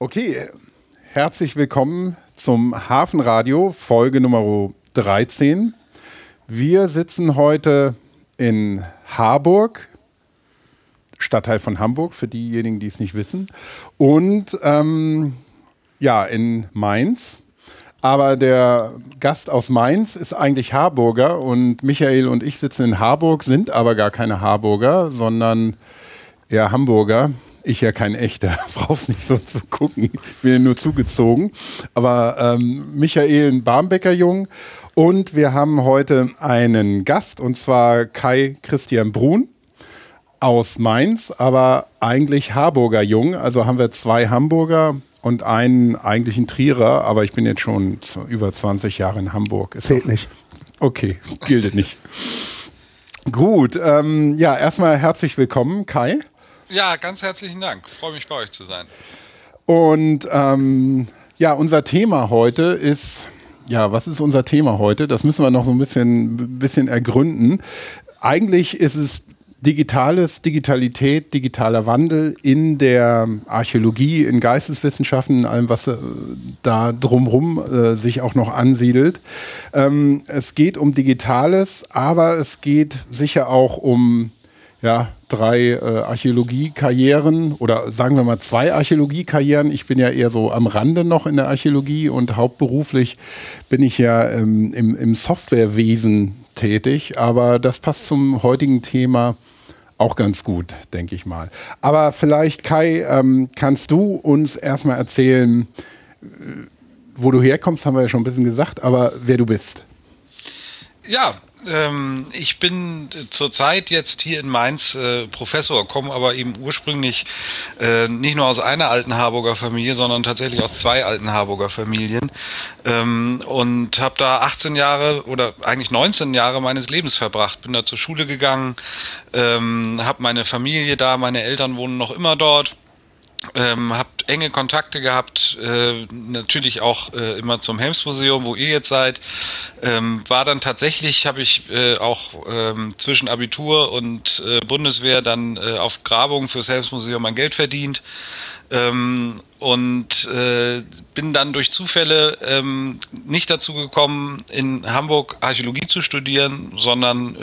Okay, herzlich willkommen zum Hafenradio, Folge Nummer 13. Wir sitzen heute in Harburg, Stadtteil von Hamburg, für diejenigen, die es nicht wissen, und ähm, ja, in Mainz. Aber der Gast aus Mainz ist eigentlich Harburger und Michael und ich sitzen in Harburg, sind aber gar keine Harburger, sondern eher Hamburger. Ich ja kein echter, brauchst nicht so zu gucken. Ich bin ja nur zugezogen. Aber ähm, Michael ein Barmbecker Jung und wir haben heute einen Gast und zwar Kai Christian Brun aus Mainz, aber eigentlich Harburger Jung. Also haben wir zwei Hamburger und einen eigentlichen Trierer, aber ich bin jetzt schon über 20 Jahre in Hamburg. Ist Zählt nicht. Okay, gilt nicht. Gut, ähm, ja, erstmal herzlich willkommen, Kai. Ja, ganz herzlichen Dank. Freue mich bei euch zu sein. Und ähm, ja, unser Thema heute ist, ja, was ist unser Thema heute? Das müssen wir noch so ein bisschen, bisschen ergründen. Eigentlich ist es Digitales, Digitalität, digitaler Wandel in der Archäologie, in Geisteswissenschaften, in allem, was äh, da drumherum äh, sich auch noch ansiedelt. Ähm, es geht um Digitales, aber es geht sicher auch um ja, drei äh, Archäologiekarrieren oder sagen wir mal zwei Archäologiekarrieren. Ich bin ja eher so am Rande noch in der Archäologie und hauptberuflich bin ich ja ähm, im, im Softwarewesen tätig, aber das passt zum heutigen Thema auch ganz gut, denke ich mal. Aber vielleicht, Kai, ähm, kannst du uns erstmal erzählen, äh, wo du herkommst, haben wir ja schon ein bisschen gesagt, aber wer du bist. Ja, ähm, ich bin zurzeit jetzt hier in Mainz äh, Professor, komme aber eben ursprünglich äh, nicht nur aus einer alten Harburger Familie, sondern tatsächlich aus zwei alten Harburger Familien ähm, und habe da 18 Jahre oder eigentlich 19 Jahre meines Lebens verbracht. Bin da zur Schule gegangen, ähm, habe meine Familie da, meine Eltern wohnen noch immer dort ähm, habt enge Kontakte gehabt, äh, natürlich auch äh, immer zum Helmsmuseum, wo ihr jetzt seid. Ähm, war dann tatsächlich, habe ich äh, auch ähm, zwischen Abitur und äh, Bundeswehr dann äh, auf Grabung fürs Helmsmuseum mein Geld verdient. Ähm, und äh, bin dann durch Zufälle ähm, nicht dazu gekommen, in Hamburg Archäologie zu studieren, sondern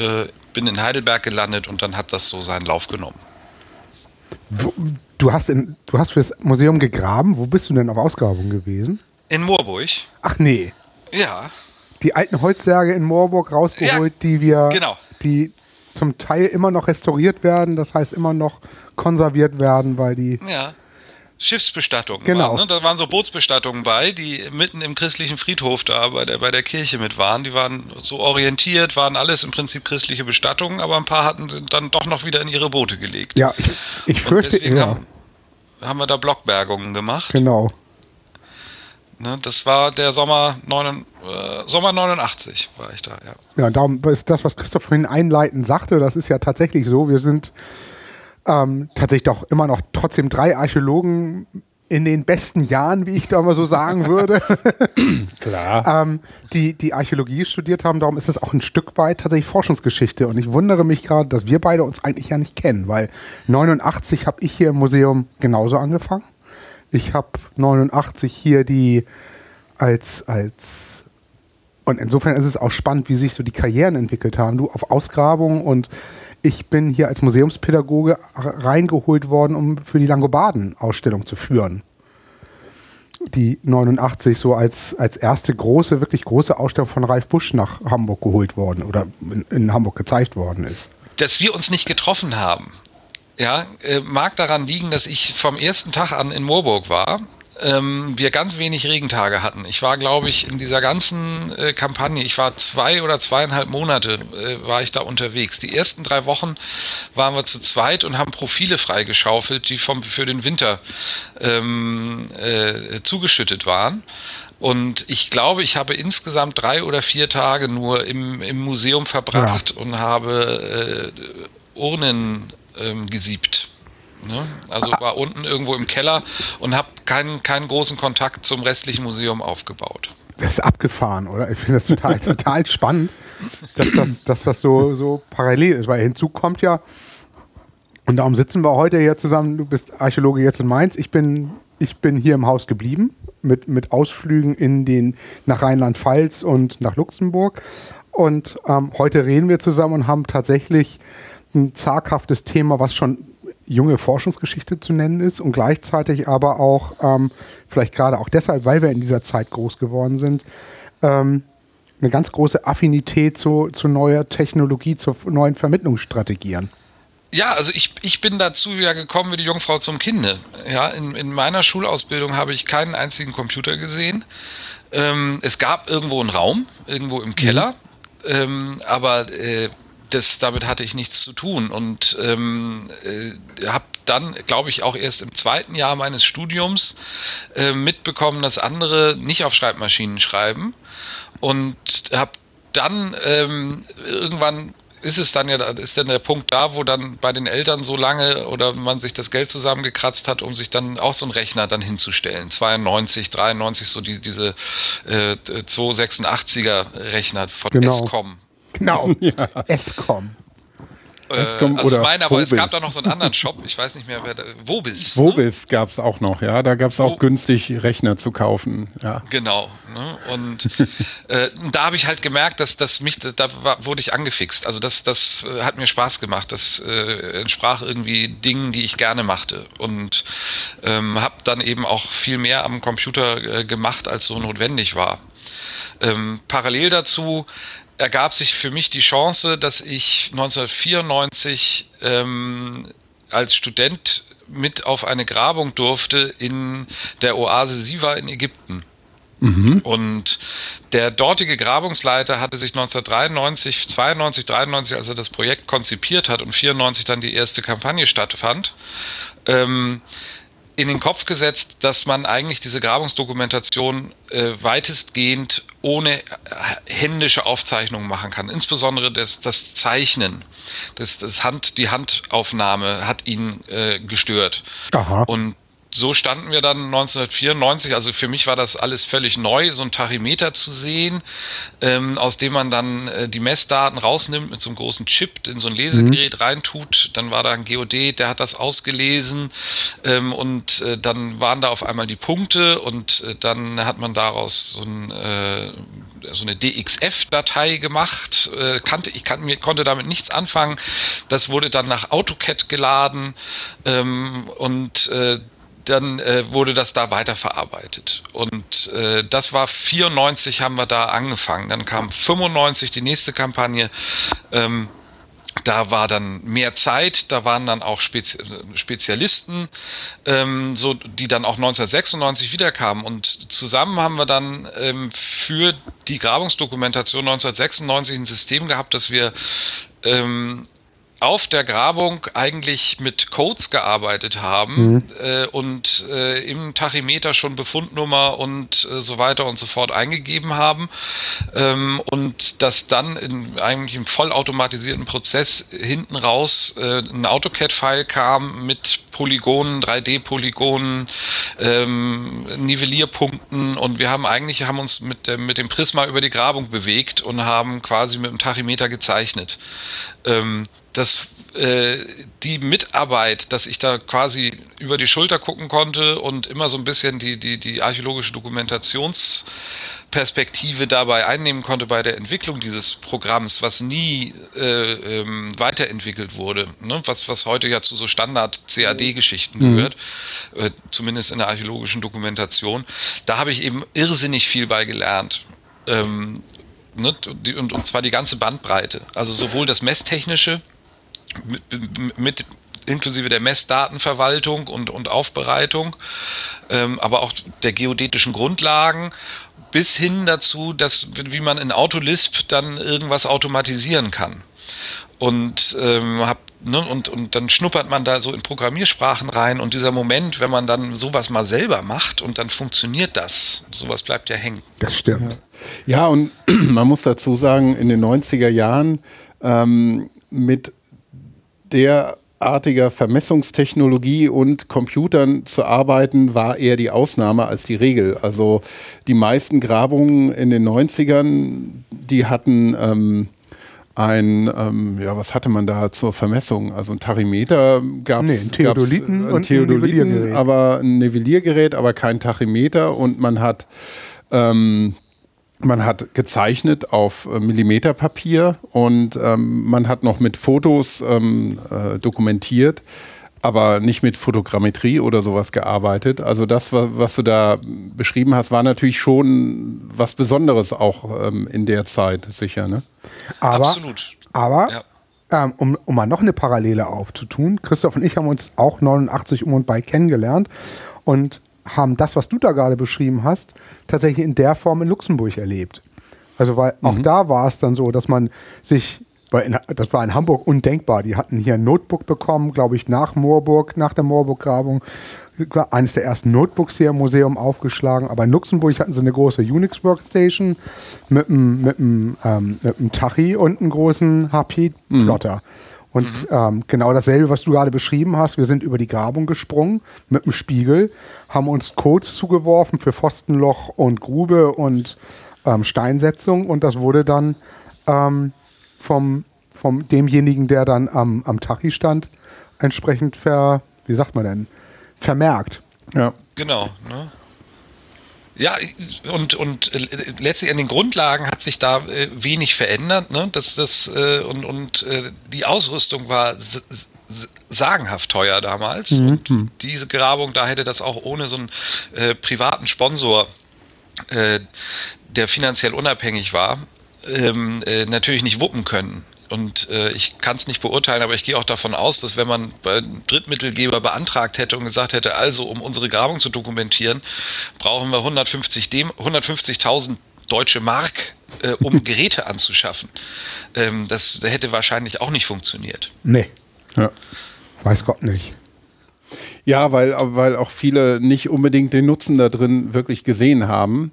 bin in Heidelberg gelandet und dann hat das so seinen Lauf genommen. Du hast, in, du hast fürs Museum gegraben. Wo bist du denn auf Ausgrabung gewesen? In Moorburg. Ach nee. Ja. Die alten Holzsärge in Moorburg rausgeholt, ja, die wir, genau. die zum Teil immer noch restauriert werden, das heißt immer noch konserviert werden, weil die ja. Schiffsbestattungen genau. waren. Ne? Da waren so Bootsbestattungen bei, die mitten im christlichen Friedhof da bei der, bei der Kirche mit waren. Die waren so orientiert, waren alles im Prinzip christliche Bestattungen, aber ein paar hatten dann doch noch wieder in ihre Boote gelegt. Ja, ich, ich fürchte, ja. haben, haben wir da Blockbergungen gemacht. Genau. Ne, das war der Sommer, 9, äh, Sommer 89 war ich da, ja. Ja, darum ist das, was Christoph vorhin einleitend sagte, das ist ja tatsächlich so. Wir sind ähm, tatsächlich doch immer noch trotzdem drei Archäologen in den besten Jahren, wie ich da mal so sagen würde, Klar. ähm, die die Archäologie studiert haben. Darum ist es auch ein Stück weit tatsächlich Forschungsgeschichte. Und ich wundere mich gerade, dass wir beide uns eigentlich ja nicht kennen, weil 89 habe ich hier im Museum genauso angefangen. Ich habe 89 hier die als als und insofern ist es auch spannend, wie sich so die Karrieren entwickelt haben. Du auf Ausgrabungen und ich bin hier als Museumspädagoge reingeholt worden, um für die Langobarden-Ausstellung zu führen. Die 89 so als, als erste große, wirklich große Ausstellung von Ralf Busch nach Hamburg geholt worden oder in, in Hamburg gezeigt worden ist. Dass wir uns nicht getroffen haben, ja, äh, mag daran liegen, dass ich vom ersten Tag an in Moorburg war ähm, wir ganz wenig Regentage hatten. Ich war, glaube ich, in dieser ganzen äh, Kampagne, ich war zwei oder zweieinhalb Monate, äh, war ich da unterwegs. Die ersten drei Wochen waren wir zu zweit und haben Profile freigeschaufelt, die vom, für den Winter ähm, äh, zugeschüttet waren. Und ich glaube, ich habe insgesamt drei oder vier Tage nur im, im Museum verbracht ja. und habe äh, Urnen ähm, gesiebt. Ne? Also war unten irgendwo im Keller und habe keinen, keinen großen Kontakt zum restlichen Museum aufgebaut. Das ist abgefahren, oder? Ich finde das total, total spannend, dass das, dass das so, so parallel ist, weil hinzu kommt ja, und darum sitzen wir heute hier zusammen, du bist Archäologe jetzt in Mainz, ich bin ich bin hier im Haus geblieben mit, mit Ausflügen in den, nach Rheinland-Pfalz und nach Luxemburg. Und ähm, heute reden wir zusammen und haben tatsächlich ein zaghaftes Thema, was schon junge Forschungsgeschichte zu nennen ist und gleichzeitig aber auch, ähm, vielleicht gerade auch deshalb, weil wir in dieser Zeit groß geworden sind, ähm, eine ganz große Affinität zu, zu neuer Technologie, zu neuen Vermittlungsstrategien. Ja, also ich, ich bin dazu ja gekommen wie die Jungfrau zum Kinde. Ja, in, in meiner Schulausbildung habe ich keinen einzigen Computer gesehen. Ähm, es gab irgendwo einen Raum, irgendwo im Keller, mhm. aber äh, das, damit hatte ich nichts zu tun und ähm, äh, habe dann, glaube ich, auch erst im zweiten Jahr meines Studiums äh, mitbekommen, dass andere nicht auf Schreibmaschinen schreiben und habe dann ähm, irgendwann ist es dann ja, ist dann der Punkt da, wo dann bei den Eltern so lange oder man sich das Geld zusammengekratzt hat, um sich dann auch so einen Rechner dann hinzustellen. 92, 93, so die, diese äh, 286er Rechner von genau. Escom. Genau, ja. Escom. Äh, also oder meine, aber es gab da noch so einen anderen Shop, ich weiß nicht mehr, wer da, Wobis. Wobis ne? gab es auch noch, ja. Da gab es auch Wo günstig Rechner zu kaufen. Ja. Genau. Ne? Und äh, da habe ich halt gemerkt, dass, dass mich, da war, wurde ich angefixt. Also das, das äh, hat mir Spaß gemacht. Das äh, entsprach irgendwie Dingen, die ich gerne machte. Und ähm, habe dann eben auch viel mehr am Computer äh, gemacht, als so notwendig war. Ähm, parallel dazu ergab sich für mich die Chance, dass ich 1994 ähm, als Student mit auf eine Grabung durfte in der Oase Siva in Ägypten. Mhm. Und der dortige Grabungsleiter hatte sich 1993, 92, 93, als er das Projekt konzipiert hat und 94 dann die erste Kampagne stattfand, ähm, in den Kopf gesetzt, dass man eigentlich diese Grabungsdokumentation äh, weitestgehend ohne händische Aufzeichnungen machen kann. Insbesondere das, das Zeichnen, das, das Hand, die Handaufnahme hat ihn äh, gestört. Aha. Und so standen wir dann 1994. Also für mich war das alles völlig neu, so ein Tachymeter zu sehen, ähm, aus dem man dann äh, die Messdaten rausnimmt mit so einem großen Chip, in so ein Lesegerät mhm. reintut. Dann war da ein Geodet, der hat das ausgelesen ähm, und äh, dann waren da auf einmal die Punkte und äh, dann hat man daraus so, ein, äh, so eine DXF-Datei gemacht. Äh, kannte, ich kann, mir, konnte damit nichts anfangen. Das wurde dann nach AutoCAD geladen ähm, und äh, dann äh, wurde das da weiterverarbeitet. Und äh, das war 94 haben wir da angefangen. Dann kam 95 die nächste Kampagne. Ähm, da war dann mehr Zeit, da waren dann auch Spezi Spezialisten, ähm, so, die dann auch 1996 wiederkamen. Und zusammen haben wir dann ähm, für die Grabungsdokumentation 1996 ein System gehabt, dass wir ähm, auf der Grabung eigentlich mit Codes gearbeitet haben mhm. äh, und äh, im Tachymeter schon Befundnummer und äh, so weiter und so fort eingegeben haben ähm, und dass dann in eigentlich im vollautomatisierten Prozess hinten raus äh, ein AutoCAD-File kam mit Polygonen, 3D-Polygonen, ähm, Nivellierpunkten und wir haben eigentlich haben uns mit, der, mit dem Prisma über die Grabung bewegt und haben quasi mit dem Tachymeter gezeichnet. Ähm, dass äh, die Mitarbeit, dass ich da quasi über die Schulter gucken konnte und immer so ein bisschen die, die, die archäologische Dokumentationsperspektive dabei einnehmen konnte bei der Entwicklung dieses Programms, was nie äh, ähm, weiterentwickelt wurde, ne? was, was heute ja zu so Standard-CAD-Geschichten mhm. gehört, äh, zumindest in der archäologischen Dokumentation. Da habe ich eben irrsinnig viel bei gelernt. Ähm, ne? und, und zwar die ganze Bandbreite. Also sowohl das Messtechnische, mit, mit inklusive der Messdatenverwaltung und, und Aufbereitung, ähm, aber auch der geodätischen Grundlagen bis hin dazu, dass wie man in Autolisp dann irgendwas automatisieren kann. Und ähm, hab, ne, und, und dann schnuppert man da so in Programmiersprachen rein und dieser Moment, wenn man dann sowas mal selber macht und dann funktioniert das, sowas bleibt ja hängen. Das stimmt. Ja, und man muss dazu sagen, in den 90er Jahren ähm, mit derartiger Vermessungstechnologie und Computern zu arbeiten, war eher die Ausnahme als die Regel. Also die meisten Grabungen in den 90ern, die hatten ähm, ein, ähm, ja, was hatte man da zur Vermessung? Also ein Tachymeter gab es. Nee, ein Theodoliten und ein Nivelliergerät. Aber ein Nivelliergerät, aber kein Tachymeter und man hat ähm, man hat gezeichnet auf äh, Millimeterpapier und ähm, man hat noch mit Fotos ähm, äh, dokumentiert, aber nicht mit Fotogrammetrie oder sowas gearbeitet. Also das, was du da beschrieben hast, war natürlich schon was Besonderes auch ähm, in der Zeit, sicher. Ne? Aber, Absolut. Aber ja. ähm, um, um mal noch eine Parallele aufzutun, Christoph und ich haben uns auch 89 um und bei kennengelernt und haben das, was du da gerade beschrieben hast, tatsächlich in der Form in Luxemburg erlebt. Also weil mhm. auch da war es dann so, dass man sich, weil in, das war in Hamburg undenkbar. Die hatten hier ein Notebook bekommen, glaube ich, nach Moorburg, nach der Moorburg-Grabung. Eines der ersten Notebooks hier im Museum aufgeschlagen. Aber in Luxemburg hatten sie eine große Unix-Workstation mit einem mit einem, ähm, mit einem Tachi und einem großen HP-Plotter. Mhm. Und mhm. ähm, genau dasselbe, was du gerade beschrieben hast. Wir sind über die Grabung gesprungen mit dem Spiegel, haben uns Codes zugeworfen für Pfostenloch und Grube und ähm, Steinsetzung und das wurde dann ähm, vom, vom demjenigen, der dann am, am Tachi stand, entsprechend ver, wie sagt man denn, vermerkt. Ja. Genau. Ne? Ja, und, und letztlich an den Grundlagen hat sich da äh, wenig verändert. Ne? Das, das, äh, und und äh, die Ausrüstung war sagenhaft teuer damals. Mhm. Und diese Grabung, da hätte das auch ohne so einen äh, privaten Sponsor, äh, der finanziell unabhängig war, ähm, äh, natürlich nicht wuppen können. Und äh, ich kann es nicht beurteilen, aber ich gehe auch davon aus, dass wenn man bei Drittmittelgeber beantragt hätte und gesagt hätte, also um unsere Grabung zu dokumentieren, brauchen wir 150 150.000 deutsche Mark, äh, um Geräte anzuschaffen. Ähm, das hätte wahrscheinlich auch nicht funktioniert. Nee. Ja. Weiß Gott nicht. Ja, weil, weil auch viele nicht unbedingt den Nutzen da drin wirklich gesehen haben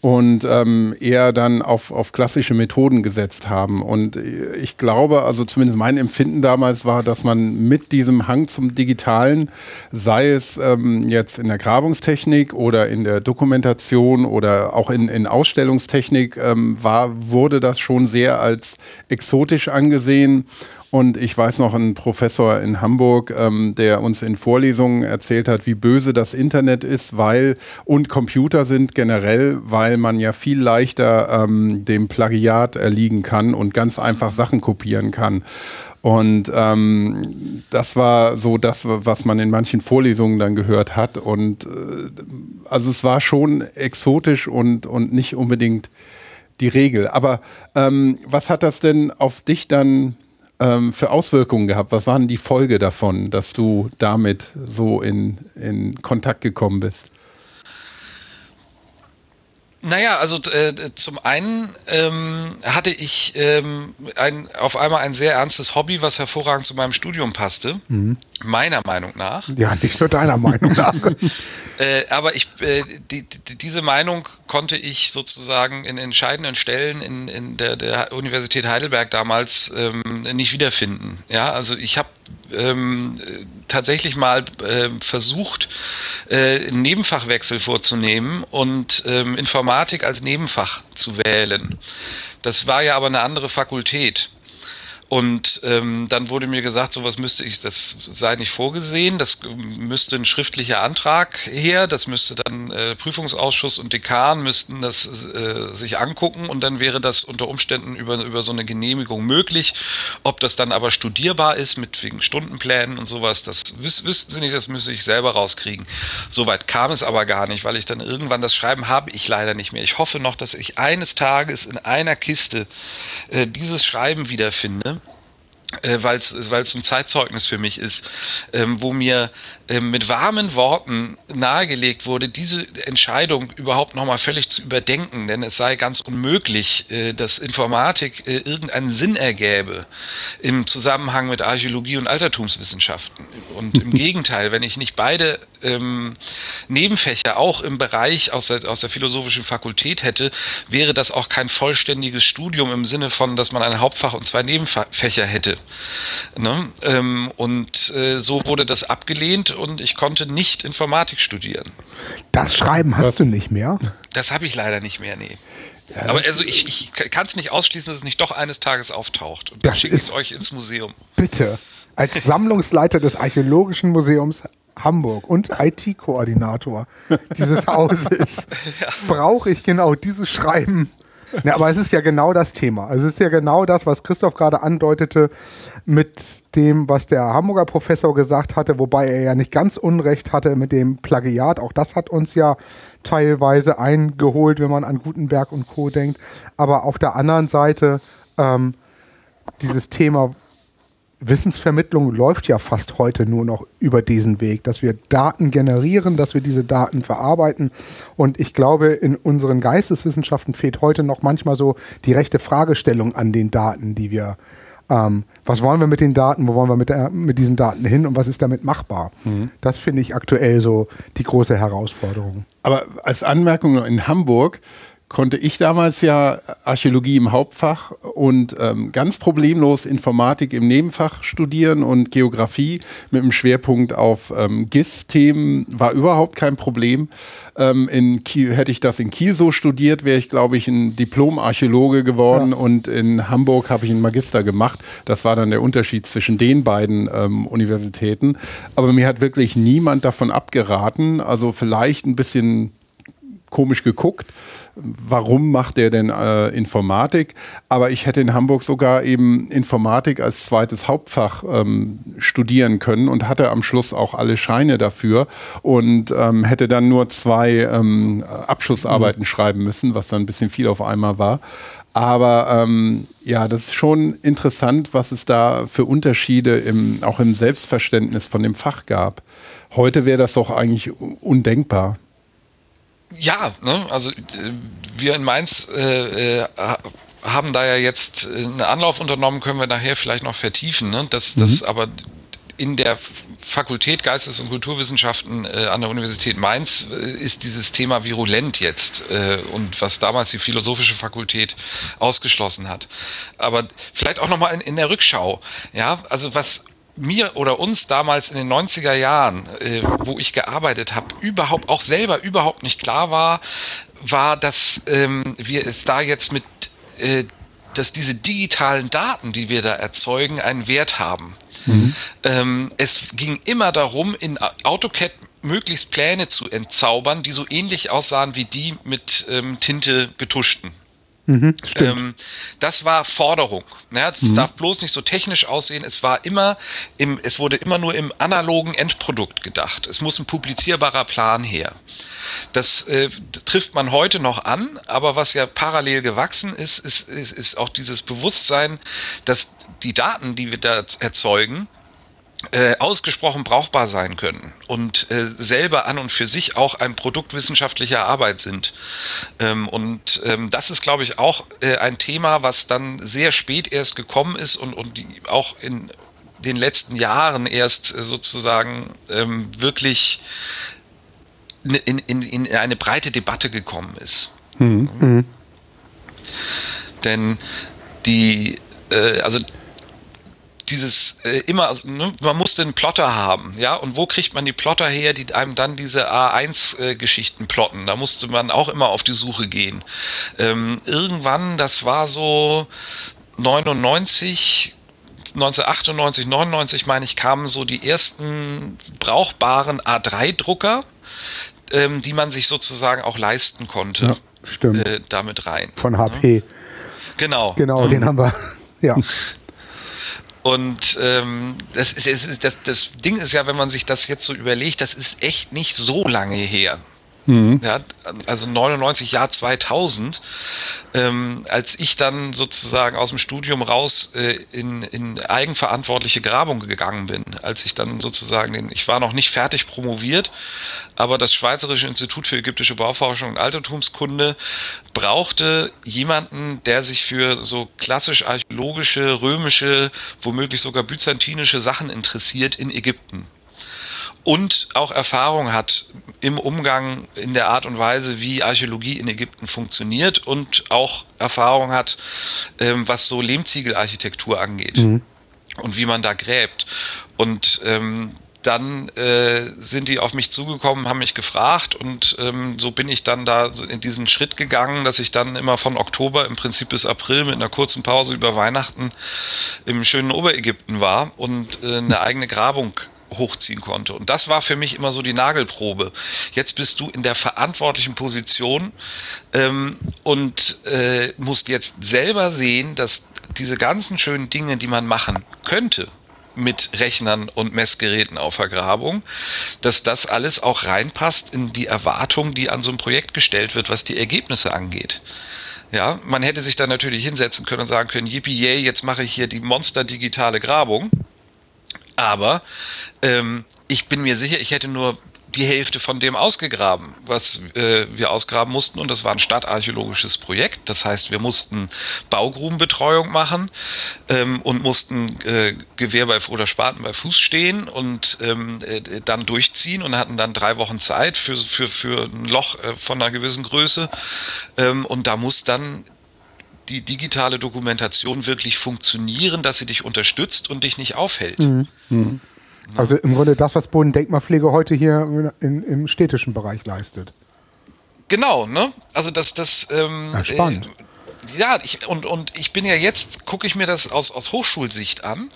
und ähm, eher dann auf, auf klassische Methoden gesetzt haben. Und ich glaube, also zumindest mein Empfinden damals war, dass man mit diesem Hang zum Digitalen, sei es ähm, jetzt in der Grabungstechnik oder in der Dokumentation oder auch in, in Ausstellungstechnik, ähm, war, wurde das schon sehr als exotisch angesehen und ich weiß noch, ein Professor in Hamburg, ähm, der uns in Vorlesungen erzählt hat, wie böse das Internet ist, weil und Computer sind generell, weil man ja viel leichter ähm, dem Plagiat erliegen kann und ganz einfach Sachen kopieren kann. Und ähm, das war so das, was man in manchen Vorlesungen dann gehört hat. Und äh, also es war schon exotisch und, und nicht unbedingt die Regel. Aber ähm, was hat das denn auf dich dann ähm, für Auswirkungen gehabt? Was waren die Folge davon, dass du damit so in, in Kontakt gekommen bist? Naja, also äh, zum einen ähm, hatte ich ähm, ein, auf einmal ein sehr ernstes Hobby, was hervorragend zu meinem Studium passte. Mhm. Meiner Meinung nach. Ja, nicht nur deiner Meinung nach. äh, aber ich, äh, die, die, diese Meinung konnte ich sozusagen in entscheidenden Stellen in, in der, der Universität Heidelberg damals ähm, nicht wiederfinden. Ja, also ich habe ähm, tatsächlich mal äh, versucht, äh, einen Nebenfachwechsel vorzunehmen und ähm, Informatik als Nebenfach zu wählen. Das war ja aber eine andere Fakultät. Und ähm, dann wurde mir gesagt, sowas müsste ich, das sei nicht vorgesehen, das müsste ein schriftlicher Antrag her, das müsste dann äh, Prüfungsausschuss und Dekan müssten das äh, sich angucken und dann wäre das unter Umständen über, über so eine Genehmigung möglich. Ob das dann aber studierbar ist mit wegen Stundenplänen und sowas, das wüs wüssten sie nicht, das müsste ich selber rauskriegen. Soweit kam es aber gar nicht, weil ich dann irgendwann das Schreiben habe ich leider nicht mehr. Ich hoffe noch, dass ich eines Tages in einer Kiste äh, dieses Schreiben wiederfinde äh, weil es ein Zeitzeugnis für mich ist, ähm, wo mir mit warmen Worten nahegelegt wurde, diese Entscheidung überhaupt nochmal völlig zu überdenken, denn es sei ganz unmöglich, äh, dass Informatik äh, irgendeinen Sinn ergäbe im Zusammenhang mit Archäologie und Altertumswissenschaften. Und im Gegenteil, wenn ich nicht beide ähm, Nebenfächer auch im Bereich aus der, aus der philosophischen Fakultät hätte, wäre das auch kein vollständiges Studium im Sinne von, dass man ein Hauptfach und zwei Nebenfächer hätte. Ne? Ähm, und äh, so wurde das abgelehnt und ich konnte nicht Informatik studieren. Das Schreiben hast Was? du nicht mehr? Das habe ich leider nicht mehr, nee. Ja, Aber also ich, ich kann es nicht ausschließen, dass es nicht doch eines Tages auftaucht. Und dann schicke ich es euch ins Museum. Bitte. Als Sammlungsleiter des Archäologischen Museums Hamburg und IT-Koordinator dieses Hauses ja. brauche ich genau dieses Schreiben ja, aber es ist ja genau das Thema. Also es ist ja genau das, was Christoph gerade andeutete mit dem, was der Hamburger Professor gesagt hatte, wobei er ja nicht ganz Unrecht hatte mit dem Plagiat. Auch das hat uns ja teilweise eingeholt, wenn man an Gutenberg und Co. denkt. Aber auf der anderen Seite ähm, dieses Thema Wissensvermittlung läuft ja fast heute nur noch über diesen Weg, dass wir Daten generieren, dass wir diese Daten verarbeiten. Und ich glaube, in unseren Geisteswissenschaften fehlt heute noch manchmal so die rechte Fragestellung an den Daten, die wir ähm, was wollen wir mit den Daten, wo wollen wir mit, der, mit diesen Daten hin und was ist damit machbar? Mhm. Das finde ich aktuell so die große Herausforderung. Aber als Anmerkung in Hamburg konnte ich damals ja Archäologie im Hauptfach und ähm, ganz problemlos Informatik im Nebenfach studieren und Geografie mit einem Schwerpunkt auf ähm, GIS-Themen war überhaupt kein Problem. Ähm, in Kiel, hätte ich das in Kiel so studiert, wäre ich, glaube ich, ein Diplom-Archäologe geworden ja. und in Hamburg habe ich einen Magister gemacht. Das war dann der Unterschied zwischen den beiden ähm, Universitäten. Aber mir hat wirklich niemand davon abgeraten. Also vielleicht ein bisschen komisch geguckt warum macht er denn äh, Informatik? Aber ich hätte in Hamburg sogar eben Informatik als zweites Hauptfach ähm, studieren können und hatte am Schluss auch alle Scheine dafür und ähm, hätte dann nur zwei ähm, Abschlussarbeiten mhm. schreiben müssen, was dann ein bisschen viel auf einmal war. Aber ähm, ja, das ist schon interessant, was es da für Unterschiede im, auch im Selbstverständnis von dem Fach gab. Heute wäre das doch eigentlich undenkbar. Ja, ne? also äh, wir in Mainz äh, äh, haben da ja jetzt einen Anlauf unternommen, können wir nachher vielleicht noch vertiefen. Ne? Das, mhm. das aber in der Fakultät Geistes- und Kulturwissenschaften äh, an der Universität Mainz äh, ist dieses Thema virulent jetzt äh, und was damals die philosophische Fakultät ausgeschlossen hat. Aber vielleicht auch nochmal in, in der Rückschau. Ja, also was mir oder uns damals in den 90er Jahren, äh, wo ich gearbeitet habe, überhaupt auch selber überhaupt nicht klar war, war, dass ähm, wir es da jetzt mit, äh, dass diese digitalen Daten, die wir da erzeugen, einen Wert haben. Mhm. Ähm, es ging immer darum, in AutoCAD möglichst Pläne zu entzaubern, die so ähnlich aussahen wie die mit ähm, Tinte getuschten. Mhm, ähm, das war Forderung. Ja, das mhm. darf bloß nicht so technisch aussehen. Es war immer im, es wurde immer nur im analogen Endprodukt gedacht. Es muss ein publizierbarer Plan her. Das äh, trifft man heute noch an, aber was ja parallel gewachsen ist, ist, ist, ist auch dieses Bewusstsein, dass die Daten, die wir da erzeugen, äh, ausgesprochen brauchbar sein können und äh, selber an und für sich auch ein Produkt wissenschaftlicher Arbeit sind. Ähm, und ähm, das ist, glaube ich, auch äh, ein Thema, was dann sehr spät erst gekommen ist und, und auch in den letzten Jahren erst äh, sozusagen ähm, wirklich in, in, in eine breite Debatte gekommen ist. Mhm. Mhm. Denn die, äh, also dieses äh, immer, also, ne, man musste einen Plotter haben, ja, und wo kriegt man die Plotter her, die einem dann diese A1-Geschichten äh, plotten? Da musste man auch immer auf die Suche gehen. Ähm, irgendwann, das war so 99, 1998, 99 meine ich, kamen so die ersten brauchbaren A3-Drucker, ähm, die man sich sozusagen auch leisten konnte. Ja, stimmt. Äh, damit rein. Von HP. Ja. Genau. Genau, mhm. den haben wir. Ja. Und ähm, das, ist, das, das Ding ist ja, wenn man sich das jetzt so überlegt, das ist echt nicht so lange her. Mhm. Ja, also 99, Jahr 2000, ähm, als ich dann sozusagen aus dem Studium raus äh, in, in eigenverantwortliche Grabung gegangen bin, als ich dann sozusagen, den, ich war noch nicht fertig promoviert, aber das Schweizerische Institut für ägyptische Bauforschung und Altertumskunde brauchte jemanden, der sich für so klassisch archäologische, römische, womöglich sogar byzantinische Sachen interessiert in Ägypten und auch Erfahrung hat im Umgang in der Art und Weise, wie Archäologie in Ägypten funktioniert und auch Erfahrung hat, ähm, was so Lehmziegelarchitektur angeht mhm. und wie man da gräbt. Und ähm, dann äh, sind die auf mich zugekommen, haben mich gefragt und ähm, so bin ich dann da in diesen Schritt gegangen, dass ich dann immer von Oktober im Prinzip bis April mit einer kurzen Pause über Weihnachten im schönen Oberägypten war und äh, eine eigene Grabung hochziehen konnte. Und das war für mich immer so die Nagelprobe. Jetzt bist du in der verantwortlichen Position ähm, und äh, musst jetzt selber sehen, dass diese ganzen schönen Dinge, die man machen könnte, mit Rechnern und Messgeräten auf Vergrabung, dass das alles auch reinpasst in die Erwartung, die an so ein Projekt gestellt wird, was die Ergebnisse angeht. Ja, man hätte sich dann natürlich hinsetzen können und sagen können, yippie yay, jetzt mache ich hier die monster digitale Grabung. Aber ähm, ich bin mir sicher, ich hätte nur die Hälfte von dem ausgegraben, was äh, wir ausgraben mussten. Und das war ein stadtarchäologisches Projekt. Das heißt, wir mussten Baugrubenbetreuung machen ähm, und mussten äh, Gewehr bei oder Spaten bei Fuß stehen und ähm, äh, dann durchziehen und hatten dann drei Wochen Zeit für, für, für ein Loch äh, von einer gewissen Größe. Ähm, und da muss dann die digitale Dokumentation wirklich funktionieren, dass sie dich unterstützt und dich nicht aufhält. Mhm. Mhm. Also im Grunde das, was Bodendenkmalpflege heute hier in, im städtischen Bereich leistet. Genau, ne? Also das, das ähm, ja, spannend. Äh, ja, ich, und, und ich bin ja jetzt, gucke ich mir das aus, aus Hochschulsicht an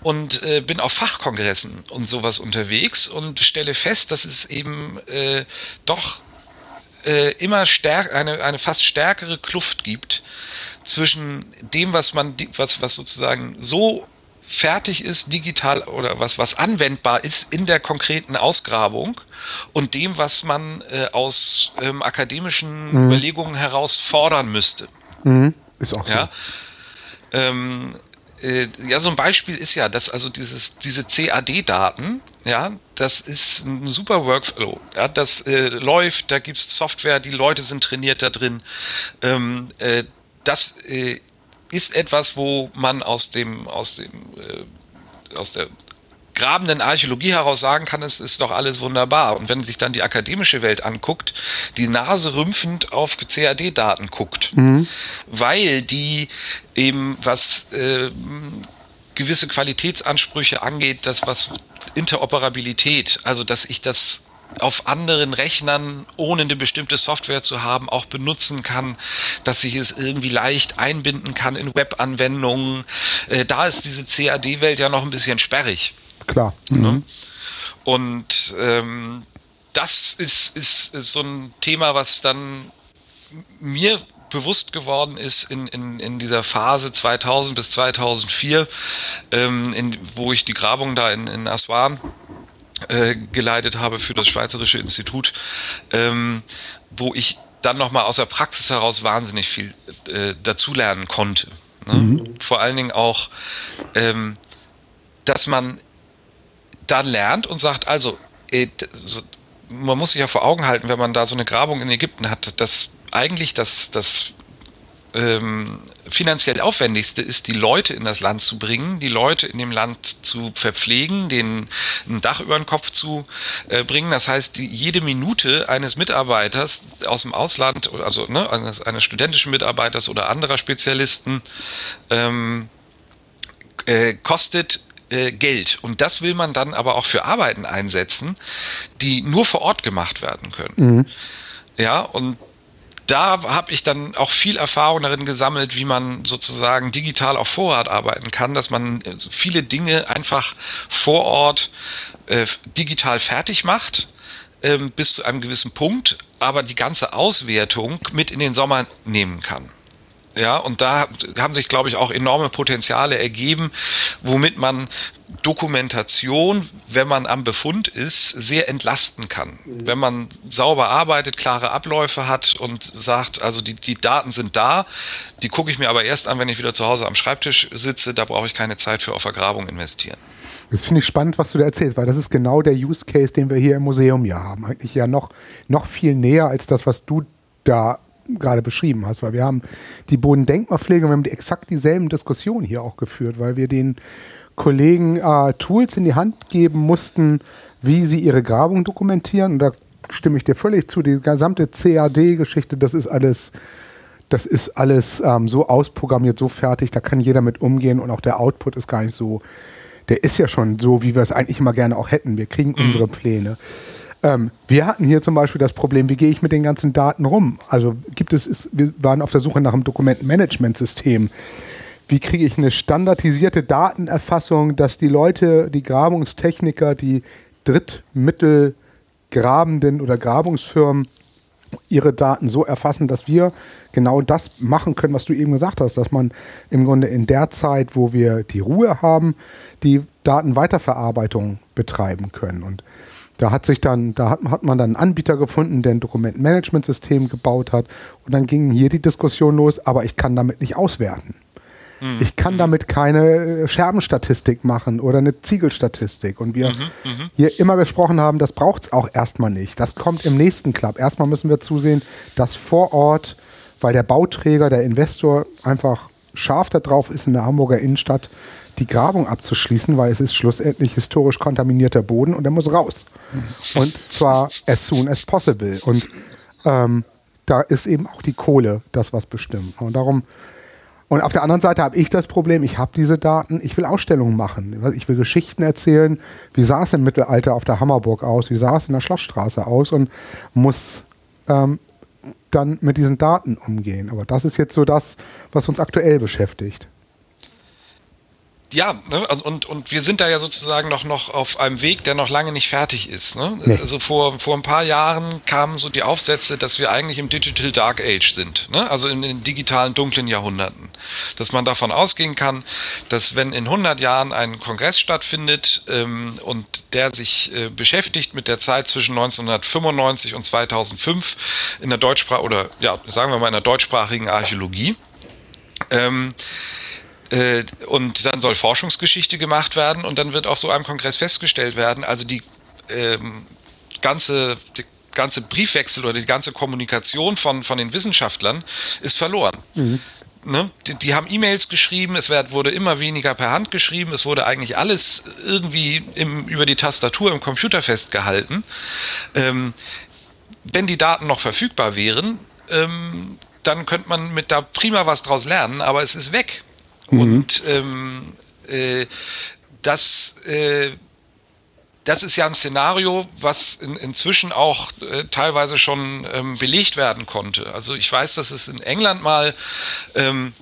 und äh, bin auf Fachkongressen und sowas unterwegs und stelle fest, dass es eben äh, doch äh, immer stärk, eine, eine fast stärkere Kluft gibt zwischen dem, was man, was, was sozusagen so fertig ist, digital oder was, was anwendbar ist in der konkreten Ausgrabung und dem, was man äh, aus ähm, akademischen mhm. Überlegungen heraus fordern müsste. Mhm. Ist auch ja? so. Ähm, äh, ja, so ein Beispiel ist ja, dass also dieses, diese CAD-Daten, ja, das ist ein super Workflow. Ja, das äh, läuft, da gibt es Software, die Leute sind trainiert da drin. Ähm, äh, das äh, ist etwas, wo man aus dem, aus dem, äh, aus der grabenden Archäologie heraus sagen kann, es ist doch alles wunderbar. Und wenn sich dann die akademische Welt anguckt, die Nase rümpfend auf CAD-Daten guckt, mhm. weil die eben was äh, gewisse Qualitätsansprüche angeht, das was Interoperabilität, also dass ich das auf anderen Rechnern, ohne eine bestimmte Software zu haben, auch benutzen kann, dass ich es irgendwie leicht einbinden kann in Webanwendungen. Äh, da ist diese CAD-Welt ja noch ein bisschen sperrig. Klar. Ne? Mhm. Und ähm, das ist, ist, ist so ein Thema, was dann mir bewusst geworden ist in, in, in dieser Phase 2000 bis 2004, ähm, in, wo ich die Grabung da in, in Aswan äh, geleitet habe für das Schweizerische Institut, ähm, wo ich dann nochmal aus der Praxis heraus wahnsinnig viel äh, dazulernen konnte. Ne? Mhm. Vor allen Dingen auch, ähm, dass man dann lernt und sagt, also, äh, man muss sich ja vor Augen halten, wenn man da so eine Grabung in Ägypten hat, dass eigentlich das, das ähm, finanziell aufwendigste ist, die Leute in das Land zu bringen, die Leute in dem Land zu verpflegen, denen ein Dach über den Kopf zu äh, bringen. Das heißt, die, jede Minute eines Mitarbeiters aus dem Ausland, also ne, eines, eines studentischen Mitarbeiters oder anderer Spezialisten, ähm, äh, kostet äh, Geld. Und das will man dann aber auch für Arbeiten einsetzen, die nur vor Ort gemacht werden können. Mhm. Ja, und da habe ich dann auch viel Erfahrung darin gesammelt, wie man sozusagen digital auf Vorrat arbeiten kann, dass man äh, viele Dinge einfach vor Ort äh, digital fertig macht äh, bis zu einem gewissen Punkt, aber die ganze Auswertung mit in den Sommer nehmen kann. Ja, und da haben sich, glaube ich, auch enorme Potenziale ergeben, womit man Dokumentation, wenn man am Befund ist, sehr entlasten kann. Mhm. Wenn man sauber arbeitet, klare Abläufe hat und sagt, also die, die Daten sind da, die gucke ich mir aber erst an, wenn ich wieder zu Hause am Schreibtisch sitze, da brauche ich keine Zeit für auf Vergrabung investieren. Das finde ich spannend, was du da erzählst, weil das ist genau der Use Case, den wir hier im Museum ja haben. Eigentlich ja noch, noch viel näher als das, was du da gerade beschrieben hast, weil wir haben die Bodendenkmalpflege und wir haben die exakt dieselben Diskussionen hier auch geführt, weil wir den Kollegen äh, Tools in die Hand geben mussten, wie sie ihre Grabung dokumentieren. Und da stimme ich dir völlig zu. Die gesamte CAD-Geschichte, das ist alles, das ist alles ähm, so ausprogrammiert, so fertig, da kann jeder mit umgehen und auch der Output ist gar nicht so der ist ja schon so, wie wir es eigentlich immer gerne auch hätten. Wir kriegen mhm. unsere Pläne. Ähm, wir hatten hier zum Beispiel das Problem, wie gehe ich mit den ganzen Daten rum? Also gibt es, ist, wir waren auf der Suche nach einem Dokumentenmanagementsystem. Wie kriege ich eine standardisierte Datenerfassung, dass die Leute, die Grabungstechniker, die Drittmittelgrabenden oder Grabungsfirmen ihre Daten so erfassen, dass wir genau das machen können, was du eben gesagt hast, dass man im Grunde in der Zeit, wo wir die Ruhe haben, die Datenweiterverarbeitung betreiben können. Und da hat sich dann, da hat, hat man dann einen Anbieter gefunden, der ein Dokumentenmanagementsystem gebaut hat. Und dann ging hier die Diskussion los, aber ich kann damit nicht auswerten. Mhm. Ich kann damit keine äh, Scherbenstatistik machen oder eine Ziegelstatistik. Und wir mhm, mhm. hier immer gesprochen haben, das braucht es auch erstmal nicht. Das kommt im nächsten Club. Erstmal müssen wir zusehen, dass vor Ort, weil der Bauträger, der Investor einfach scharf darauf ist, in der Hamburger Innenstadt die Grabung abzuschließen, weil es ist schlussendlich historisch kontaminierter Boden und er muss raus. Und zwar as soon as possible. Und ähm, da ist eben auch die Kohle das, was bestimmt. Und darum und auf der anderen Seite habe ich das Problem, ich habe diese Daten, ich will Ausstellungen machen. Ich will Geschichten erzählen, wie sah es im Mittelalter auf der Hammerburg aus, wie sah es in der Schlossstraße aus und muss ähm, dann mit diesen Daten umgehen. Aber das ist jetzt so das, was uns aktuell beschäftigt ja, ne, also und, und wir sind da ja sozusagen noch, noch auf einem Weg, der noch lange nicht fertig ist. Ne? Nee. Also vor, vor ein paar Jahren kamen so die Aufsätze, dass wir eigentlich im Digital Dark Age sind, ne? also in den digitalen dunklen Jahrhunderten. Dass man davon ausgehen kann, dass wenn in 100 Jahren ein Kongress stattfindet ähm, und der sich äh, beschäftigt mit der Zeit zwischen 1995 und 2005 in der Deutschsprache oder ja, sagen wir mal in der deutschsprachigen Archäologie, ähm, äh, und dann soll Forschungsgeschichte gemacht werden und dann wird auf so einem Kongress festgestellt werden, also die ähm, ganze, die ganze Briefwechsel oder die ganze Kommunikation von, von den Wissenschaftlern ist verloren. Mhm. Ne? Die, die, haben E-Mails geschrieben, es wird, wurde immer weniger per Hand geschrieben, es wurde eigentlich alles irgendwie im, über die Tastatur im Computer festgehalten. Ähm, wenn die Daten noch verfügbar wären, ähm, dann könnte man mit da prima was draus lernen, aber es ist weg. Mhm. Und ähm, äh, das, äh, das ist ja ein Szenario, was in, inzwischen auch äh, teilweise schon ähm, belegt werden konnte. Also ich weiß, dass es in England mal ähm,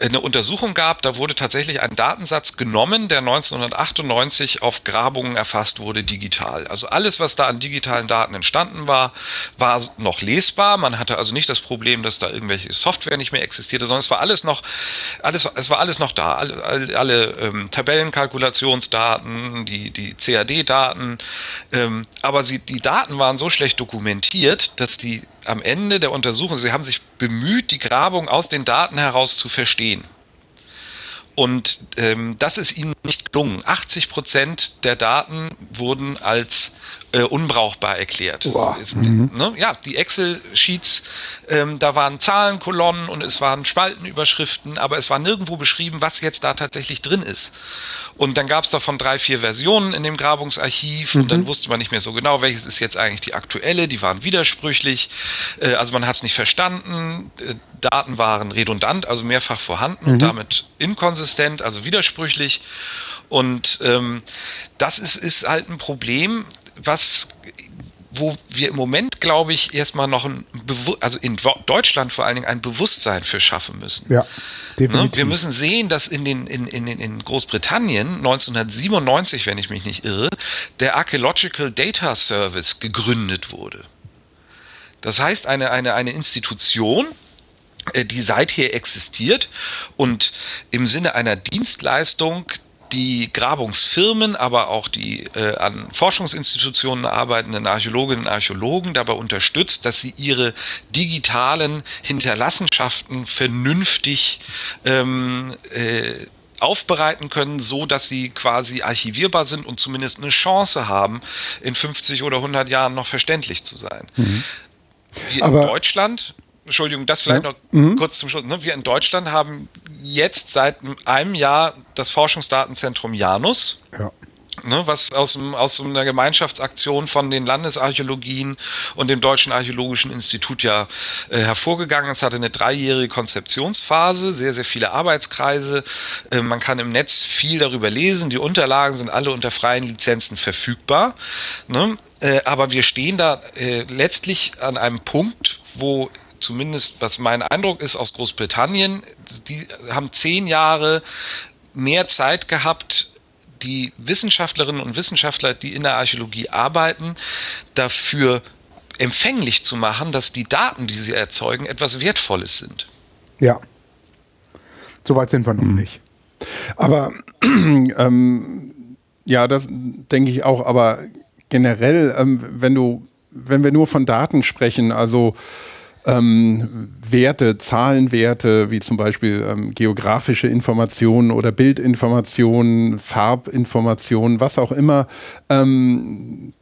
eine Untersuchung gab, da wurde tatsächlich ein Datensatz genommen, der 1998 auf Grabungen erfasst wurde digital. Also alles, was da an digitalen Daten entstanden war, war noch lesbar. Man hatte also nicht das Problem, dass da irgendwelche Software nicht mehr existierte, sondern es war alles noch, alles, es war alles noch da. Alle, alle, alle ähm, Tabellenkalkulationsdaten, die, die CAD-Daten, ähm, aber sie, die Daten waren so schlecht dokumentiert, dass die am Ende der Untersuchung, sie haben sich bemüht, die Grabung aus den Daten heraus zu verstehen. Und ähm, das ist ihnen nicht gelungen. 80 Prozent der Daten wurden als äh, unbrauchbar erklärt. Ist, mhm. ne, ja, die Excel-Sheets, ähm, da waren Zahlenkolonnen und es waren Spaltenüberschriften, aber es war nirgendwo beschrieben, was jetzt da tatsächlich drin ist. Und dann gab es davon drei, vier Versionen in dem Grabungsarchiv mhm. und dann mhm. wusste man nicht mehr so genau, welches ist jetzt eigentlich die aktuelle. Die waren widersprüchlich, äh, also man hat es nicht verstanden. Äh, Daten waren redundant, also mehrfach vorhanden mhm. und damit inkonsistent, also widersprüchlich. Und ähm, das ist, ist halt ein Problem, was wo wir im Moment, glaube ich, erstmal noch ein, Bewu also in Deutschland vor allen Dingen ein Bewusstsein für schaffen müssen. Ja, ne? definitiv. Wir müssen sehen, dass in, den, in, in, in Großbritannien 1997, wenn ich mich nicht irre, der Archaeological Data Service gegründet wurde. Das heißt, eine, eine, eine Institution, äh, die seither existiert und im Sinne einer Dienstleistung die Grabungsfirmen, aber auch die äh, an Forschungsinstitutionen arbeitenden Archäologinnen und Archäologen dabei unterstützt, dass sie ihre digitalen Hinterlassenschaften vernünftig ähm, äh, aufbereiten können, so dass sie quasi archivierbar sind und zumindest eine Chance haben, in 50 oder 100 Jahren noch verständlich zu sein. Mhm. Wir in Deutschland Entschuldigung, das vielleicht ja. noch mhm. kurz zum Schluss. Ne? Wir in Deutschland haben jetzt seit einem Jahr das Forschungsdatenzentrum Janus. Ja. Ne, was aus, aus einer Gemeinschaftsaktion von den Landesarchäologien und dem Deutschen Archäologischen Institut ja äh, hervorgegangen ist. Es hatte eine dreijährige Konzeptionsphase, sehr, sehr viele Arbeitskreise. Äh, man kann im Netz viel darüber lesen. Die Unterlagen sind alle unter freien Lizenzen verfügbar. Ne? Äh, aber wir stehen da äh, letztlich an einem Punkt, wo zumindest was mein Eindruck ist aus Großbritannien, die haben zehn Jahre mehr Zeit gehabt, die Wissenschaftlerinnen und Wissenschaftler, die in der Archäologie arbeiten, dafür empfänglich zu machen, dass die Daten, die sie erzeugen, etwas Wertvolles sind. Ja. Soweit sind wir noch hm. nicht. Aber ähm, ja, das denke ich auch, aber generell, ähm, wenn du, wenn wir nur von Daten sprechen, also ähm, Werte, Zahlenwerte, wie zum Beispiel ähm, geografische Informationen oder Bildinformationen, Farbinformationen, was auch immer. Ähm,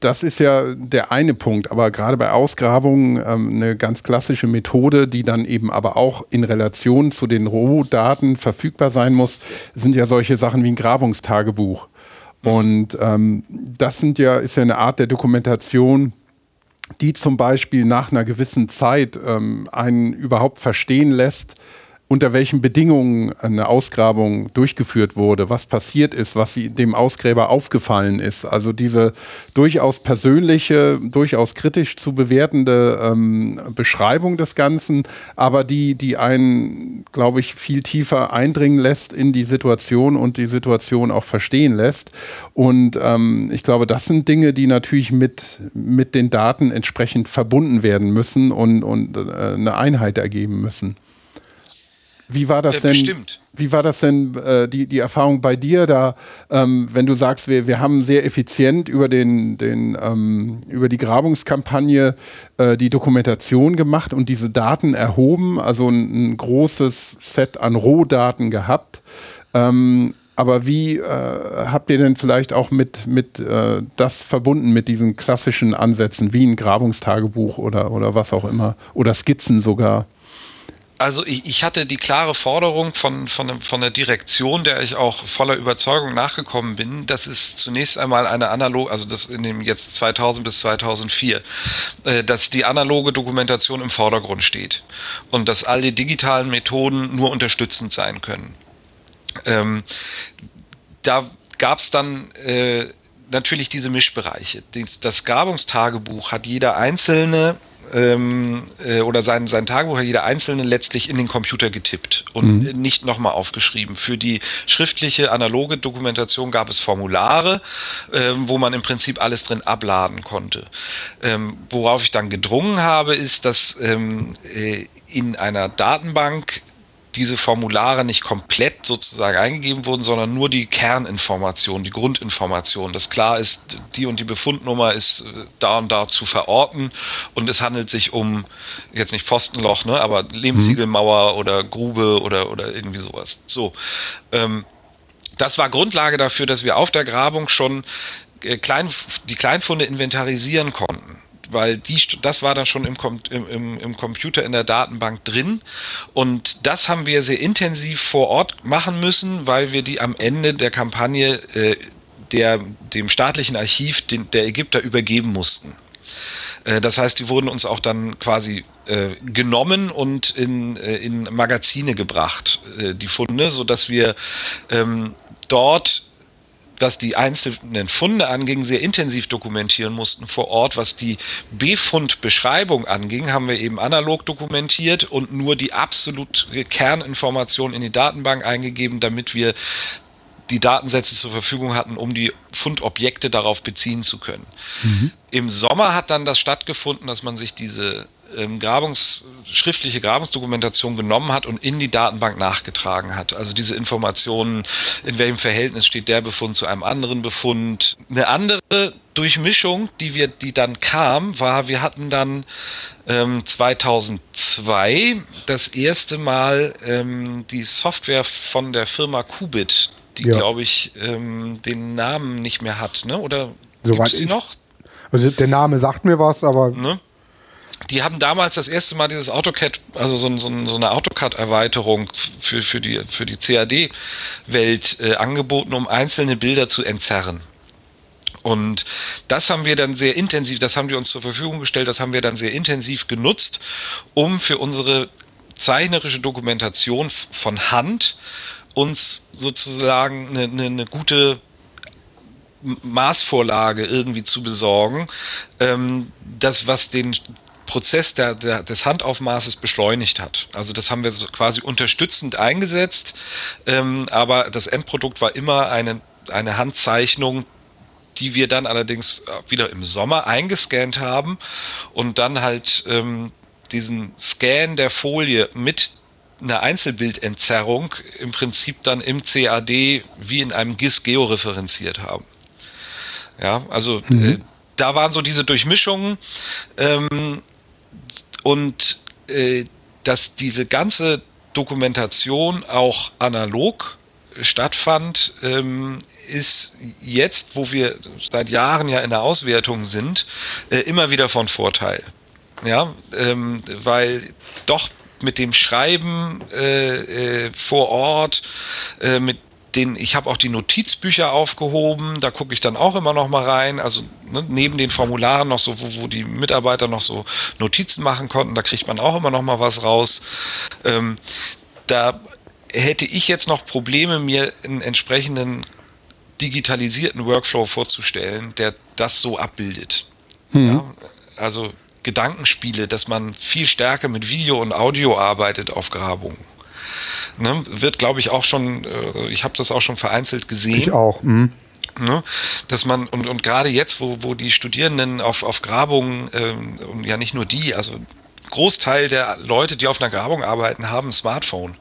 das ist ja der eine Punkt, aber gerade bei Ausgrabungen ähm, eine ganz klassische Methode, die dann eben aber auch in Relation zu den Rohdaten verfügbar sein muss, sind ja solche Sachen wie ein Grabungstagebuch. Und ähm, das sind ja, ist ja eine Art der Dokumentation, die zum Beispiel nach einer gewissen Zeit ähm, einen überhaupt verstehen lässt, unter welchen Bedingungen eine Ausgrabung durchgeführt wurde, was passiert ist, was dem Ausgräber aufgefallen ist. Also diese durchaus persönliche, durchaus kritisch zu bewertende ähm, Beschreibung des Ganzen, aber die, die einen, glaube ich, viel tiefer eindringen lässt in die Situation und die Situation auch verstehen lässt. Und ähm, ich glaube, das sind Dinge, die natürlich mit, mit den Daten entsprechend verbunden werden müssen und, und äh, eine Einheit ergeben müssen. Wie war das denn? Bestimmt. Wie war das denn äh, die, die Erfahrung bei dir da, ähm, wenn du sagst, wir, wir haben sehr effizient über, den, den, ähm, über die Grabungskampagne äh, die Dokumentation gemacht und diese Daten erhoben, also ein, ein großes Set an Rohdaten gehabt. Ähm, aber wie äh, habt ihr denn vielleicht auch mit, mit äh, das verbunden mit diesen klassischen Ansätzen wie ein Grabungstagebuch oder, oder was auch immer oder Skizzen sogar? Also ich, ich, hatte die klare Forderung von, von, von der Direktion, der ich auch voller Überzeugung nachgekommen bin, dass es zunächst einmal eine analog, also das in dem jetzt 2000 bis 2004, äh, dass die analoge Dokumentation im Vordergrund steht und dass all die digitalen Methoden nur unterstützend sein können. Ähm, da gab es dann äh, natürlich diese Mischbereiche. Das Grabungstagebuch hat jeder einzelne ähm, äh, oder sein, sein Tagebuch hat jeder Einzelne letztlich in den Computer getippt und mhm. nicht nochmal aufgeschrieben. Für die schriftliche, analoge Dokumentation gab es Formulare, ähm, wo man im Prinzip alles drin abladen konnte. Ähm, worauf ich dann gedrungen habe, ist, dass ähm, äh, in einer Datenbank diese Formulare nicht komplett sozusagen eingegeben wurden, sondern nur die Kerninformation, die Grundinformation, dass klar ist, die und die Befundnummer ist äh, da und da zu verorten und es handelt sich um, jetzt nicht Pfostenloch, ne, aber Lehmziegelmauer oder Grube oder, oder irgendwie sowas. So. Ähm, das war Grundlage dafür, dass wir auf der Grabung schon äh, Klein, die Kleinfunde inventarisieren konnten weil die, das war dann schon im, im, im, Computer in der Datenbank drin. Und das haben wir sehr intensiv vor Ort machen müssen, weil wir die am Ende der Kampagne äh, der, dem staatlichen Archiv den, der Ägypter übergeben mussten. Äh, das heißt, die wurden uns auch dann quasi äh, genommen und in, äh, in Magazine gebracht, äh, die Funde, sodass wir ähm, dort was die einzelnen Funde anging, sehr intensiv dokumentieren mussten vor Ort. Was die Befundbeschreibung anging, haben wir eben analog dokumentiert und nur die absolute Kerninformation in die Datenbank eingegeben, damit wir die Datensätze zur Verfügung hatten, um die Fundobjekte darauf beziehen zu können. Mhm. Im Sommer hat dann das stattgefunden, dass man sich diese ähm, Grabungs, schriftliche Grabungsdokumentation genommen hat und in die Datenbank nachgetragen hat. Also diese Informationen, in welchem Verhältnis steht der Befund zu einem anderen Befund. Eine andere Durchmischung, die wir, die dann kam, war, wir hatten dann ähm, 2002 das erste Mal ähm, die Software von der Firma Qubit, die ja. glaube ich ähm, den Namen nicht mehr hat, ne? Oder so gibt es die noch? Also der Name sagt mir was, aber ne? Die haben damals das erste Mal dieses AutoCAD, also so, so, so eine AutoCAD-Erweiterung für, für die, für die CAD-Welt äh, angeboten, um einzelne Bilder zu entzerren. Und das haben wir dann sehr intensiv, das haben die uns zur Verfügung gestellt, das haben wir dann sehr intensiv genutzt, um für unsere zeichnerische Dokumentation von Hand uns sozusagen eine, eine, eine gute Maßvorlage irgendwie zu besorgen, ähm, das, was den Prozess der, der, des Handaufmaßes beschleunigt hat. Also das haben wir quasi unterstützend eingesetzt, ähm, aber das Endprodukt war immer eine, eine Handzeichnung, die wir dann allerdings wieder im Sommer eingescannt haben und dann halt ähm, diesen Scan der Folie mit einer Einzelbildentzerrung im Prinzip dann im CAD wie in einem GIS georeferenziert haben. Ja, also mhm. äh, da waren so diese Durchmischungen ähm, und äh, dass diese ganze Dokumentation auch analog stattfand, ähm, ist jetzt, wo wir seit Jahren ja in der Auswertung sind, äh, immer wieder von Vorteil. Ja, ähm, weil doch mit dem Schreiben äh, äh, vor Ort, äh, mit den, ich habe auch die Notizbücher aufgehoben, da gucke ich dann auch immer noch mal rein. Also ne, neben den Formularen noch so, wo, wo, die Mitarbeiter noch so Notizen machen konnten, da kriegt man auch immer noch mal was raus. Ähm, da hätte ich jetzt noch Probleme, mir einen entsprechenden digitalisierten Workflow vorzustellen, der das so abbildet. Mhm. Ja, also Gedankenspiele, dass man viel stärker mit Video und Audio arbeitet auf Grabungen. Ne, wird, glaube ich, auch schon, äh, ich habe das auch schon vereinzelt gesehen. Ich auch. Mhm. Ne, dass man, und, und gerade jetzt, wo, wo die Studierenden auf, auf Grabungen, ähm, und ja nicht nur die, also Großteil der Leute, die auf einer Grabung arbeiten, haben ein Smartphone.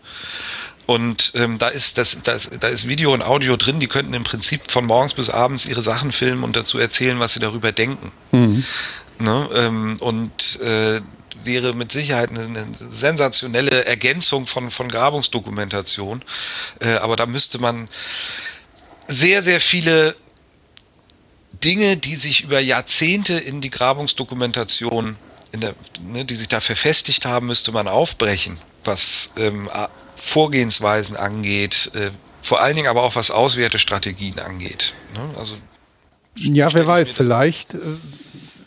Und ähm, da, ist das, da, ist, da ist Video und Audio drin, die könnten im Prinzip von morgens bis abends ihre Sachen filmen und dazu erzählen, was sie darüber denken. Mhm. Ne? Ähm, und äh, wäre mit Sicherheit eine, eine, sensationelle Ergänzung von, von Grabungsdokumentation. Äh, aber da müsste man sehr, sehr viele Dinge, die sich über Jahrzehnte in die Grabungsdokumentation, in der, ne, die sich da verfestigt haben, müsste man aufbrechen, was ähm, Vorgehensweisen angeht, äh, vor allen Dingen aber auch was Auswertestrategien angeht. Ne? Also, ja, wer weiß, vielleicht äh,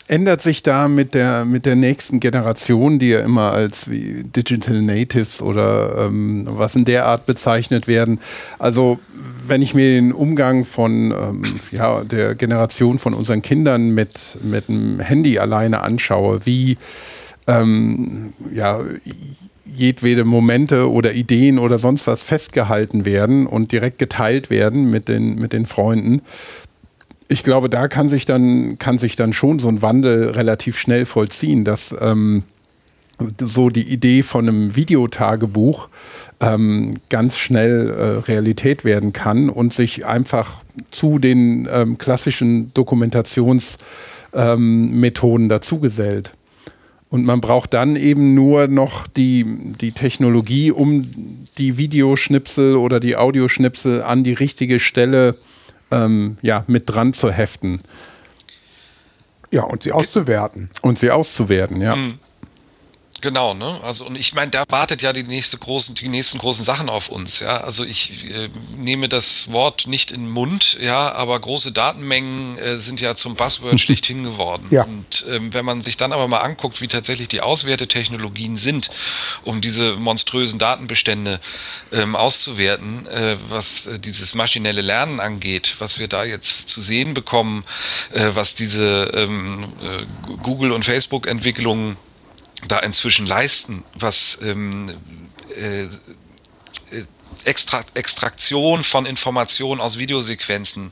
ändert sich da mit der, mit der nächsten Generation, die ja immer als wie Digital Natives oder ähm, was in der Art bezeichnet werden. Also wenn ich mir den Umgang von ähm, ja, der Generation von unseren Kindern mit, mit dem Handy alleine anschaue, wie ähm, ja, jedwede Momente oder Ideen oder sonst was festgehalten werden und direkt geteilt werden mit den, mit den Freunden. Ich glaube, da kann sich dann, kann sich dann schon so ein Wandel relativ schnell vollziehen, dass ähm, so die Idee von einem Videotagebuch ähm, ganz schnell äh, Realität werden kann und sich einfach zu den ähm, klassischen Dokumentationsmethoden ähm, dazugesellt. Und man braucht dann eben nur noch die, die Technologie, um die Videoschnipsel oder die Audioschnipsel an die richtige Stelle ähm, ja, mit dran zu heften. Ja, und sie auszuwerten. Und sie auszuwerten, ja. Mhm. Genau, ne? Also und ich meine, da wartet ja die nächste großen, die nächsten großen Sachen auf uns, ja. Also ich äh, nehme das Wort nicht in den Mund, ja, aber große Datenmengen äh, sind ja zum Buzzword schlechthin geworden. Ja. Und ähm, wenn man sich dann aber mal anguckt, wie tatsächlich die Auswertetechnologien sind, um diese monströsen Datenbestände ähm, auszuwerten, äh, was äh, dieses maschinelle Lernen angeht, was wir da jetzt zu sehen bekommen, äh, was diese ähm, äh, Google und Facebook Entwicklungen da inzwischen leisten, was ähm, äh, äh, Extra Extraktion von Informationen aus Videosequenzen,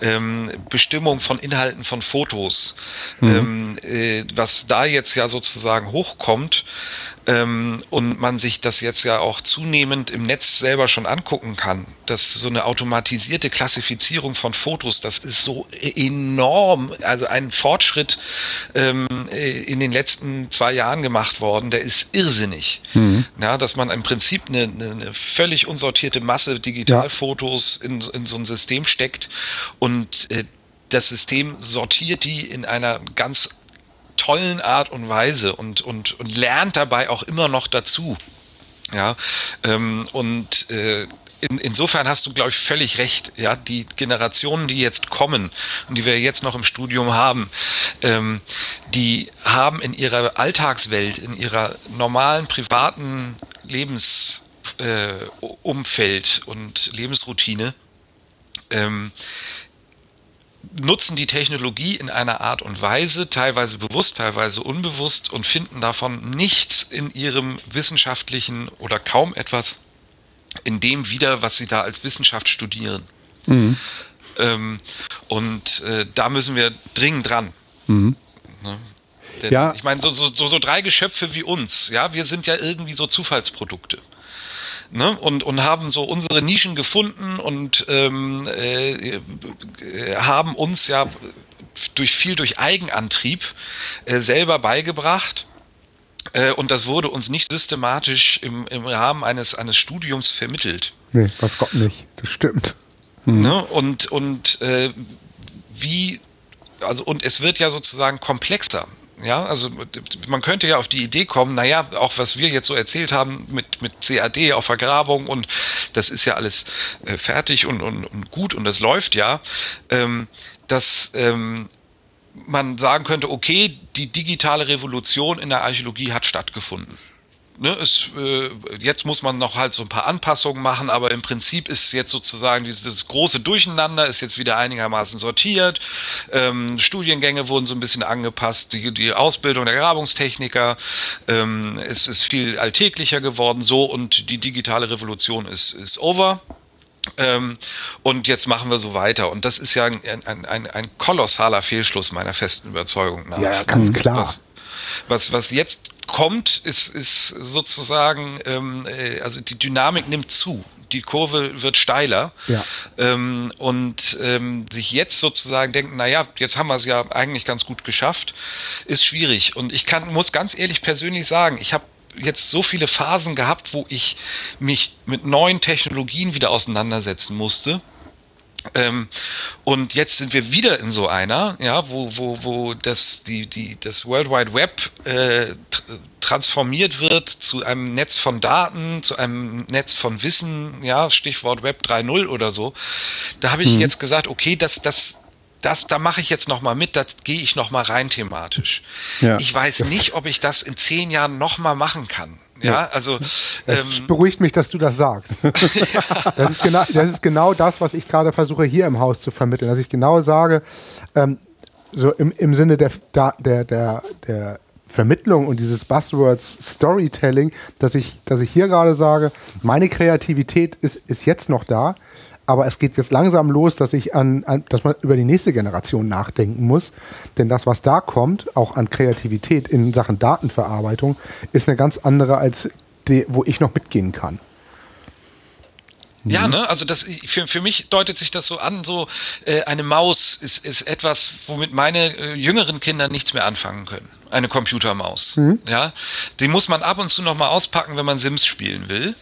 ähm, Bestimmung von Inhalten von Fotos, mhm. ähm, äh, was da jetzt ja sozusagen hochkommt, ähm, und man sich das jetzt ja auch zunehmend im Netz selber schon angucken kann, dass so eine automatisierte Klassifizierung von Fotos, das ist so enorm, also ein Fortschritt ähm, äh, in den letzten zwei Jahren gemacht worden, der ist irrsinnig. Mhm. Ja, dass man im Prinzip eine, eine völlig unsortierte Masse Digitalfotos ja. in, in so ein System steckt und äh, das System sortiert die in einer ganz tollen Art und Weise und, und, und lernt dabei auch immer noch dazu. Ja, ähm, und äh, in, insofern hast du, glaube ich, völlig recht. Ja, die Generationen, die jetzt kommen und die wir jetzt noch im Studium haben, ähm, die haben in ihrer Alltagswelt, in ihrer normalen privaten Lebensumfeld äh, und Lebensroutine ähm, nutzen die Technologie in einer Art und Weise, teilweise bewusst, teilweise unbewusst und finden davon nichts in ihrem wissenschaftlichen oder kaum etwas in dem wieder, was sie da als Wissenschaft studieren. Mhm. Ähm, und äh, da müssen wir dringend dran. Mhm. Ne? Denn, ja. Ich meine, so, so, so, drei Geschöpfe wie uns, ja, wir sind ja irgendwie so Zufallsprodukte. Ne? Und, und haben so unsere Nischen gefunden und ähm, äh, haben uns ja durch viel durch Eigenantrieb äh, selber beigebracht, äh, und das wurde uns nicht systematisch im, im Rahmen eines, eines Studiums vermittelt. Nee, was Gott nicht. Das stimmt. Mhm. Ne? Und, und äh, wie, also, und es wird ja sozusagen komplexer. Ja, also man könnte ja auf die Idee kommen, naja, auch was wir jetzt so erzählt haben mit, mit CAD auf Vergrabung und das ist ja alles äh, fertig und, und, und, gut und das läuft ja, ähm, dass ähm, man sagen könnte, okay, die digitale Revolution in der Archäologie hat stattgefunden. Ne, es, äh, jetzt muss man noch halt so ein paar Anpassungen machen, aber im Prinzip ist jetzt sozusagen dieses große Durcheinander ist jetzt wieder einigermaßen sortiert. Ähm, Studiengänge wurden so ein bisschen angepasst, die, die Ausbildung der Grabungstechniker ähm, es ist viel alltäglicher geworden, so und die digitale Revolution ist, ist over. Ähm, und jetzt machen wir so weiter. Und das ist ja ein, ein, ein, ein kolossaler Fehlschluss meiner festen Überzeugung nach. Ja, ganz mhm. klar. Was, was, was jetzt kommt, ist, ist sozusagen, ähm, äh, also die Dynamik nimmt zu. Die Kurve wird steiler. Ja. Ähm, und ähm, sich jetzt sozusagen denken, naja, jetzt haben wir es ja eigentlich ganz gut geschafft, ist schwierig. Und ich kann, muss ganz ehrlich persönlich sagen, ich habe jetzt so viele Phasen gehabt, wo ich mich mit neuen Technologien wieder auseinandersetzen musste. Ähm, und jetzt sind wir wieder in so einer, ja, wo, wo, wo das, die, die, das World Wide Web äh, transformiert wird zu einem Netz von Daten, zu einem Netz von Wissen, ja, Stichwort Web 3.0 oder so. Da habe ich mhm. jetzt gesagt, okay, das, das, das, da mache ich jetzt noch mal mit, da gehe ich noch mal rein thematisch. Ja. Ich weiß nicht, ob ich das in zehn Jahren noch mal machen kann. Ja, ja. also ähm, beruhigt mich, dass du das sagst. das, ist genau, das ist genau das, was ich gerade versuche hier im Haus zu vermitteln, dass ich genau sage, ähm, so im, im Sinne der, der, der, der Vermittlung und dieses Buzzwords Storytelling, dass ich, dass ich hier gerade sage, meine Kreativität ist, ist jetzt noch da, aber es geht jetzt langsam los, dass ich an, an, dass man über die nächste Generation nachdenken muss. Denn das, was da kommt, auch an Kreativität in Sachen Datenverarbeitung, ist eine ganz andere als die, wo ich noch mitgehen kann. Ja, ne, also das für, für mich deutet sich das so an, so äh, eine Maus ist, ist etwas, womit meine äh, jüngeren Kinder nichts mehr anfangen können eine Computermaus. Mhm. Ja, die muss man ab und zu noch mal auspacken, wenn man Sims spielen will.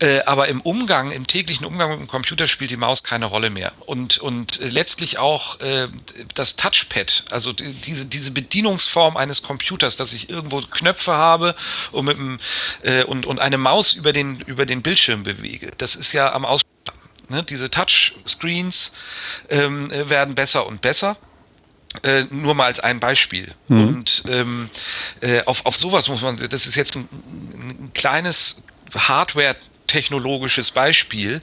Äh, aber im Umgang, im täglichen Umgang mit dem Computer spielt die Maus keine Rolle mehr. Und, und äh, letztlich auch äh, das Touchpad, also die, diese, diese Bedienungsform eines Computers, dass ich irgendwo Knöpfe habe und, mit dem, äh, und, und eine Maus über den, über den Bildschirm bewege. Das ist ja am Aus Ne, diese Touchscreens ähm, äh, werden besser und besser. Äh, nur mal als ein Beispiel. Mhm. Und ähm, äh, auf, auf sowas muss man, das ist jetzt ein, ein kleines Hardware- technologisches Beispiel,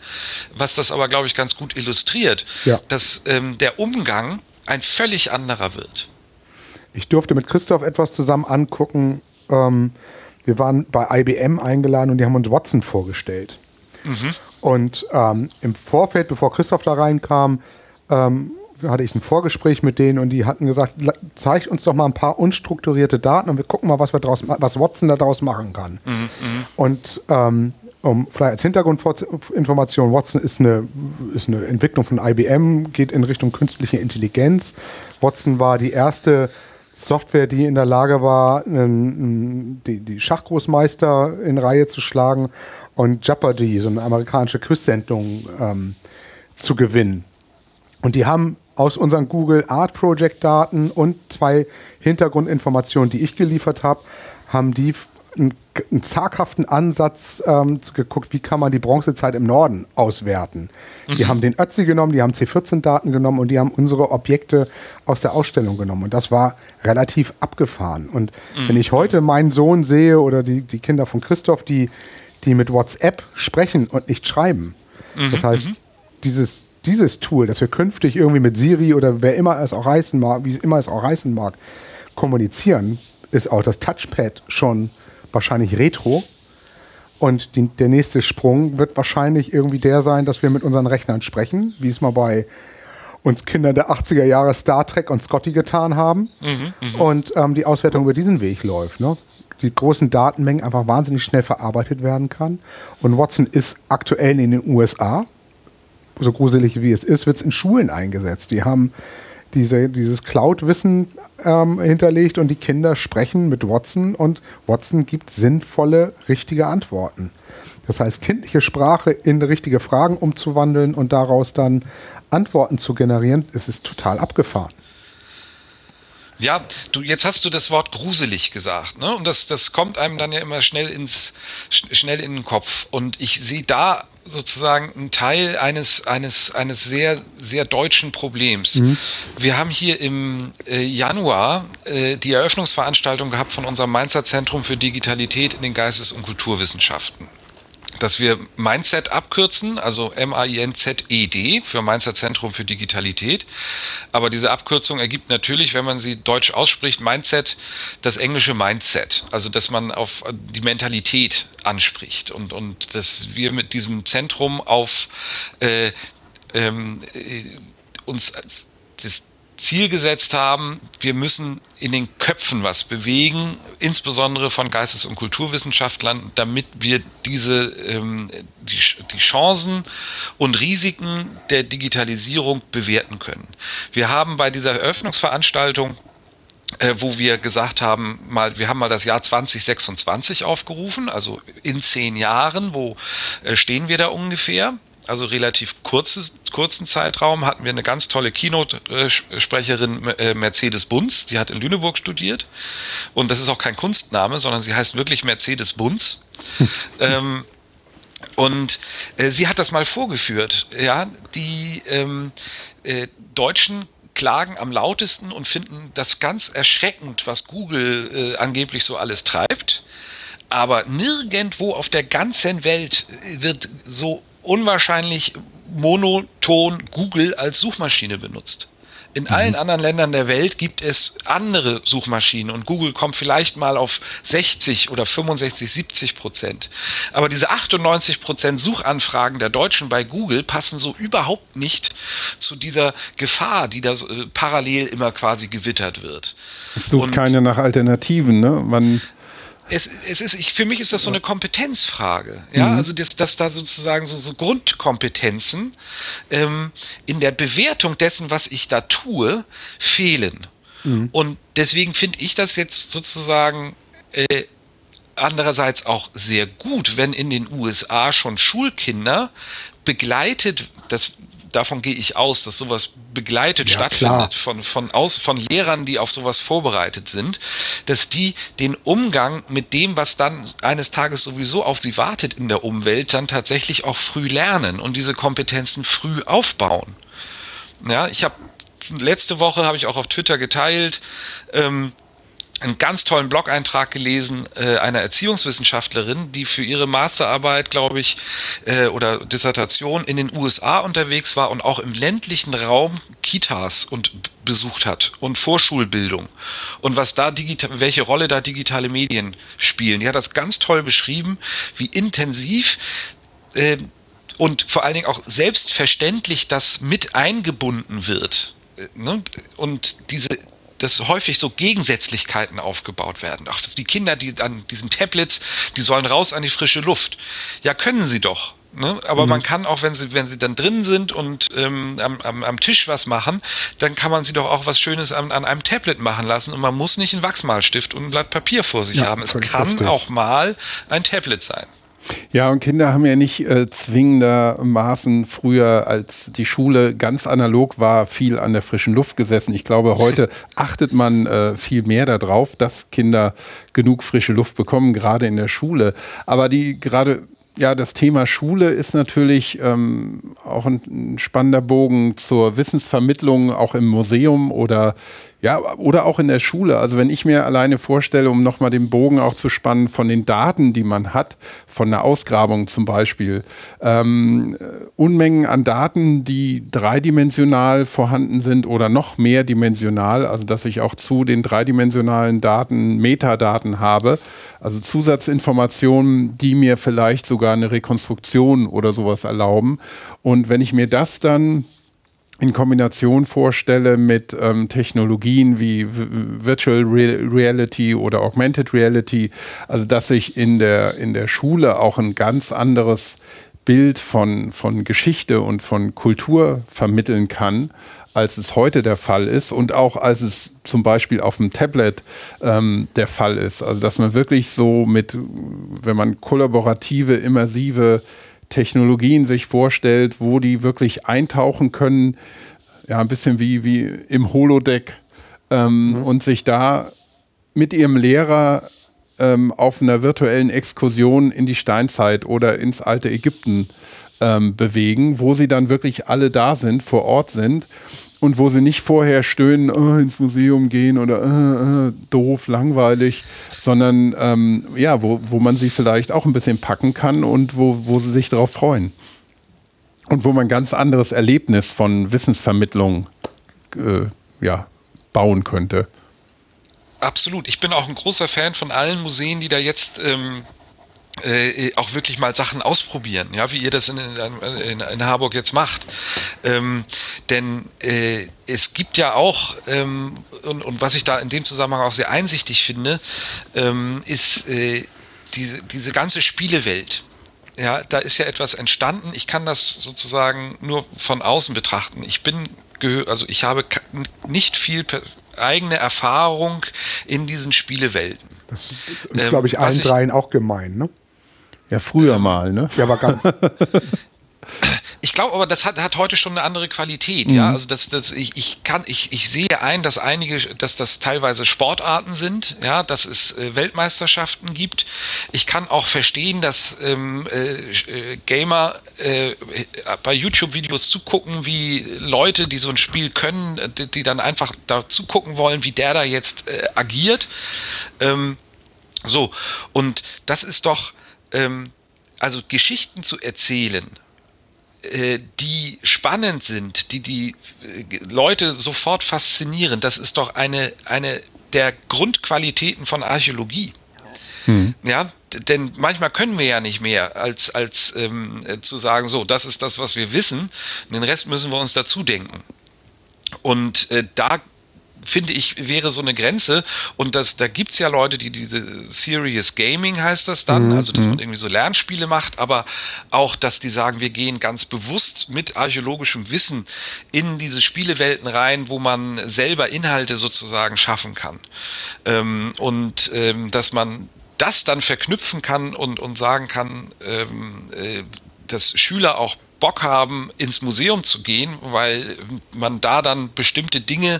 was das aber, glaube ich, ganz gut illustriert, ja. dass ähm, der Umgang ein völlig anderer wird. Ich durfte mit Christoph etwas zusammen angucken. Ähm, wir waren bei IBM eingeladen und die haben uns Watson vorgestellt. Mhm. Und ähm, im Vorfeld, bevor Christoph da reinkam, ähm, hatte ich ein Vorgespräch mit denen und die hatten gesagt, zeigt uns doch mal ein paar unstrukturierte Daten und wir gucken mal, was wir draus, was Watson daraus machen kann. Mhm, mhm. und ähm, um vielleicht als Hintergrundinformation, Watson ist eine, ist eine Entwicklung von IBM, geht in Richtung künstliche Intelligenz. Watson war die erste Software, die in der Lage war, die, die Schachgroßmeister in Reihe zu schlagen und Jeopardy, so eine amerikanische Quizsendung, ähm, zu gewinnen. Und die haben aus unseren Google Art Project Daten und zwei Hintergrundinformationen, die ich geliefert habe, haben die einen, einen zaghaften Ansatz ähm, geguckt, wie kann man die Bronzezeit im Norden auswerten. Mhm. Die haben den Ötzi genommen, die haben C14-Daten genommen und die haben unsere Objekte aus der Ausstellung genommen. Und das war relativ abgefahren. Und mhm. wenn ich heute meinen Sohn sehe oder die, die Kinder von Christoph, die, die mit WhatsApp sprechen und nicht schreiben, mhm. das heißt, mhm. dieses, dieses Tool, dass wir künftig irgendwie mit Siri oder wer immer es auch heißen mag, wie immer es auch heißen mag, kommunizieren, ist auch das Touchpad schon wahrscheinlich Retro. Und die, der nächste Sprung wird wahrscheinlich irgendwie der sein, dass wir mit unseren Rechnern sprechen, wie es mal bei uns Kindern der 80er Jahre Star Trek und Scotty getan haben. Mhm, mh. Und ähm, die Auswertung über diesen Weg läuft. Ne? Die großen Datenmengen einfach wahnsinnig schnell verarbeitet werden kann. Und Watson ist aktuell in den USA, so gruselig wie es ist, wird es in Schulen eingesetzt. Die haben diese, dieses Cloud-Wissen ähm, hinterlegt und die Kinder sprechen mit Watson und Watson gibt sinnvolle, richtige Antworten. Das heißt, kindliche Sprache in richtige Fragen umzuwandeln und daraus dann Antworten zu generieren, es ist total abgefahren. Ja, du, jetzt hast du das Wort gruselig gesagt, ne? Und das, das kommt einem dann ja immer schnell ins, schnell in den Kopf. Und ich sehe da sozusagen einen Teil eines, eines, eines sehr, sehr deutschen Problems. Mhm. Wir haben hier im äh, Januar äh, die Eröffnungsveranstaltung gehabt von unserem Mainzer Zentrum für Digitalität in den Geistes- und Kulturwissenschaften dass wir Mindset abkürzen, also M-A-I-N-Z-E-D für Mainzer Zentrum für Digitalität. Aber diese Abkürzung ergibt natürlich, wenn man sie deutsch ausspricht, Mindset, das englische Mindset. Also, dass man auf die Mentalität anspricht und, und dass wir mit diesem Zentrum auf äh, ähm, äh, uns das Ziel gesetzt haben, wir müssen in den Köpfen was bewegen, insbesondere von Geistes- und Kulturwissenschaftlern, damit wir diese ähm, die, die Chancen und Risiken der Digitalisierung bewerten können. Wir haben bei dieser Eröffnungsveranstaltung äh, wo wir gesagt haben, mal, wir haben mal das Jahr 2026 aufgerufen, also in zehn Jahren, wo äh, stehen wir da ungefähr? Also relativ kurzes, kurzen Zeitraum, hatten wir eine ganz tolle Keynote-Sprecherin äh, Mercedes Bunz, die hat in Lüneburg studiert. Und das ist auch kein Kunstname, sondern sie heißt wirklich Mercedes Bunz. ähm, und äh, sie hat das mal vorgeführt. Ja, die ähm, äh, Deutschen klagen am lautesten und finden das ganz erschreckend, was Google äh, angeblich so alles treibt. Aber nirgendwo auf der ganzen Welt wird so unwahrscheinlich monoton Google als Suchmaschine benutzt. In mhm. allen anderen Ländern der Welt gibt es andere Suchmaschinen und Google kommt vielleicht mal auf 60 oder 65, 70 Prozent. Aber diese 98 Prozent Suchanfragen der Deutschen bei Google passen so überhaupt nicht zu dieser Gefahr, die da äh, parallel immer quasi gewittert wird. Es sucht und keiner nach Alternativen, ne? Man es, es ist, ich, für mich ist das so eine Kompetenzfrage. Ja, mhm. also, dass, dass da sozusagen so, so Grundkompetenzen ähm, in der Bewertung dessen, was ich da tue, fehlen. Mhm. Und deswegen finde ich das jetzt sozusagen äh, andererseits auch sehr gut, wenn in den USA schon Schulkinder begleitet, das davon gehe ich aus, dass sowas begleitet ja, stattfindet von, von, aus, von Lehrern, die auf sowas vorbereitet sind, dass die den Umgang mit dem, was dann eines Tages sowieso auf sie wartet in der Umwelt, dann tatsächlich auch früh lernen und diese Kompetenzen früh aufbauen. Ja, ich habe letzte Woche habe ich auch auf Twitter geteilt, ähm, einen ganz tollen Blog-Eintrag gelesen äh, einer Erziehungswissenschaftlerin, die für ihre Masterarbeit, glaube ich, äh, oder Dissertation in den USA unterwegs war und auch im ländlichen Raum Kitas und besucht hat und Vorschulbildung und was da digital, welche Rolle da digitale Medien spielen. Die hat das ganz toll beschrieben, wie intensiv äh, und vor allen Dingen auch selbstverständlich das mit eingebunden wird. Äh, ne? Und diese dass häufig so Gegensätzlichkeiten aufgebaut werden. Ach, die Kinder, die an diesen Tablets, die sollen raus an die frische Luft. Ja, können sie doch. Ne? Aber mhm. man kann auch, wenn sie, wenn sie dann drin sind und ähm, am, am, am Tisch was machen, dann kann man sie doch auch was Schönes an, an einem Tablet machen lassen und man muss nicht einen Wachsmalstift und ein Blatt Papier vor sich ja, haben. Es kann richtig. auch mal ein Tablet sein. Ja, und Kinder haben ja nicht äh, zwingendermaßen früher, als die Schule ganz analog war, viel an der frischen Luft gesessen. Ich glaube, heute achtet man äh, viel mehr darauf, dass Kinder genug frische Luft bekommen, gerade in der Schule. Aber die gerade ja, das Thema Schule ist natürlich ähm, auch ein, spannender Bogen zur Wissensvermittlung, auch im Museum oder ja, oder auch in der Schule. Also wenn ich mir alleine vorstelle, um nochmal den Bogen auch zu spannen von den Daten, die man hat, von einer Ausgrabung zum Beispiel, ähm, Unmengen an Daten, die dreidimensional vorhanden sind oder noch mehrdimensional, also dass ich auch zu den dreidimensionalen Daten Metadaten habe, also Zusatzinformationen, die mir vielleicht sogar eine Rekonstruktion oder sowas erlauben. Und wenn ich mir das dann in Kombination vorstelle mit ähm, Technologien wie Virtual Reality oder Augmented Reality, also dass ich in der, in der Schule auch ein ganz anderes Bild von, von Geschichte und von Kultur vermitteln kann, als es heute der Fall ist und auch als es zum Beispiel auf dem Tablet ähm, der Fall ist. Also dass man wirklich so mit, wenn man kollaborative, immersive Technologien sich vorstellt, wo die wirklich eintauchen können, ja, ein bisschen wie, wie im Holodeck ähm, mhm. und sich da mit ihrem Lehrer ähm, auf einer virtuellen Exkursion in die Steinzeit oder ins alte Ägypten ähm, bewegen, wo sie dann wirklich alle da sind, vor Ort sind und wo sie nicht vorher stöhnen, oh, ins Museum gehen oder äh, doof, langweilig, sondern ähm, ja, wo, wo man sie vielleicht auch ein bisschen packen kann und wo, wo sie sich darauf freuen. Und wo man ganz anderes Erlebnis von Wissensvermittlung äh, ja, bauen könnte. Absolut. Ich bin auch ein großer Fan von allen Museen, die da jetzt ähm, äh, auch wirklich mal Sachen ausprobieren, ja, wie ihr das in, in, in Harburg jetzt macht. Ähm, denn äh, es gibt ja auch, ähm, und, und, was ich da in dem Zusammenhang auch sehr einsichtig finde, ähm, ist äh, diese, diese ganze Spielewelt. Ja, da ist ja etwas entstanden. Ich kann das sozusagen nur von außen betrachten. Ich bin, also ich habe nicht viel eigene Erfahrung in diesen Spielewelten. Das ist uns, ähm, glaube ich, allen dreien auch gemein, ne? Ja, früher mal, ne? Ja, aber ganz. Ich glaube aber, das hat, hat heute schon eine andere Qualität, mhm. ja. Also das, das, ich, ich kann, ich, ich sehe ein, dass einige, dass das teilweise Sportarten sind, ja, dass es äh, Weltmeisterschaften gibt. Ich kann auch verstehen, dass ähm, äh, Gamer äh, bei YouTube-Videos zugucken, wie Leute, die so ein Spiel können, die, die dann einfach da zugucken wollen, wie der da jetzt äh, agiert. Ähm, so, und das ist doch ähm, also Geschichten zu erzählen, äh, die spannend sind, die die äh, Leute sofort faszinieren, das ist doch eine, eine der Grundqualitäten von Archäologie. Hm. Ja, denn manchmal können wir ja nicht mehr, als, als ähm, äh, zu sagen, so, das ist das, was wir wissen, den Rest müssen wir uns dazu denken. Und äh, da finde ich, wäre so eine Grenze. Und das, da gibt es ja Leute, die diese Serious Gaming heißt das dann, mhm. also dass man mhm. irgendwie so Lernspiele macht, aber auch, dass die sagen, wir gehen ganz bewusst mit archäologischem Wissen in diese Spielewelten rein, wo man selber Inhalte sozusagen schaffen kann. Ähm, und ähm, dass man das dann verknüpfen kann und, und sagen kann, ähm, äh, dass Schüler auch Bock haben, ins Museum zu gehen, weil man da dann bestimmte Dinge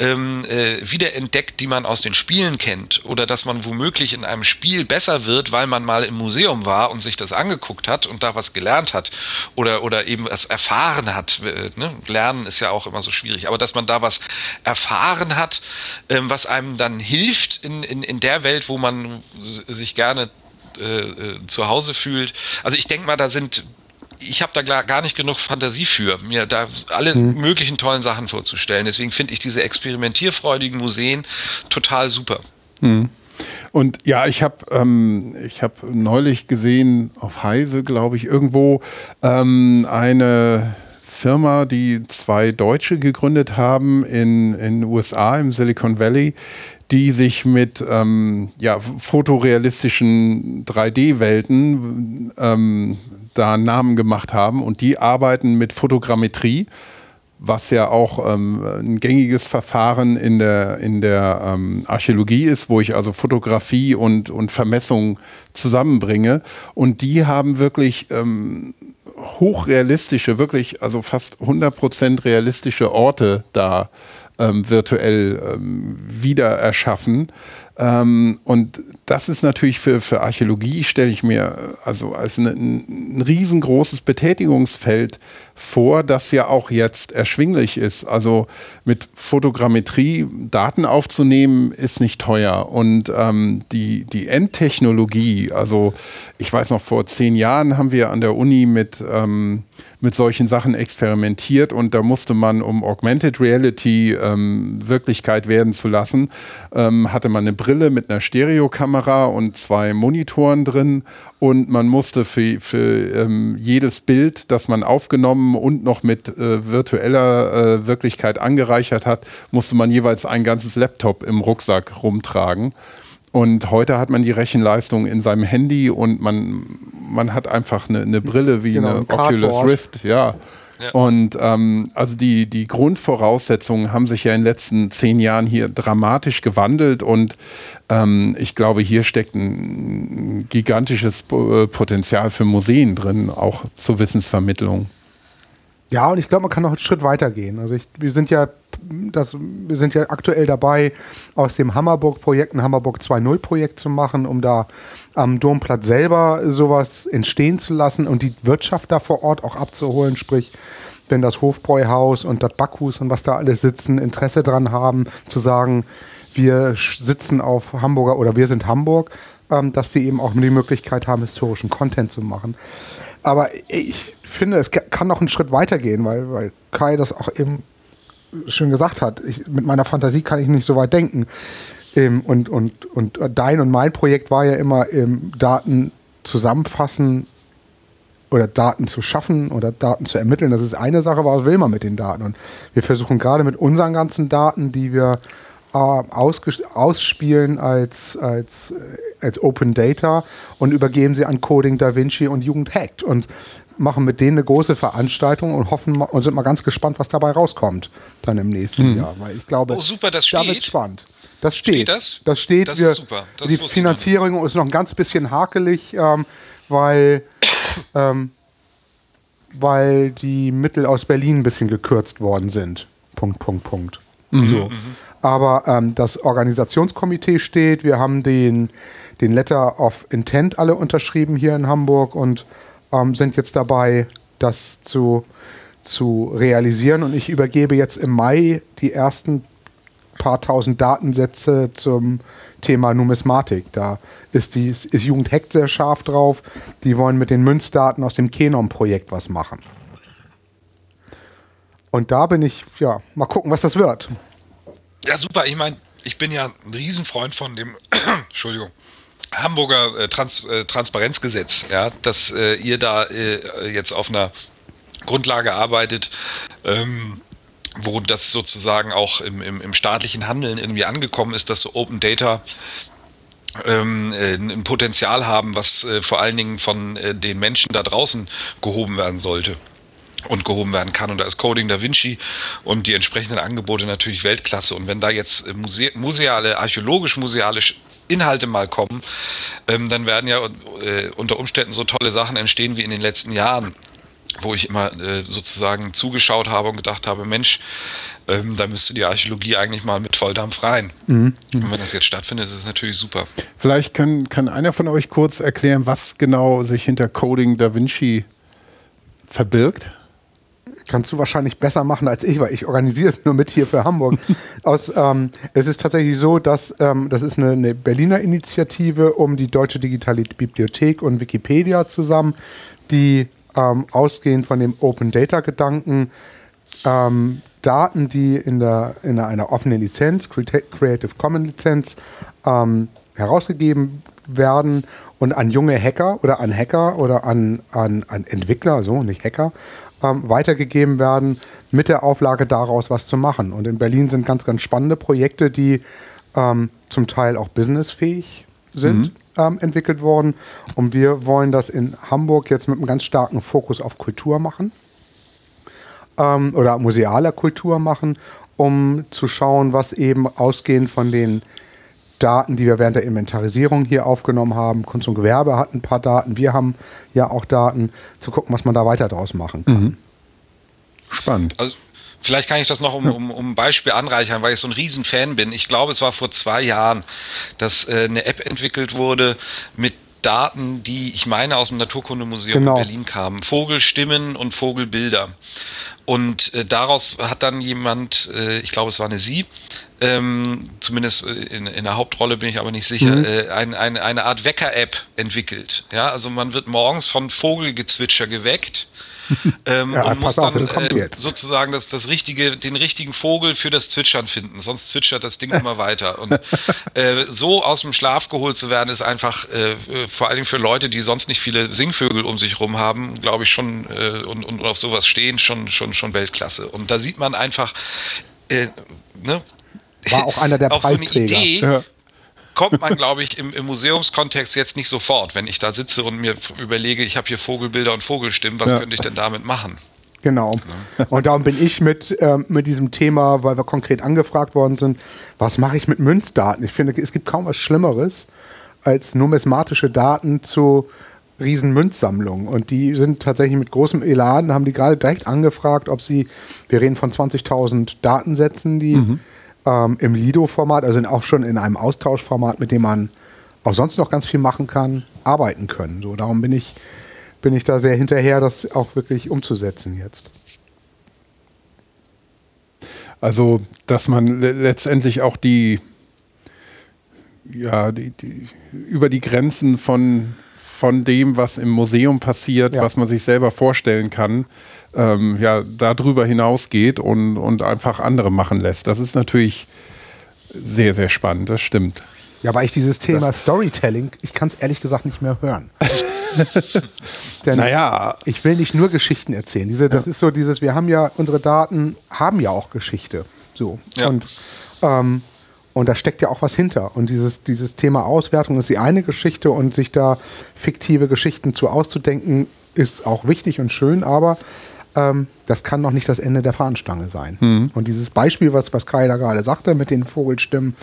ähm, äh, wiederentdeckt, die man aus den Spielen kennt. Oder dass man womöglich in einem Spiel besser wird, weil man mal im Museum war und sich das angeguckt hat und da was gelernt hat. Oder, oder eben was erfahren hat. Äh, ne? Lernen ist ja auch immer so schwierig. Aber dass man da was erfahren hat, ähm, was einem dann hilft in, in, in der Welt, wo man sich gerne äh, äh, zu Hause fühlt. Also ich denke mal, da sind ich habe da gar nicht genug Fantasie für, mir da alle hm. möglichen tollen Sachen vorzustellen. Deswegen finde ich diese experimentierfreudigen Museen total super. Hm. Und ja, ich habe ähm, ich hab neulich gesehen, auf Heise, glaube ich, irgendwo ähm, eine Firma, die zwei Deutsche gegründet haben in den USA, im Silicon Valley, die sich mit ähm, ja, fotorealistischen 3D-Welten ähm, da Namen gemacht haben und die arbeiten mit Fotogrammetrie was ja auch ähm, ein gängiges Verfahren in der, in der ähm, Archäologie ist, wo ich also Fotografie und, und Vermessung zusammenbringe. Und die haben wirklich ähm, hochrealistische, wirklich, also fast 100% realistische Orte da ähm, virtuell ähm, wieder erschaffen. Ähm, und das ist natürlich für, für Archäologie, stelle ich mir also als eine, ein riesengroßes Betätigungsfeld vor, das ja auch jetzt erschwinglich ist. Also mit Fotogrammetrie Daten aufzunehmen, ist nicht teuer. Und ähm, die, die Endtechnologie, also ich weiß noch, vor zehn Jahren haben wir an der Uni mit ähm, mit solchen Sachen experimentiert und da musste man, um Augmented Reality ähm, Wirklichkeit werden zu lassen, ähm, hatte man eine Brille mit einer Stereokamera und zwei Monitoren drin und man musste für, für ähm, jedes Bild, das man aufgenommen und noch mit äh, virtueller äh, Wirklichkeit angereichert hat, musste man jeweils ein ganzes Laptop im Rucksack rumtragen. Und heute hat man die Rechenleistung in seinem Handy und man, man hat einfach eine, eine Brille wie genau, eine ein Oculus Rift, ja. Ja. Und ähm, also die, die Grundvoraussetzungen haben sich ja in den letzten zehn Jahren hier dramatisch gewandelt und ähm, ich glaube, hier steckt ein gigantisches äh, Potenzial für Museen drin, auch zur Wissensvermittlung. Ja, und ich glaube, man kann noch einen Schritt weiter gehen. Also ich, wir sind ja das, wir sind ja aktuell dabei, aus dem Hammerburg-Projekt ein Hammerburg 2.0-Projekt zu machen, um da am Domplatz selber sowas entstehen zu lassen und die Wirtschaft da vor Ort auch abzuholen. Sprich, wenn das Hofbräuhaus und das Backhus und was da alles sitzen, Interesse dran haben, zu sagen, wir sitzen auf Hamburger oder wir sind Hamburg, ähm, dass sie eben auch die Möglichkeit haben, historischen Content zu machen. Aber ich finde, es kann noch einen Schritt weiter gehen, weil, weil Kai das auch eben schön gesagt hat. Ich, mit meiner Fantasie kann ich nicht so weit denken. Ähm, und, und, und dein und mein Projekt war ja immer ähm, Daten zusammenfassen oder Daten zu schaffen oder Daten zu ermitteln. Das ist eine Sache, aber was will man mit den Daten? Und wir versuchen gerade mit unseren ganzen Daten, die wir äh, ausspielen als, als, äh, als Open Data und übergeben sie an Coding Da Vinci und Jugend Hackt. Und machen mit denen eine große Veranstaltung und hoffen und sind mal ganz gespannt, was dabei rauskommt dann im nächsten mhm. Jahr. Weil ich glaube, oh, super, das da wird spannend. Das steht. steht das? das steht. Das wir, ist super. Das die Finanzierung ist noch ein ganz bisschen hakelig, ähm, weil, ähm, weil die Mittel aus Berlin ein bisschen gekürzt worden sind. Punkt, Punkt, Punkt. Mhm. So. Mhm. Aber ähm, das Organisationskomitee steht. Wir haben den, den Letter of Intent alle unterschrieben hier in Hamburg und ähm, sind jetzt dabei, das zu, zu realisieren. Und ich übergebe jetzt im Mai die ersten paar tausend Datensätze zum Thema Numismatik. Da ist, die, ist Jugend Hackt sehr scharf drauf. Die wollen mit den Münzdaten aus dem Kenom-Projekt was machen. Und da bin ich, ja, mal gucken, was das wird. Ja, super. Ich meine, ich bin ja ein Riesenfreund von dem, Entschuldigung, Hamburger äh, Trans, äh, Transparenzgesetz, ja, dass äh, ihr da äh, jetzt auf einer Grundlage arbeitet, ähm, wo das sozusagen auch im, im, im, staatlichen Handeln irgendwie angekommen ist, dass so Open Data ähm, äh, ein Potenzial haben, was äh, vor allen Dingen von den Menschen da draußen gehoben werden sollte und gehoben werden kann. Und da ist Coding Da Vinci und die entsprechenden Angebote natürlich Weltklasse. Und wenn da jetzt muse museale, archäologisch-musealisch Inhalte mal kommen, ähm, dann werden ja äh, unter Umständen so tolle Sachen entstehen wie in den letzten Jahren, wo ich immer äh, sozusagen zugeschaut habe und gedacht habe, Mensch, ähm, da müsste die Archäologie eigentlich mal mit Volldampf rein. Mhm. Und wenn das jetzt stattfindet, ist es natürlich super. Vielleicht kann, kann einer von euch kurz erklären, was genau sich hinter Coding Da Vinci verbirgt? kannst du wahrscheinlich besser machen als ich, weil ich organisiere es nur mit hier für Hamburg. Aus, ähm, es ist tatsächlich so, dass ähm, das ist eine, eine, Berliner Initiative um die Deutsche Digitale Bibliothek und Wikipedia zusammen, die ähm, ausgehend von dem Open Data Gedanken ähm, Daten, die in, der, in einer offenen Lizenz, Creative Commons Lizenz, ähm, herausgegeben werden und an junge Hacker oder an Hacker oder an, an, an Entwickler, so nicht Hacker, ähm, weitergegeben werden, mit der Auflage daraus was zu machen. Und in Berlin sind ganz, ganz spannende Projekte, die ähm, zum Teil auch businessfähig sind, mhm. Ähm, entwickelt worden. Und wir wollen das in Hamburg jetzt mit einem ganz starken Fokus auf Kultur machen. ähm, oder musealer Kultur machen, um zu schauen, was eben ausgehend von den Daten, die wir während der Inventarisierung hier aufgenommen haben. Kunst und Gewerbe hat ein paar Daten, wir haben ja auch Daten, zu gucken, was man da weiter draus machen kann. Mhm. Spannend. Also Vielleicht kann ich das noch um, um, um ein Beispiel anreichern, weil ich so ein Riesenfan bin. Ich glaube, es war vor zwei Jahren, dass äh, eine App entwickelt wurde mit Daten, die ich meine aus dem Naturkundemuseum genau. in Berlin kamen. Vogelstimmen und Vogelbilder. Und äh, daraus hat dann jemand, äh, ich glaube, es war eine Sie, ähm, zumindest äh, in, in, der Hauptrolle bin ich aber nicht sicher, mhm. äh, ein, ein, eine Art Wecker-App entwickelt. Ja, also man wird morgens von Vogelgezwitscher geweckt ähm, ja, und muss dann äh, sozusagen das, das richtige, den richtigen Vogel für das Zwitschern finden, sonst zwitschert das Ding immer weiter. Und äh, so aus dem Schlaf geholt zu werden, ist einfach äh, vor allen Dingen für Leute, die sonst nicht viele Singvögel um sich rum haben, glaube ich schon äh, und, und auf sowas stehen, schon, schon, schon Weltklasse. Und da sieht man einfach, äh, ne? War auch einer der Preisträger. So eine Idee, ja kommt man, glaube ich, im, im, Museumskontext jetzt nicht sofort, wenn ich da sitze und mir überlege, ich habe hier Vogelbilder und Vogelstimmen, was ja. könnte ich denn damit machen? Genau. Und darum bin ich mit, ähm, mit diesem Thema, weil wir konkret angefragt worden sind, was mache ich mit Münzdaten? Ich finde, es gibt kaum was Schlimmeres, als numismatische Daten zu Riesenmünzsammlungen. Und die sind tatsächlich mit großem Elan, haben die gerade direkt angefragt, ob sie, wir reden von 20.000 Datensätzen, die mhm ähm, im Lido-Format, also auch schon in einem Austauschformat, mit dem man auch sonst noch ganz viel machen kann, arbeiten können. So, darum bin ich, bin ich da sehr hinterher, das auch wirklich umzusetzen jetzt. Also, dass man letztendlich auch die, ja, die, die, über die Grenzen von, von dem, was im Museum passiert, ja. was man sich selber vorstellen kann, ähm, ja, darüber hinausgeht und, und einfach andere machen lässt. Das ist natürlich sehr, sehr spannend, das stimmt. Ja, weil ich dieses Thema das Storytelling, ich kann es ehrlich gesagt nicht mehr hören. Denn naja. ich will nicht nur Geschichten erzählen. Diese, das ja. ist so dieses, wir haben ja, unsere Daten haben ja auch Geschichte. So. Ja. Und, ähm, und da steckt ja auch was hinter. Und dieses, dieses Thema Auswertung ist die eine Geschichte und sich da fiktive Geschichten zu auszudenken, ist auch wichtig und schön, aber ähm, das kann noch nicht das Ende der Fahnenstange sein. Mhm. Und dieses Beispiel, was, was Kai da gerade sagte mit den Vogelstimmen,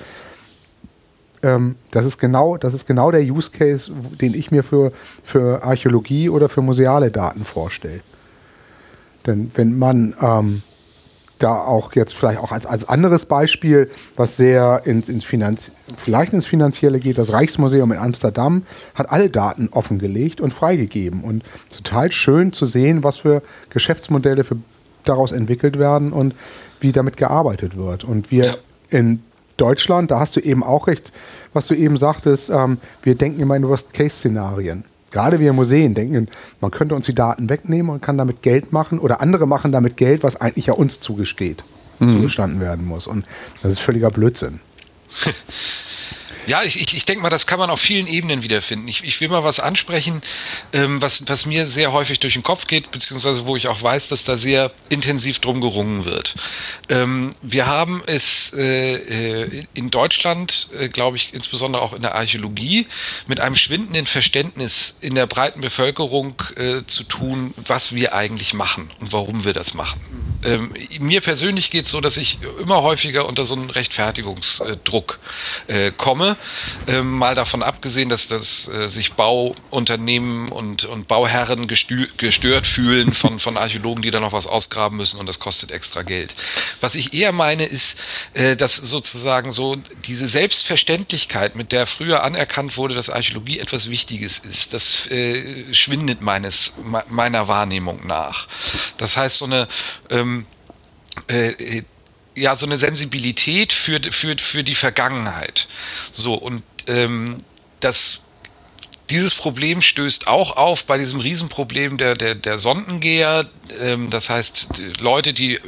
ähm, das, ist genau, das ist genau der Use Case, den ich mir für, für Archäologie oder für museale Daten vorstelle. Denn wenn man ähm, da auch jetzt vielleicht auch als, als anderes Beispiel, was sehr ins, ins Finanz, vielleicht ins Finanzielle geht, das Reichsmuseum in Amsterdam hat alle Daten offengelegt und freigegeben. Und total schön zu sehen, was für Geschäftsmodelle für, daraus entwickelt werden und wie damit gearbeitet wird. Und wir ja. in Deutschland, da hast du eben auch recht, was du eben sagtest, ähm, wir denken immer in Worst-Case-Szenarien gerade wir Museen denken, man könnte uns die Daten wegnehmen und kann damit Geld machen oder andere machen damit Geld, was eigentlich ja uns zugesteht, mhm. zugestanden werden muss. Und das ist völliger Blödsinn. Ja, ich, ich, ich denke mal, das kann man auf vielen Ebenen wiederfinden. Ich, ich will mal was ansprechen, ähm, was, was mir sehr häufig durch den Kopf geht, beziehungsweise wo ich auch weiß, dass da sehr intensiv drum gerungen wird. Ähm, wir haben es äh, äh in Deutschland, äh, glaube ich, insbesondere auch in der Archäologie, mit einem schwindenden Verständnis in der breiten Bevölkerung äh, zu tun, was wir eigentlich machen und warum wir das machen. Ähm, mir persönlich geht es so, dass ich immer häufiger unter so einen Rechtfertigungsdruck äh, komme ähm, mal davon abgesehen, dass, dass äh, sich Bauunternehmen und, und Bauherren gestört fühlen von, von Archäologen, die da noch was ausgraben müssen und das kostet extra Geld. Was ich eher meine, ist, äh, dass sozusagen so diese Selbstverständlichkeit, mit der früher anerkannt wurde, dass Archäologie etwas Wichtiges ist, das äh, schwindet meines, meiner Wahrnehmung nach. Das heißt, so eine ähm, äh, ja so eine Sensibilität für, für, für die Vergangenheit. So, und ähm, das dieses Problem stößt auch auf bei diesem Riesenproblem der, der, der Sondengeher. Ähm, das heißt, Leute, die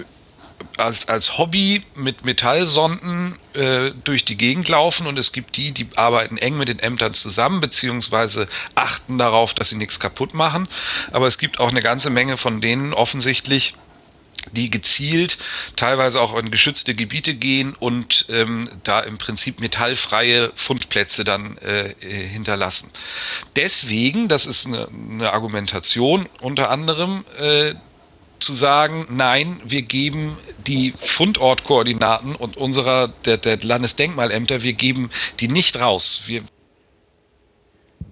als, als Hobby mit Metallsonden äh, durch die Gegend laufen und es gibt die, die arbeiten eng mit den Ämtern zusammen, beziehungsweise achten darauf, dass sie nichts kaputt machen. Aber es gibt auch eine ganze Menge von denen offensichtlich, die gezielt teilweise auch in geschützte Gebiete gehen und ähm, da im Prinzip metallfreie Fundplätze dann äh, hinterlassen. Deswegen, das ist eine, eine Argumentation unter anderem, äh, zu sagen, nein, wir geben die Fundortkoordinaten und unserer der, der Landesdenkmalämter, wir geben die nicht raus. Wir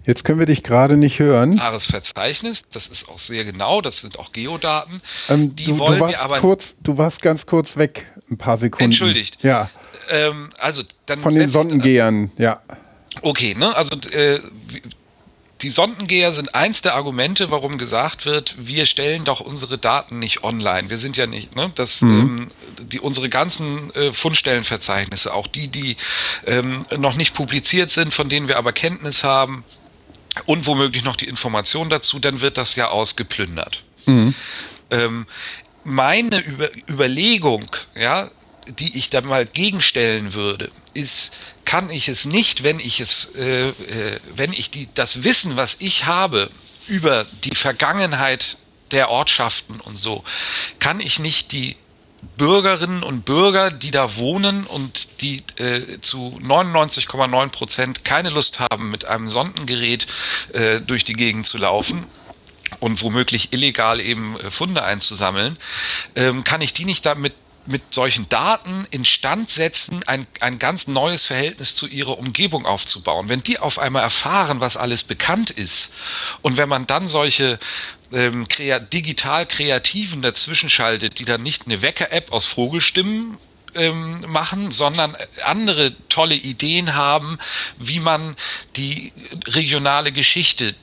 Jetzt können wir dich gerade nicht hören. Verzeichnis, das ist auch sehr genau, das sind auch Geodaten. Ähm, die du, wollen du warst wir aber kurz, du warst ganz kurz weg, ein paar Sekunden. Entschuldigt. Ja. Ähm, also dann von den Sondengehern, ja. Okay, ne? Also äh, die Sondengeher sind eins der Argumente, warum gesagt wird, wir stellen doch unsere Daten nicht online. Wir sind ja nicht, ne, das, mhm. ähm, die, unsere ganzen äh, Fundstellenverzeichnisse, auch die, die ähm, noch nicht publiziert sind, von denen wir aber Kenntnis haben und womöglich noch die Information dazu, dann wird das ja ausgeplündert. Mhm. Ähm, meine Über Überlegung, ja, die ich da mal gegenstellen würde, ist, kann ich es nicht, wenn ich es, äh, äh, wenn ich die, das Wissen, was ich habe über die Vergangenheit der Ortschaften und so, kann ich nicht die Bürgerinnen und Bürger, die da wohnen und die äh, zu 99,9 Prozent keine Lust haben, mit einem Sondengerät äh, durch die Gegend zu laufen und womöglich illegal eben äh, Funde einzusammeln, ähm, kann ich die nicht damit mit solchen Daten instand setzen, ein, ein ganz neues Verhältnis zu ihrer Umgebung aufzubauen. Wenn die auf einmal erfahren, was alles bekannt ist und wenn man dann solche ähm, krea digital Kreativen dazwischen schaltet, die dann nicht eine Wecker-App aus Vogelstimmen ähm, machen, sondern andere tolle Ideen haben, wie man die regionale Geschichte,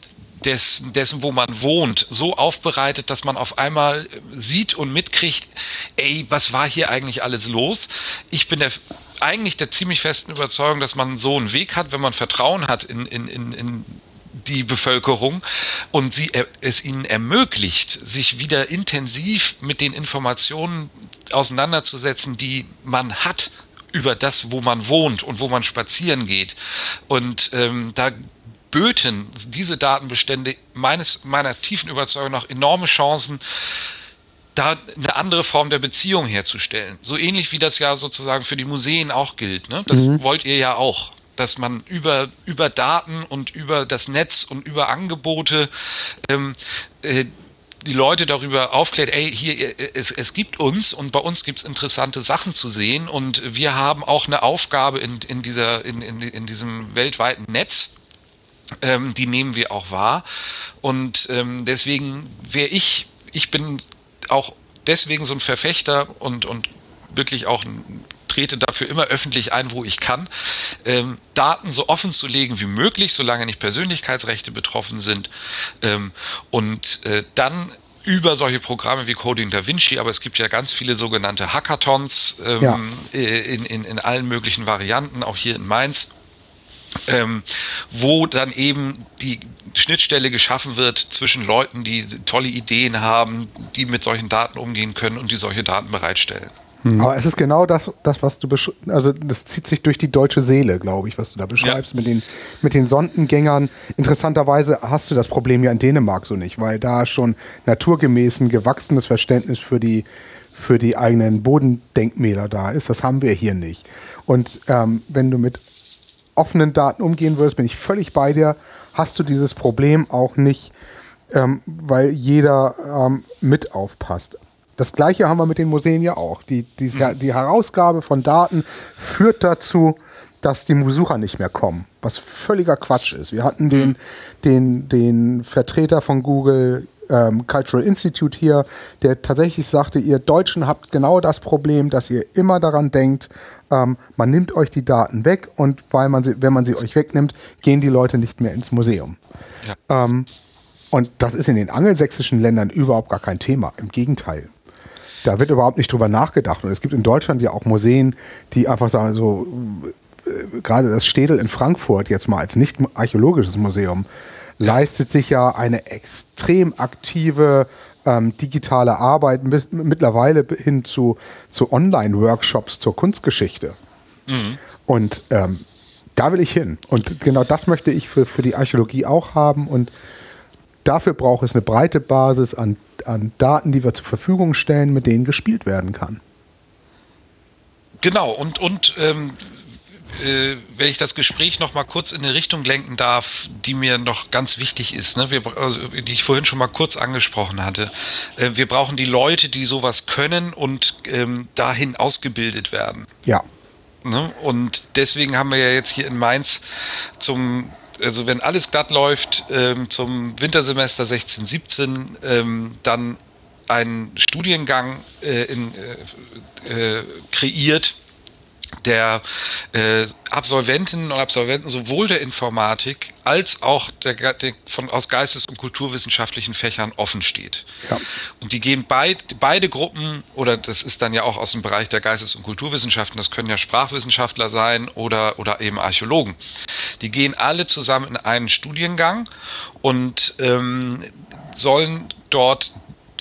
des, dessen, wo man wohnt, so aufbereitet, dass man auf einmal sieht und mitkriegt, ey, was war hier eigentlich alles los? Ich bin der eigentlich der ziemlich festen Überzeugung, dass man so einen Weg hat, wenn man Vertrauen hat in, in, in, in die Bevölkerung und sie, es ihnen ermöglicht, sich wieder intensiv mit den Informationen auseinanderzusetzen, die man hat über das, wo man wohnt und wo man spazieren geht. Und ähm, da böten diese Datenbestände meines, meiner tiefen Überzeugung nach enorme Chancen, da eine andere Form der Beziehung herzustellen. So ähnlich wie das ja sozusagen für die Museen auch gilt. Ne? Das mhm. wollt ihr ja auch, dass man über, über Daten und über das Netz und über Angebote ähm, äh, die Leute darüber aufklärt, ey, hier, äh, es, es gibt uns und bei uns gibt es interessante Sachen zu sehen und wir haben auch eine Aufgabe in, in, dieser, in, in, in diesem weltweiten Netz ähm, die nehmen wir auch wahr. Und ähm, deswegen wäre ich, ich bin auch deswegen so ein Verfechter und, und wirklich auch ein, trete dafür immer öffentlich ein, wo ich kann, ähm, Daten so offen zu legen wie möglich, solange nicht Persönlichkeitsrechte betroffen sind. Ähm, und äh, dann über solche Programme wie Coding Da Vinci, aber es gibt ja ganz viele sogenannte Hackathons ähm, ja. Äh, in, in, in allen möglichen Varianten, auch hier in Mainz ähm, wo dann eben die Schnittstelle geschaffen wird zwischen Leuten, die tolle Ideen haben, die mit solchen Daten umgehen können und die solche Daten bereitstellen. Mhm. Aber es ist genau das, das was du beschreibst, also das zieht sich durch die deutsche Seele, glaube ich, was du da beschreibst ja. mit, den, mit den Sondengängern. Interessanterweise hast du das Problem ja in Dänemark so nicht, weil da schon naturgemäß ein gewachsenes Verständnis für die, für die eigenen Bodendenkmäler da ist. Das haben wir hier nicht. Und ähm, wenn du mit offenen Daten umgehen würdest, bin ich völlig bei dir, hast du dieses Problem auch nicht, ähm, weil jeder ähm, mit aufpasst. Das gleiche haben wir mit den Museen ja auch. Die, die, die Herausgabe von Daten führt dazu, dass die Besucher nicht mehr kommen, was völliger Quatsch ist. Wir hatten den, den, den Vertreter von Google ähm, Cultural Institute hier, der tatsächlich sagte, ihr Deutschen habt genau das Problem, dass ihr immer daran denkt, ähm, man nimmt euch die Daten weg und weil man sie, wenn man sie euch wegnimmt, gehen die Leute nicht mehr ins Museum. Ja. Ähm, und das ist in den angelsächsischen Ländern überhaupt gar kein Thema. Im Gegenteil. Da wird überhaupt nicht drüber nachgedacht. Und es gibt in Deutschland ja auch Museen, die einfach sagen, so, äh, gerade das Städel in Frankfurt jetzt mal als nicht archäologisches Museum, leistet sich ja eine extrem aktive ähm, digitale Arbeit bis, mittlerweile hin zu, zu Online-Workshops zur Kunstgeschichte. Mhm. Und ähm, da will ich hin. Und genau das möchte ich für, für die Archäologie auch haben. Und dafür braucht es eine breite Basis an, an Daten, die wir zur Verfügung stellen, mit denen gespielt werden kann. Genau, und, und ähm, äh, wenn ich das Gespräch noch mal kurz in eine Richtung lenken darf, die mir noch ganz wichtig ist, ne? wir, also, die ich vorhin schon mal kurz angesprochen hatte. Äh, wir brauchen die Leute, die sowas können und ähm, dahin ausgebildet werden. Ja. Ne? Und deswegen haben wir ja jetzt hier in Mainz zum also wenn alles glatt läuft, ähm, zum Wintersemester 16, 17 ähm, dann einen Studiengang äh, in, äh, äh, kreiert, der äh, Absolventinnen und Absolventen sowohl der Informatik als auch der, der, von, aus geistes- und kulturwissenschaftlichen Fächern offen steht. Ja. Und die gehen beid, beide Gruppen, oder das ist dann ja auch aus dem Bereich der Geistes- und Kulturwissenschaften, das können ja Sprachwissenschaftler sein oder, oder eben Archäologen, die gehen alle zusammen in einen Studiengang und ähm, sollen dort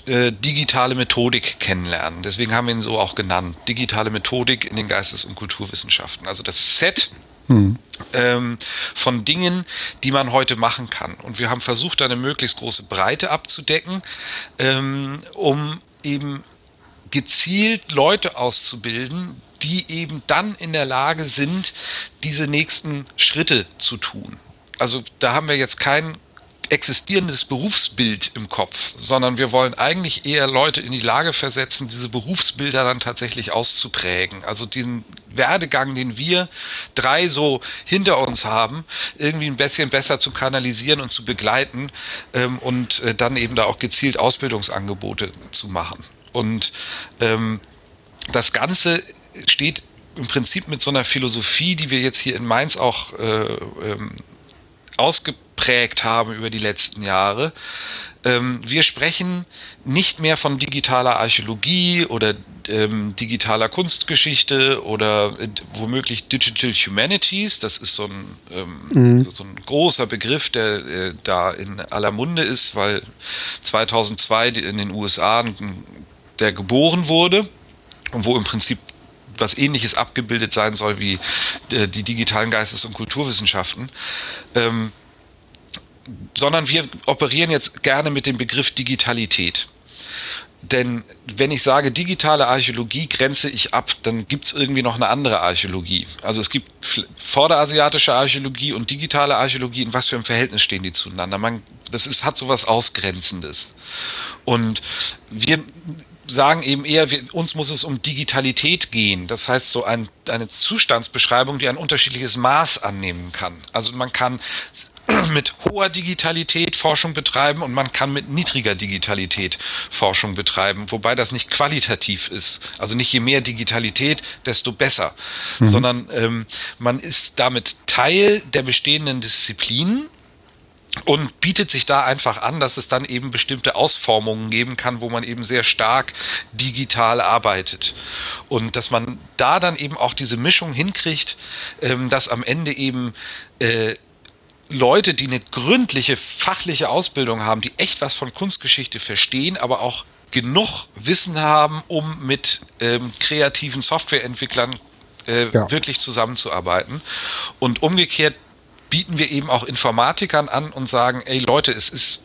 äh, digitale Methodik kennenlernen. Deswegen haben wir ihn so auch genannt. Digitale Methodik in den Geistes- und Kulturwissenschaften. Also das Set hm. ähm, von Dingen, die man heute machen kann. Und wir haben versucht, eine möglichst große Breite abzudecken, ähm, um eben gezielt Leute auszubilden, die eben dann in der Lage sind, diese nächsten Schritte zu tun. Also da haben wir jetzt keinen existierendes Berufsbild im Kopf, sondern wir wollen eigentlich eher Leute in die Lage versetzen, diese Berufsbilder dann tatsächlich auszuprägen. Also diesen Werdegang, den wir drei so hinter uns haben, irgendwie ein bisschen besser zu kanalisieren und zu begleiten ähm, und äh, dann eben da auch gezielt Ausbildungsangebote zu machen. Und ähm, das Ganze steht im Prinzip mit so einer Philosophie, die wir jetzt hier in Mainz auch äh, ähm, ausgeprägt haben über die letzten Jahre. Ähm, wir sprechen nicht mehr von digitaler Archäologie oder ähm, digitaler Kunstgeschichte oder äh, womöglich Digital Humanities. Das ist so ein, ähm, mhm. so ein großer Begriff, der äh, da in aller Munde ist, weil 2002 in den USA der geboren wurde und wo im Prinzip was ähnliches abgebildet sein soll wie äh, die digitalen Geistes- und Kulturwissenschaften. Ähm, sondern wir operieren jetzt gerne mit dem Begriff Digitalität. Denn wenn ich sage digitale Archäologie, grenze ich ab, dann gibt es irgendwie noch eine andere Archäologie. Also es gibt vorderasiatische Archäologie und digitale Archäologie. In was für einem Verhältnis stehen die zueinander? Man, das ist, hat so was Ausgrenzendes. Und wir sagen eben eher, wir, uns muss es um Digitalität gehen. Das heißt, so ein, eine Zustandsbeschreibung, die ein unterschiedliches Maß annehmen kann. Also man kann mit hoher Digitalität Forschung betreiben und man kann mit niedriger Digitalität Forschung betreiben, wobei das nicht qualitativ ist. Also nicht je mehr Digitalität, desto besser, mhm. sondern ähm, man ist damit Teil der bestehenden Disziplinen und bietet sich da einfach an, dass es dann eben bestimmte Ausformungen geben kann, wo man eben sehr stark digital arbeitet. Und dass man da dann eben auch diese Mischung hinkriegt, ähm, dass am Ende eben äh, Leute, die eine gründliche fachliche Ausbildung haben, die echt was von Kunstgeschichte verstehen, aber auch genug Wissen haben, um mit ähm, kreativen Softwareentwicklern äh, ja. wirklich zusammenzuarbeiten. Und umgekehrt bieten wir eben auch Informatikern an und sagen, ey Leute, es ist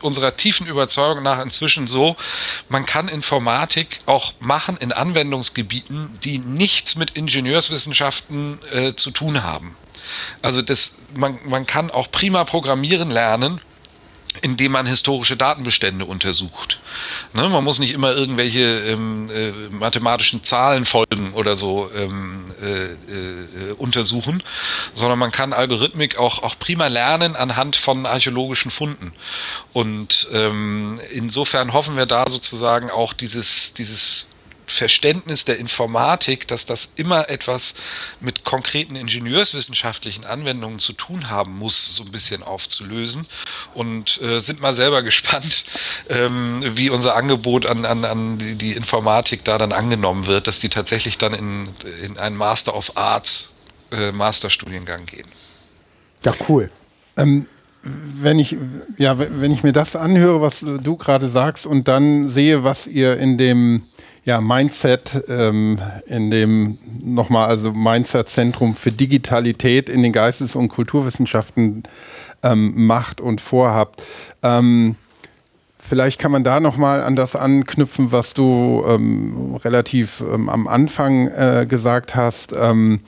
unserer tiefen Überzeugung nach inzwischen so, man kann Informatik auch machen in Anwendungsgebieten, die nichts mit Ingenieurswissenschaften äh, zu tun haben. Also das, man, man kann auch prima programmieren lernen indem man historische Datenbestände untersucht. Ne, man muss nicht immer irgendwelche ähm, äh, mathematischen Zahlenfolgen oder so ähm, äh, äh, untersuchen, sondern man kann Algorithmik auch, auch prima lernen anhand von archäologischen Funden. Und ähm, insofern hoffen wir da sozusagen auch dieses, dieses Verständnis der Informatik, dass das immer etwas mit konkreten ingenieurswissenschaftlichen Anwendungen zu tun haben muss, so ein bisschen aufzulösen. Und äh, sind mal selber gespannt, ähm, wie unser Angebot an, an, an die, die, Informatik da dann angenommen wird, dass die tatsächlich dann in, in einen Master of Arts äh, Masterstudiengang gehen. Ja, cool. Ähm, wenn ich, ja, wenn ich mir das anhöre, was du gerade sagst und dann sehe, was ihr in dem ja, Mindset, ähm, in dem nochmal, also Mindset-Zentrum für Digitalität in den Geistes- und Kulturwissenschaften ähm, macht und vorhabt. Ähm, vielleicht kann man da nochmal an das anknüpfen, was du ähm, relativ ähm, am Anfang äh, gesagt hast. Ähm,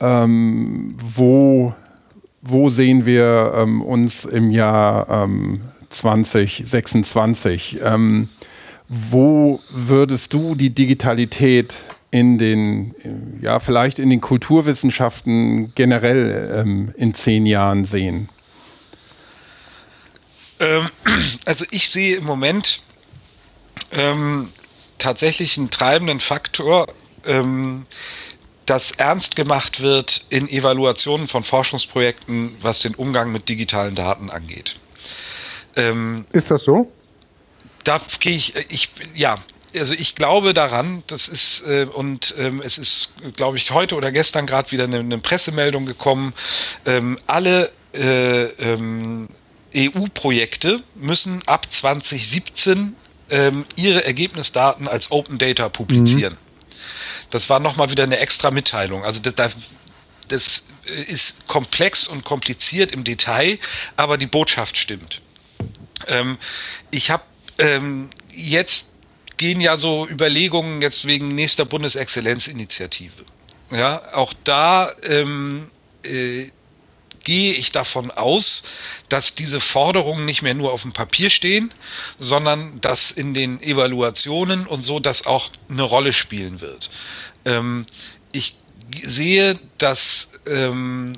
wo, wo sehen wir uns im Jahr ähm, 2026? Wo würdest du die Digitalität in den, ja, vielleicht in den Kulturwissenschaften generell ähm, in zehn Jahren sehen? Ähm, also ich sehe im Moment ähm, tatsächlich einen treibenden Faktor, ähm, dass ernst gemacht wird in Evaluationen von Forschungsprojekten, was den Umgang mit digitalen Daten angeht. Ähm, Ist das so? Da gehe ich, ich, ja, also ich glaube daran, das ist, äh, und ähm, es ist, glaube ich, heute oder gestern gerade wieder eine, eine, Pressemeldung gekommen, ähm, alle äh, ähm, EU-Projekte müssen ab 2017 ähm, ihre Ergebnisdaten als Open Data publizieren. Mhm. Das war nochmal wieder eine extra Mitteilung. Also das, das ist komplex und kompliziert im Detail, aber die Botschaft stimmt. Ähm, ich habe ähm, jetzt gehen ja so Überlegungen jetzt wegen nächster Bundesexzellenzinitiative. Ja, auch da ähm, äh, gehe ich davon aus, dass diese Forderungen nicht mehr nur auf dem Papier stehen, sondern dass in den Evaluationen und so das auch eine Rolle spielen wird. Ähm, ich sehe, dass ähm,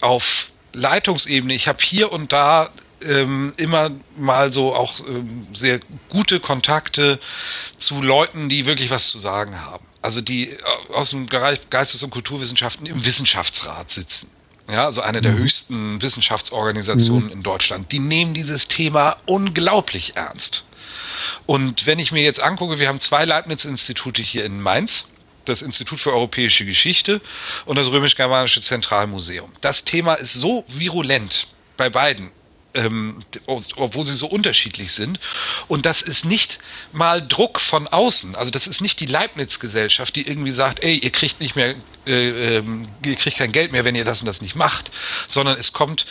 auf Leitungsebene, ich habe hier und da ähm, immer mal so auch ähm, sehr gute Kontakte zu Leuten, die wirklich was zu sagen haben. Also die äh, aus dem Bereich Geistes- und Kulturwissenschaften im Wissenschaftsrat sitzen ja, also eine der mhm. höchsten Wissenschaftsorganisationen mhm. in Deutschland, die nehmen dieses Thema unglaublich ernst. Und wenn ich mir jetzt angucke, wir haben zwei Leibniz-Institute hier in Mainz, das Institut für Europäische Geschichte und das Römisch-Germanische Zentralmuseum. Das Thema ist so virulent bei beiden ähm, obwohl sie so unterschiedlich sind. Und das ist nicht mal Druck von außen. Also das ist nicht die Leibniz-Gesellschaft, die irgendwie sagt, ey, ihr kriegt nicht mehr, äh, ähm, ihr kriegt kein Geld mehr, wenn ihr das und das nicht macht, sondern es kommt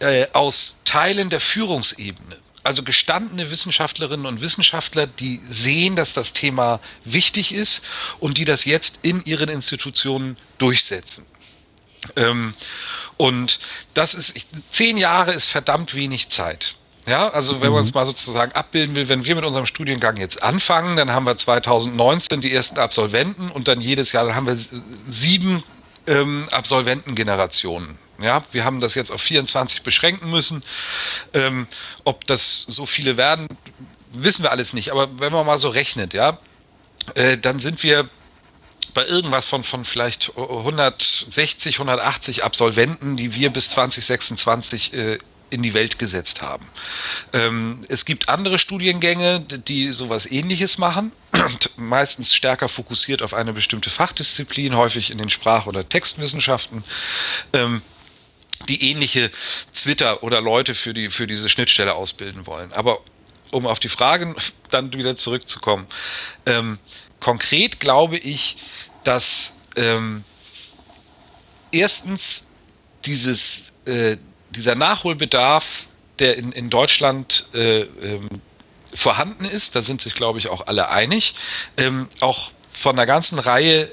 äh, aus Teilen der Führungsebene. Also gestandene Wissenschaftlerinnen und Wissenschaftler, die sehen, dass das Thema wichtig ist und die das jetzt in ihren Institutionen durchsetzen. Ähm, und das ist, zehn Jahre ist verdammt wenig Zeit. Ja, also wenn man es mhm. mal sozusagen abbilden will, wenn wir mit unserem Studiengang jetzt anfangen, dann haben wir 2019 die ersten Absolventen und dann jedes Jahr, dann haben wir sieben ähm, Absolventengenerationen. Ja, wir haben das jetzt auf 24 beschränken müssen. Ähm, ob das so viele werden, wissen wir alles nicht. Aber wenn man mal so rechnet, ja, äh, dann sind wir bei irgendwas von, von vielleicht 160, 180 Absolventen, die wir bis 2026 äh, in die Welt gesetzt haben. Ähm, es gibt andere Studiengänge, die sowas ähnliches machen, meistens stärker fokussiert auf eine bestimmte Fachdisziplin, häufig in den Sprach- oder Textwissenschaften. Ähm, die ähnliche Twitter oder Leute für, die, für diese Schnittstelle ausbilden wollen. Aber um auf die Fragen dann wieder zurückzukommen, ähm, konkret glaube ich, dass ähm, erstens dieses, äh, dieser Nachholbedarf, der in, in Deutschland äh, ähm, vorhanden ist, da sind sich, glaube ich, auch alle einig, ähm, auch von einer ganzen Reihe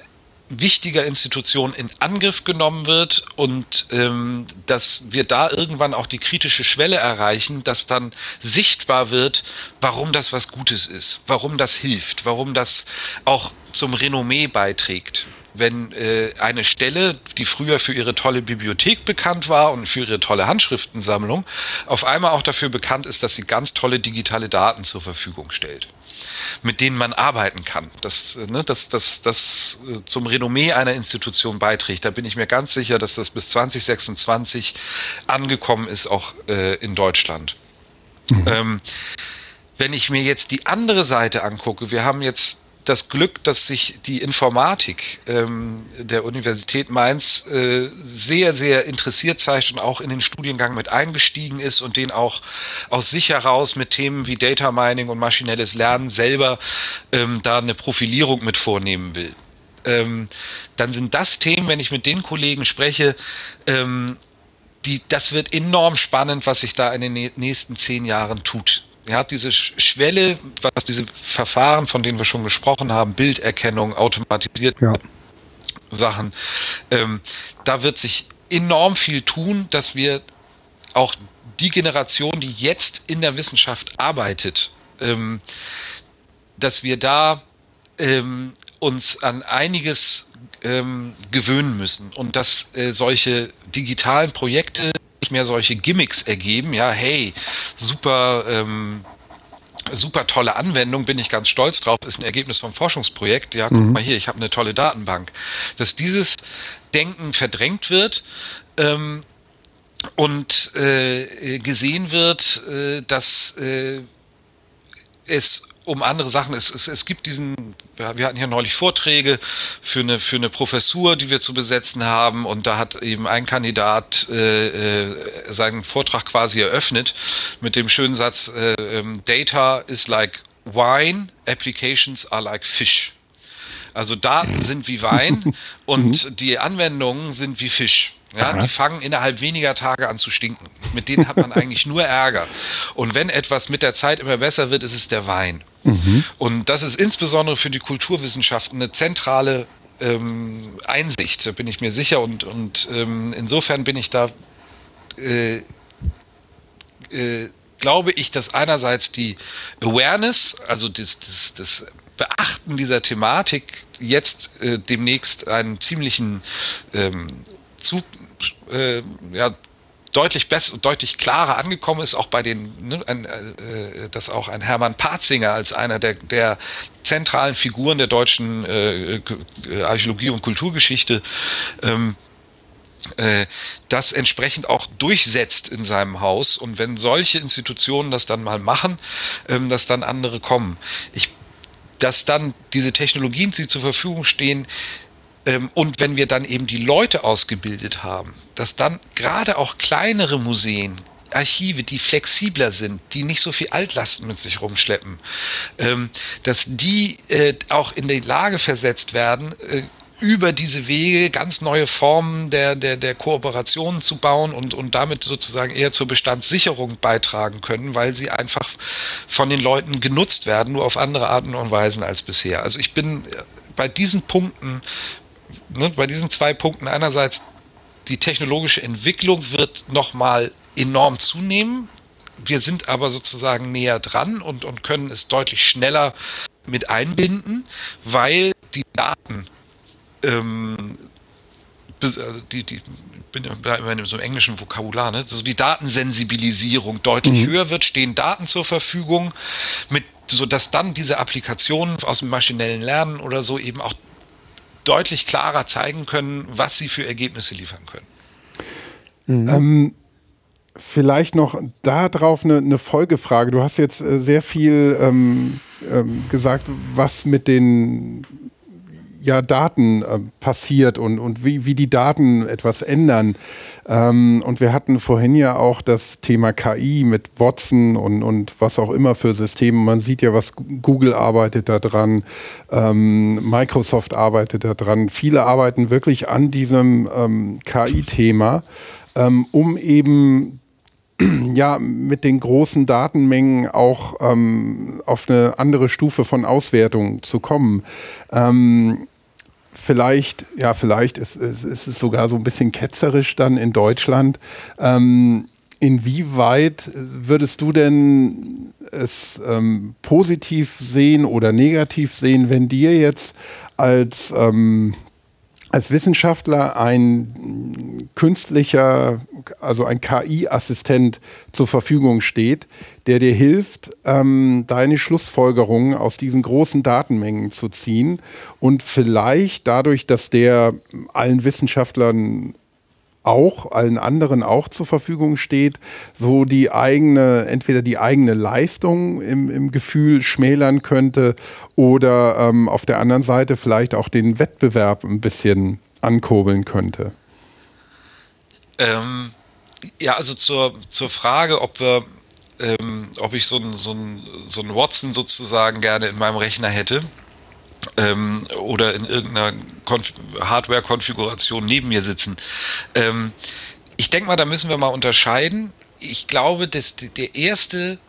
wichtiger Institutionen in Angriff genommen wird und ähm, dass wir da irgendwann auch die kritische Schwelle erreichen, dass dann sichtbar wird, warum das was Gutes ist, warum das hilft, warum das auch zum Renommee beiträgt. Wenn äh, eine Stelle, die früher für ihre tolle Bibliothek bekannt war und für ihre tolle Handschriftensammlung, auf einmal auch dafür bekannt ist, dass sie ganz tolle digitale Daten zur Verfügung stellt mit denen man arbeiten kann. Das, ne, das, das, das äh, zum Renommee einer Institution beiträgt. Da bin ich mir ganz sicher, dass das bis 2026 angekommen ist, auch äh, in Deutschland. Mhm. Ähm, wenn ich mir jetzt die andere Seite angucke, wir haben jetzt das Glück, dass sich die Informatik ähm, der Universität Mainz äh, sehr, sehr interessiert zeigt und auch in den Studiengang mit eingestiegen ist und den auch aus sich heraus mit Themen wie Data Mining und maschinelles Lernen selber ähm, da eine Profilierung mit vornehmen will. Ähm, dann sind das Themen, wenn ich mit den Kollegen spreche, ähm, die, das wird enorm spannend, was sich da in den nächsten zehn Jahren tut ja, diese Schwelle, was diese Verfahren, von denen wir schon gesprochen haben, Bilderkennung, automatisiert, ja. Sachen. Ähm, da wird sich enorm viel tun, dass wir auch die Generation, die jetzt in der Wissenschaft arbeitet, ähm, dass wir da ähm, uns an einiges ähm, gewöhnen müssen und dass äh, solche digitalen Projekte mehr solche Gimmicks ergeben. Ja, hey, super. Ähm, super tolle Anwendung, bin ich ganz stolz drauf, ist ein Ergebnis vom Forschungsprojekt. Ja, guck mhm. mal hier, ich habe eine tolle Datenbank. Dass dieses Denken verdrängt wird ähm, und äh, gesehen wird, äh, dass äh, es um andere Sachen. Es, es, es gibt diesen, wir hatten hier neulich Vorträge für eine, für eine Professur, die wir zu besetzen haben und da hat eben ein Kandidat äh, äh, seinen Vortrag quasi eröffnet mit dem schönen Satz, äh, ähm, Data is like wine, applications are like fish. Also Daten sind wie Wein und die Anwendungen sind wie Fisch. Ja, die fangen innerhalb weniger Tage an zu stinken. Mit denen hat man eigentlich nur Ärger. Und wenn etwas mit der Zeit immer besser wird, ist es der Wein. Mhm. Und das ist insbesondere für die Kulturwissenschaften eine zentrale ähm, Einsicht, da bin ich mir sicher. Und, und ähm, insofern bin ich da, äh, äh, glaube ich, dass einerseits die Awareness, also das, das, das Beachten dieser Thematik jetzt äh, demnächst einen ziemlichen ähm, Zug, äh, ja, deutlich besser, deutlich klarer angekommen ist, auch bei den, ne, ein, äh, dass auch ein Hermann Patzinger als einer der, der zentralen Figuren der deutschen äh, Archäologie und Kulturgeschichte ähm, äh, das entsprechend auch durchsetzt in seinem Haus und wenn solche Institutionen das dann mal machen, ähm, dass dann andere kommen. Ich, dass dann diese Technologien, die zur Verfügung stehen, und wenn wir dann eben die Leute ausgebildet haben, dass dann gerade auch kleinere Museen, Archive, die flexibler sind, die nicht so viel Altlasten mit sich rumschleppen, ähm, dass die äh, auch in die Lage versetzt werden, äh, über diese Wege ganz neue Formen der, der, der Kooperation zu bauen und, und damit sozusagen eher zur Bestandssicherung beitragen können, weil sie einfach von den Leuten genutzt werden, nur auf andere Arten und Weisen als bisher. Also ich bin äh, bei diesen Punkten ne, bei diesen zwei Punkten einerseits die technologische Entwicklung wird nochmal enorm zunehmen. Wir sind aber sozusagen näher dran und, und können es deutlich schneller mit einbinden, weil die Daten, ähm, äh, die, die, bin immer in so einem englischen Vokabular, ne? also die Datensensibilisierung deutlich mhm. höher wird, stehen Daten zur Verfügung, mit, sodass dann diese Applikationen aus dem maschinellen Lernen oder so eben auch deutlich klarer zeigen können, was sie für Ergebnisse liefern können. Mhm. Ähm, vielleicht noch darauf eine, eine, Folgefrage. Du hast jetzt äh, sehr viel ähm, ähm, gesagt, was mit den ja, Daten äh, passiert und, und wie, wie die Daten etwas ändern. Ähm, und wir hatten vorhin ja auch das Thema KI mit Watson und, und was auch immer für Systeme. Man sieht ja, was Google arbeitet da dran, ähm, Microsoft arbeitet da dran. Viele arbeiten wirklich an diesem ähm, KI-Thema, ähm, um eben ja, mit den großen Datenmengen auch ähm, auf eine andere Stufe von Auswertung zu kommen. Ähm, vielleicht, ja, vielleicht ist, ist, ist, es sogar so ein bisschen ketzerisch dann in Deutschland. Ähm, inwieweit würdest du denn es ähm, positiv sehen oder negativ sehen, wenn dir jetzt als ähm, als Wissenschaftler ein künstlicher, also ein KI-Assistent zur Verfügung steht, der dir hilft, ähm, deine Schlussfolgerungen aus diesen großen Datenmengen zu ziehen und vielleicht dadurch, dass der allen Wissenschaftlern auch allen anderen auch zur Verfügung steht, so die eigene, entweder die eigene Leistung im, im Gefühl schmälern könnte oder ähm, auf der anderen Seite vielleicht auch den Wettbewerb ein bisschen ankurbeln könnte? Ähm, ja, also zur, zur Frage, ob wir, ähm, ob ich so einen so so ein Watson sozusagen gerne in meinem Rechner hätte ähm, oder in irgendeiner Hardware-Konfiguration neben mir sitzen. Ähm, ich denke mal, da müssen wir mal unterscheiden. Ich glaube, dass der erste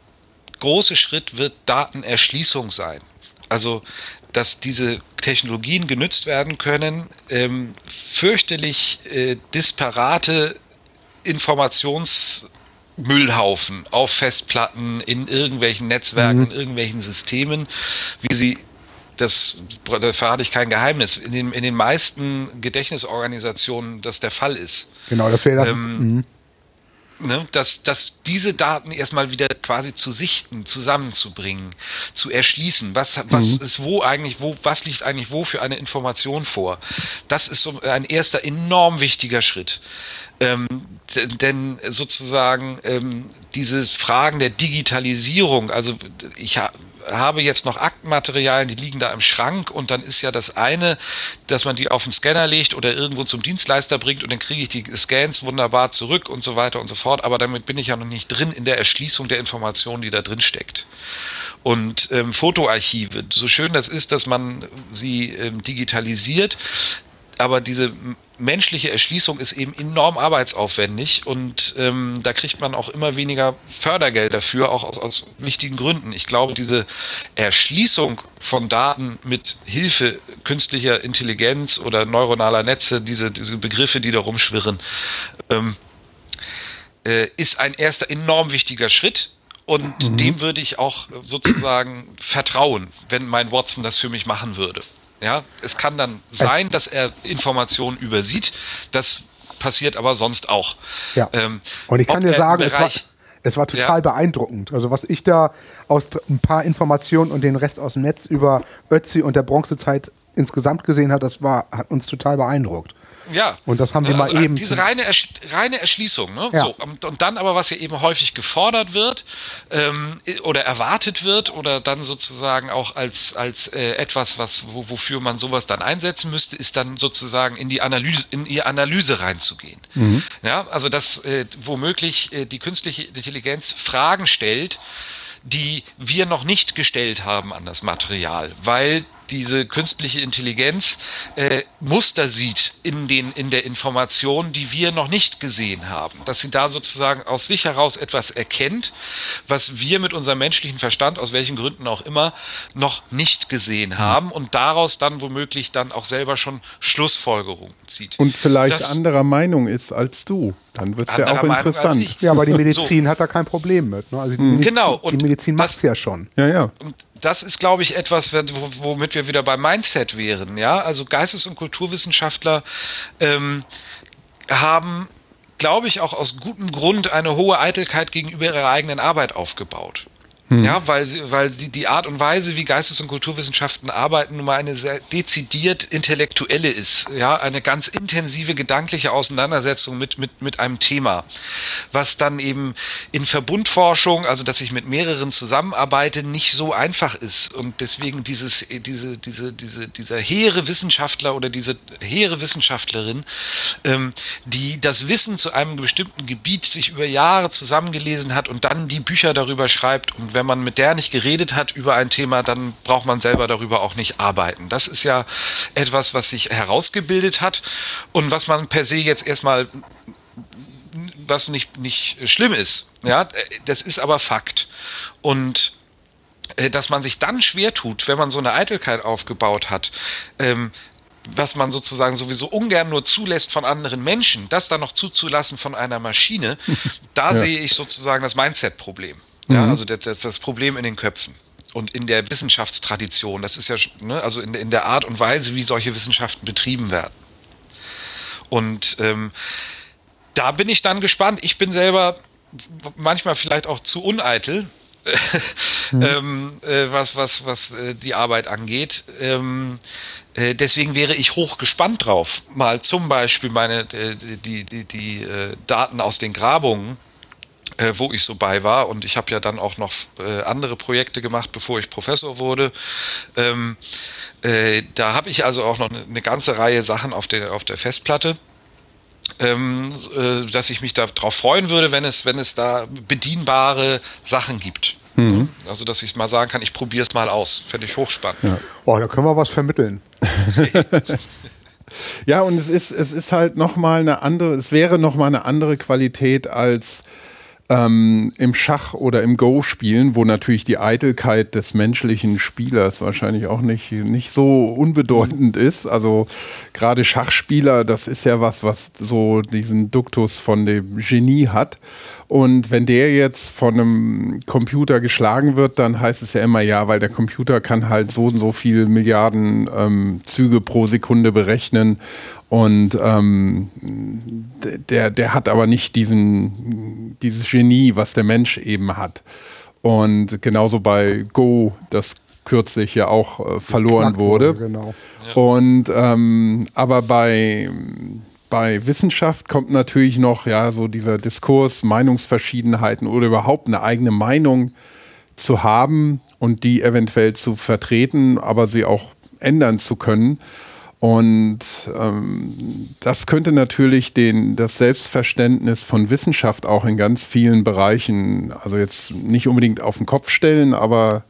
große Schritt wird Datenerschließung sein. Also dass diese Technologien genützt werden können, ähm, fürchterlich äh, disparate Informationsmüllhaufen auf Festplatten, in irgendwelchen Netzwerken, mhm. in irgendwelchen Systemen, wie sie das, da verrate ich kein Geheimnis, in den, in den meisten Gedächtnisorganisationen das der Fall ist. Genau, das wäre das. Ähm, mhm ne, dass, dass diese Daten erstmal wieder quasi zu sichten, zusammenzubringen, zu erschließen. Was, was mhm. ist wo eigentlich, wo, was liegt eigentlich wo für eine Information vor? Das ist so ein erster enorm wichtiger Schritt. Ähm, denn sozusagen ähm, diese Fragen der Digitalisierung, also ich habe habe jetzt noch Aktenmaterialien, die liegen da im Schrank und dann ist ja das eine, dass man die auf den Scanner legt oder irgendwo zum Dienstleister bringt und dann kriege ich die Scans wunderbar zurück und so weiter und so fort. Aber damit bin ich ja noch nicht drin in der Erschließung der Informationen, die da drin steckt. Und ähm, Fotoarchive, so schön das ist, dass man sie ähm, digitalisiert, aber diese menschliche Erschließung ist eben enorm arbeitsaufwendig und ähm, da kriegt man auch immer weniger Fördergeld dafür, auch aus, aus wichtigen Gründen. Ich glaube, diese Erschließung von Daten mit Hilfe künstlicher Intelligenz oder neuronaler Netze, diese, diese Begriffe, die da rumschwirren, ähm, äh, ist ein erster enorm wichtiger Schritt. Und mhm. dem würde ich auch sozusagen vertrauen, wenn mein Watson das für mich machen würde. Ja, es kann dann sein, dass er Informationen übersieht. Das passiert aber sonst auch. Ja. Ähm, und ich kann dir sagen, es war, es war total ja. beeindruckend. Also was ich da aus ein paar Informationen und den Rest aus dem Netz über Ötzi und der Bronzezeit insgesamt gesehen habe, das war, hat uns total beeindruckt. Ja. Und das haben wir also mal eben. Diese reine, Ersch reine Erschließung. Ne? Ja. So, und, und, dann aber, was ja eben häufig gefordert wird ähm, oder erwartet wird oder dann sozusagen auch als, als äh, etwas, was, wo, wofür man sowas dann einsetzen müsste, ist dann sozusagen in die Analyse, in die Analyse reinzugehen. Mhm. Ja, also dass äh, womöglich äh, die künstliche Intelligenz Fragen stellt, die wir noch nicht gestellt haben an das Material, weil diese künstliche Intelligenz äh, Muster sieht in, den, in der Information, die wir noch nicht gesehen haben. Dass sie da sozusagen aus sich heraus etwas erkennt, was wir mit unserem menschlichen Verstand, aus welchen Gründen auch immer, noch nicht gesehen hm. haben und daraus dann womöglich dann auch selber schon Schlussfolgerungen zieht. Und vielleicht das, anderer Meinung ist als du. Dann wird es ja auch interessant. Ja, aber die Medizin so. hat da kein Problem mit. Ne? Also die mhm. Medizin, genau. Und die Medizin macht es ja schon. Ja, ja. Und das ist, glaube ich, etwas, womit wir wieder beim Mindset wären. Ja, also Geistes- und Kulturwissenschaftler ähm, haben, glaube ich, auch aus gutem Grund eine hohe Eitelkeit gegenüber ihrer eigenen Arbeit aufgebaut. Hm. Ja, weil, weil die, die Art und Weise, wie Geistes- und Kulturwissenschaften arbeiten, nun mal eine sehr dezidiert intellektuelle ist. Ja, eine ganz intensive gedankliche Auseinandersetzung mit, mit, mit einem Thema. Was dann eben in Verbundforschung, also dass ich mit mehreren zusammenarbeite, nicht so einfach ist. Und deswegen dieses, diese, diese, diese, dieser hehre Wissenschaftler oder diese hehre Wissenschaftlerin, ähm, die das Wissen zu einem bestimmten Gebiet sich über Jahre zusammengelesen hat und dann die Bücher darüber schreibt und wenn man mit der nicht geredet hat über ein Thema, dann braucht man selber darüber auch nicht arbeiten. Das ist ja etwas, was sich herausgebildet hat und was man per se jetzt erstmal was nicht, nicht schlimm ist. Ja, das ist aber Fakt. Und äh, dass man sich dann schwer tut, wenn man so eine Eitelkeit aufgebaut hat, ähm, was man sozusagen sowieso ungern nur zulässt von anderen Menschen, das dann noch zuzulassen von einer Maschine, da ja. sehe ich sozusagen das Mindset-Problem. Ja, mhm. also das, das Problem in den Köpfen und in der Wissenschaftstradition. Das ist ja, ne, also in, in der Art und Weise, wie solche Wissenschaften betrieben werden. Und ähm, da bin ich dann gespannt. Ich bin selber manchmal vielleicht auch zu uneitel, mhm. ähm, äh, was, was, was äh, die Arbeit angeht. Ähm, äh, deswegen wäre ich hoch gespannt drauf, mal zum Beispiel meine, äh, die, die, die äh, Daten aus den Grabungen äh, wo ich so bei war. Und ich habe ja dann auch noch äh, andere Projekte gemacht, bevor ich Professor wurde. Ähm, äh, da habe ich also auch noch eine, eine ganze Reihe Sachen auf der, auf der Festplatte. Ähm, äh, dass ich mich darauf freuen würde, wenn es, wenn es da bedienbare Sachen gibt. Mhm. Also, dass ich mal sagen kann, ich probiere es mal aus. Fände ich hochspannend. Ja. Oh, da können wir was vermitteln. ja, und es ist, es ist halt nochmal eine andere, es wäre nochmal eine andere Qualität als ähm, im Schach oder im Go spielen, wo natürlich die Eitelkeit des menschlichen Spielers wahrscheinlich auch nicht, nicht so unbedeutend ist. Also gerade Schachspieler, das ist ja was, was so diesen Duktus von dem Genie hat. Und wenn der jetzt von einem Computer geschlagen wird, dann heißt es ja immer ja, weil der Computer kann halt so und so viele Milliarden ähm, Züge pro Sekunde berechnen. Und ähm, der, der hat aber nicht diesen, dieses Genie, was der Mensch eben hat. Und genauso bei Go, das kürzlich ja auch äh, verloren wurde. wurde. Genau. Ja. Und ähm, aber bei bei Wissenschaft kommt natürlich noch ja so dieser Diskurs, Meinungsverschiedenheiten oder überhaupt eine eigene Meinung zu haben und die eventuell zu vertreten, aber sie auch ändern zu können. Und ähm, das könnte natürlich den, das Selbstverständnis von Wissenschaft auch in ganz vielen Bereichen, also jetzt nicht unbedingt auf den Kopf stellen, aber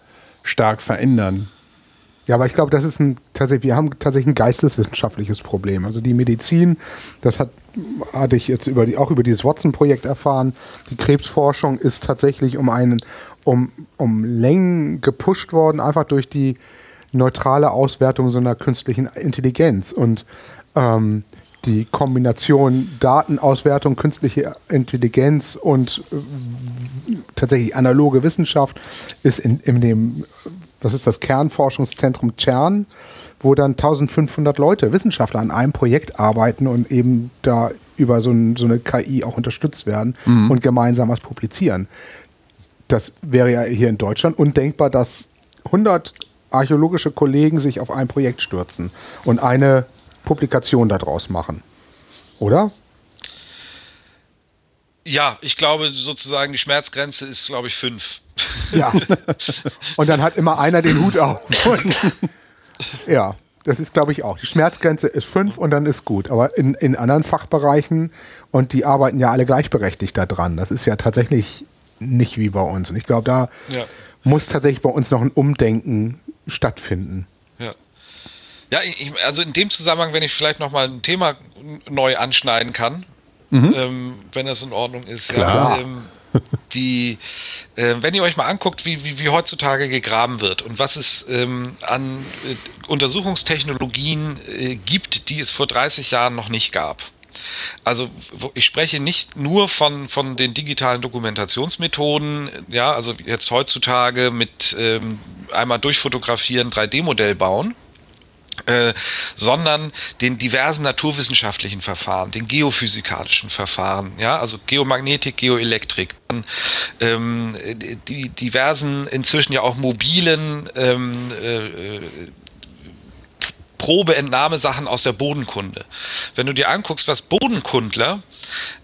stark verändern. Ja, aber ich glaube, das ist ein tatsächlich, wir haben tatsächlich ein geisteswissenschaftliches Problem. Also die Medizin, das hat, hatte ich jetzt über die, auch über dieses Watson-Projekt erfahren. Die Krebsforschung ist tatsächlich um einen, um, um Längen gepusht worden, einfach durch die neutrale Auswertung so einer künstlichen Intelligenz. Und ähm, die Kombination Datenauswertung, künstliche Intelligenz und äh, tatsächlich analoge Wissenschaft ist in, in dem das ist das Kernforschungszentrum CERN, wo dann 1500 Leute, Wissenschaftler an einem Projekt arbeiten und eben da über so, ein, so eine KI auch unterstützt werden mhm. und gemeinsam was publizieren. Das wäre ja hier in Deutschland undenkbar, dass 100 archäologische Kollegen sich auf ein Projekt stürzen und eine Publikation daraus machen. Oder? Ja, ich glaube sozusagen, die Schmerzgrenze ist, glaube ich, fünf. Ja. Und dann hat immer einer den Hut auf. Und ja, das ist, glaube ich, auch. Die Schmerzgrenze ist fünf und dann ist gut. Aber in, in anderen Fachbereichen, und die arbeiten ja alle gleichberechtigt da dran, das ist ja tatsächlich nicht wie bei uns. Und ich glaube, da ja. muss tatsächlich bei uns noch ein Umdenken stattfinden. Ja. Ja, ich, also in dem Zusammenhang, wenn ich vielleicht nochmal ein Thema neu anschneiden kann, mhm. ähm, wenn das in Ordnung ist. Klar. Ja, ähm, die, äh, wenn ihr euch mal anguckt, wie, wie, wie, heutzutage gegraben wird und was es ähm, an äh, Untersuchungstechnologien äh, gibt, die es vor 30 Jahren noch nicht gab. Also ich spreche nicht nur von, von den digitalen Dokumentationsmethoden, ja, also jetzt heutzutage mit ähm, einmal durchfotografieren, 3D-Modell bauen, äh, sondern den diversen naturwissenschaftlichen Verfahren, den geophysikalischen Verfahren, ja, also Geomagnetik, Geoelektrik, ähm, die diversen inzwischen ja auch mobilen ähm, äh, Probeentnahmesachen aus der Bodenkunde. Wenn du dir anguckst, was Bodenkundler,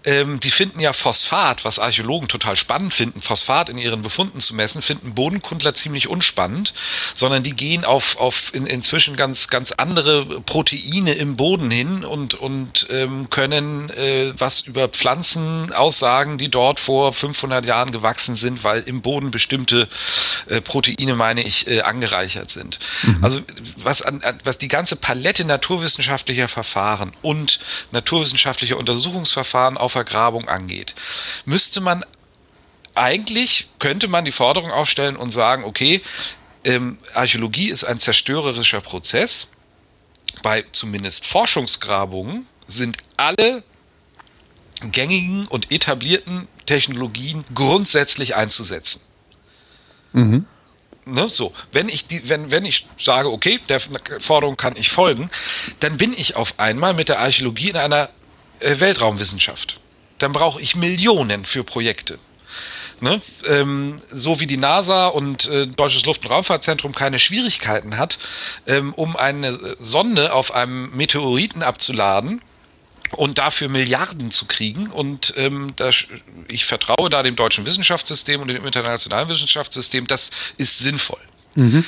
ähm, die finden ja Phosphat, was Archäologen total spannend finden, Phosphat in ihren Befunden zu messen, finden Bodenkundler ziemlich unspannend, sondern die gehen auf, auf in, inzwischen ganz, ganz andere Proteine im Boden hin und, und ähm, können äh, was über Pflanzen aussagen, die dort vor 500 Jahren gewachsen sind, weil im Boden bestimmte äh, Proteine, meine ich, äh, angereichert sind. Mhm. Also was, an, was die ganze ganze Palette naturwissenschaftlicher Verfahren und naturwissenschaftlicher Untersuchungsverfahren auf Vergrabung angeht, müsste man eigentlich, könnte man die Forderung aufstellen und sagen, okay, ähm, Archäologie ist ein zerstörerischer Prozess. Bei zumindest Forschungsgrabungen sind alle gängigen und etablierten Technologien grundsätzlich einzusetzen. Mhm ne, so, wenn ich die, wenn, wenn ich sage, okay, der Forderung kann ich folgen, dann bin ich auf einmal mit der Archäologie in einer Weltraumwissenschaft. Dann brauche ich Millionen für Projekte. Ne? Ähm, so wie die NASA und äh, Deutsches Luft- und Raumfahrtzentrum keine Schwierigkeiten hat, ähm, um eine Sonde auf einem Meteoriten abzuladen, und dafür Milliarden zu kriegen. Und ähm, das, ich vertraue da dem deutschen Wissenschaftssystem und dem internationalen Wissenschaftssystem, das ist sinnvoll. Mhm.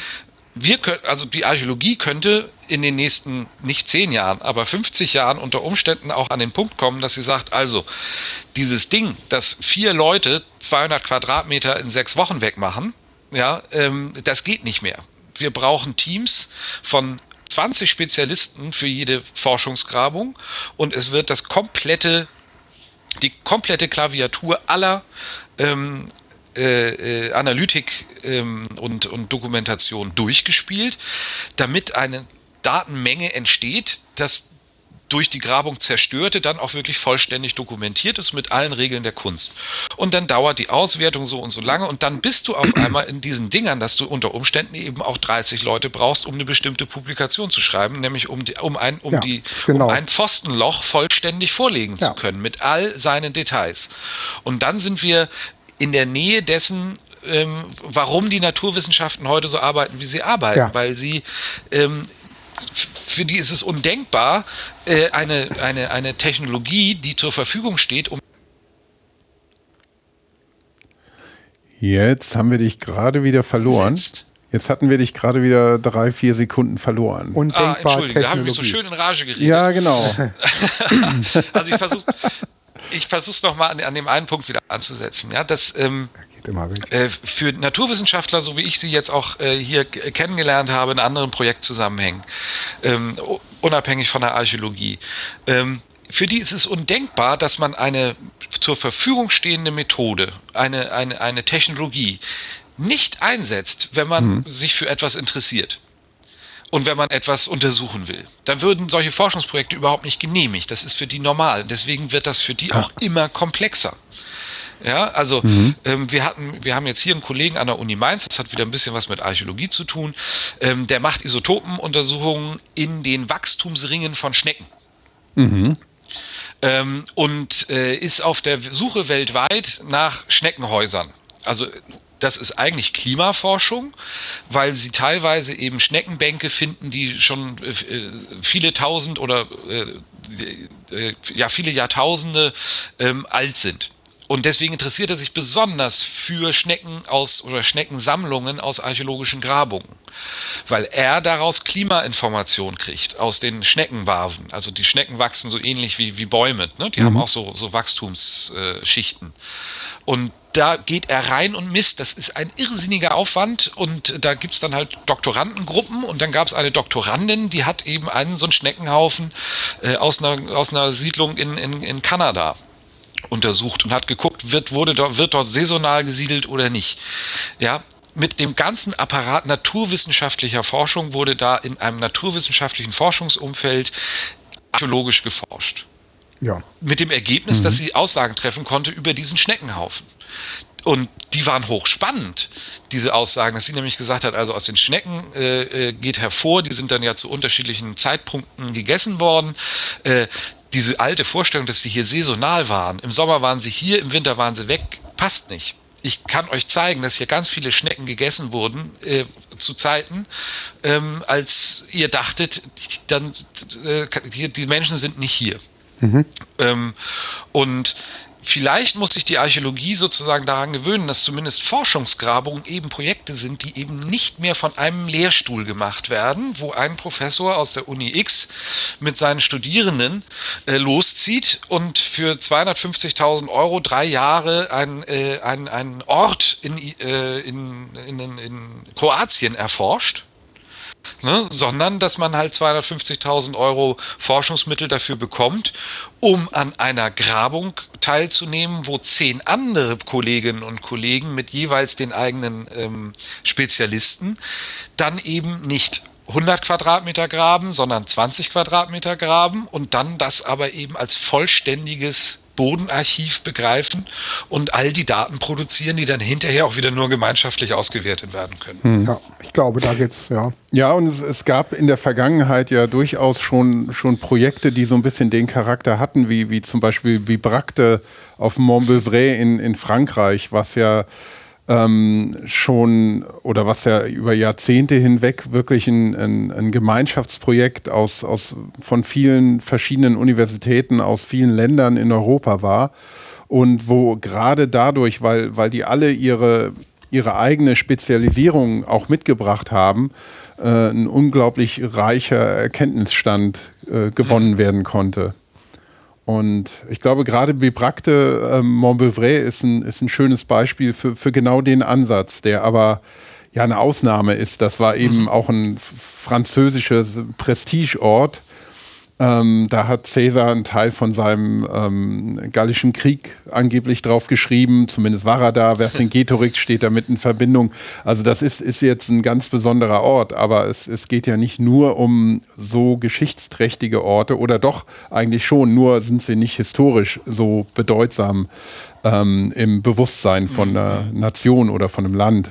Wir können, also die Archäologie könnte in den nächsten nicht zehn Jahren, aber 50 Jahren unter Umständen auch an den Punkt kommen, dass sie sagt, also dieses Ding, dass vier Leute 200 Quadratmeter in sechs Wochen wegmachen, ja, ähm, das geht nicht mehr. Wir brauchen Teams von 20 Spezialisten für jede Forschungsgrabung und es wird das komplette die komplette Klaviatur aller ähm, äh, äh, Analytik ähm, und, und Dokumentation durchgespielt, damit eine Datenmenge entsteht, dass durch die Grabung zerstörte, dann auch wirklich vollständig dokumentiert ist mit allen Regeln der Kunst. Und dann dauert die Auswertung so und so lange und dann bist du auf einmal in diesen Dingern, dass du unter Umständen eben auch 30 Leute brauchst, um eine bestimmte Publikation zu schreiben, nämlich um, die, um, ein, um, Ja, die, genau. um ein Pfostenloch vollständig vorlegen Ja. zu können mit all seinen Details. Und dann sind wir in der Nähe dessen, ähm, warum die Naturwissenschaften heute so arbeiten, wie sie arbeiten, Ja. weil sie ähm, für die ist es undenkbar, äh, eine, eine, eine Technologie, die zur Verfügung steht, um Jetzt haben wir dich gerade wieder verloren. Setzt. Jetzt hatten wir dich gerade wieder drei, vier Sekunden verloren. Ah, Undenkbar Entschuldigung, da habe ich mich so Technologie. schön in Rage geredet. ja, genau. Also ich versuche ich versuch's nochmal an, an dem einen Punkt wieder anzusetzen. Ja, dass ähm, äh, für Naturwissenschaftler, so wie ich sie jetzt auch äh, hier k- kennengelernt habe, in anderen Projektzusammenhängen, ähm, unabhängig von der Archäologie, ähm, für die ist es undenkbar, dass man eine zur Verfügung stehende Methode, eine, eine, eine Technologie nicht einsetzt, wenn man sich für etwas interessiert und wenn man etwas untersuchen will. Dann würden solche Forschungsprojekte überhaupt nicht genehmigt. Das ist für die normal. Deswegen wird das für die auch immer komplexer. Ja, also ähm, wir hatten, wir haben jetzt hier einen Kollegen an der Uni Mainz, das hat wieder ein bisschen was mit Archäologie zu tun, ähm, der macht Isotopenuntersuchungen in den Wachstumsringen von Schnecken. Ähm, und äh, ist auf der Suche weltweit nach Schneckenhäusern. Also das ist eigentlich Klimaforschung, weil sie teilweise eben Schneckenbänke finden, die schon äh, äh, viele tausend oder äh, äh, ja viele Jahrtausende ähm, alt sind. Und deswegen interessiert er sich besonders für Schnecken aus oder Schneckensammlungen aus archäologischen Grabungen, weil er daraus Klimainformation kriegt aus den Schneckenwarven. Also die Schnecken wachsen so ähnlich wie, wie Bäume, ne? die haben auch so, so Wachstumsschichten. Und da geht er rein und misst. Das ist ein irrsinniger Aufwand und da gibt es dann halt Doktorandengruppen und dann gab es eine Doktorandin, die hat eben einen so einen Schneckenhaufen äh, aus, einer, aus einer Siedlung in, in, in Kanada untersucht und hat geguckt, wird, wurde dort, wird dort saisonal gesiedelt oder nicht. Ja, mit dem ganzen Apparat naturwissenschaftlicher Forschung wurde da in einem naturwissenschaftlichen Forschungsumfeld archäologisch geforscht. Ja. Mit dem Ergebnis, dass sie Aussagen treffen konnte über diesen Schneckenhaufen. Und die waren hochspannend, diese Aussagen, dass sie nämlich gesagt hat, also aus den Schnecken äh, äh, geht hervor, die sind dann ja zu unterschiedlichen Zeitpunkten gegessen worden. Äh, diese alte Vorstellung, dass die hier saisonal waren, im Sommer waren sie hier, im Winter waren sie weg, passt nicht. Ich kann euch zeigen, dass hier ganz viele Schnecken gegessen wurden äh, zu Zeiten, ähm, als ihr dachtet, dann äh, die, Menschen sind nicht hier. Ähm, und vielleicht muss sich die Archäologie sozusagen daran gewöhnen, dass zumindest Forschungsgrabungen eben Projekte sind, die eben nicht mehr von einem Lehrstuhl gemacht werden, wo ein Professor aus der Uni X mit seinen Studierenden äh, loszieht und für 250.000 Euro drei Jahre ein, äh, ein, einen Ort in, äh, in, in, in Kroatien erforscht ne, sondern dass man halt 250.000 Euro Forschungsmittel dafür bekommt, um an einer Grabung teilzunehmen, wo zehn andere Kolleginnen und Kollegen mit jeweils den eigenen ähm, Spezialisten dann eben nicht 100 Quadratmeter graben, sondern 20 Quadratmeter graben und dann das aber eben als vollständiges Bodenarchiv begreifen und all die Daten produzieren, die dann hinterher auch wieder nur gemeinschaftlich ausgewertet werden können. ja, ich glaube, da geht's, ja. Ja, und es, es gab in der Vergangenheit ja durchaus schon, schon Projekte, die so ein bisschen den Charakter hatten, wie, wie zum Beispiel Vibracte auf Montbeuvray in, in Frankreich, was ja ähm, schon oder was ja über Jahrzehnte hinweg wirklich ein, ein, ein Gemeinschaftsprojekt aus, aus, von vielen verschiedenen Universitäten aus vielen Ländern in Europa war. Und wo gerade dadurch, weil, weil die alle ihre, ihre eigene Spezialisierung auch mitgebracht haben, äh, ein unglaublich reicher Erkenntnisstand äh, gewonnen werden konnte. Und ich glaube, gerade Bibracte äh, Montbeuvray ist ein, ist ein schönes Beispiel für, für genau den Ansatz, der aber ja eine Ausnahme ist. Das war eben auch ein französisches Prestigeort. Ähm, da hat Caesar einen Teil von seinem ähm, Gallischen Krieg angeblich drauf geschrieben. Zumindest war er da. Vercingetorix steht damit in Verbindung. Also das ist, ist jetzt ein ganz besonderer Ort. Aber es, es geht ja nicht nur um so geschichtsträchtige Orte oder doch eigentlich schon. Nur sind sie nicht historisch so bedeutsam ähm, im Bewusstsein von einer Nation oder von einem Land.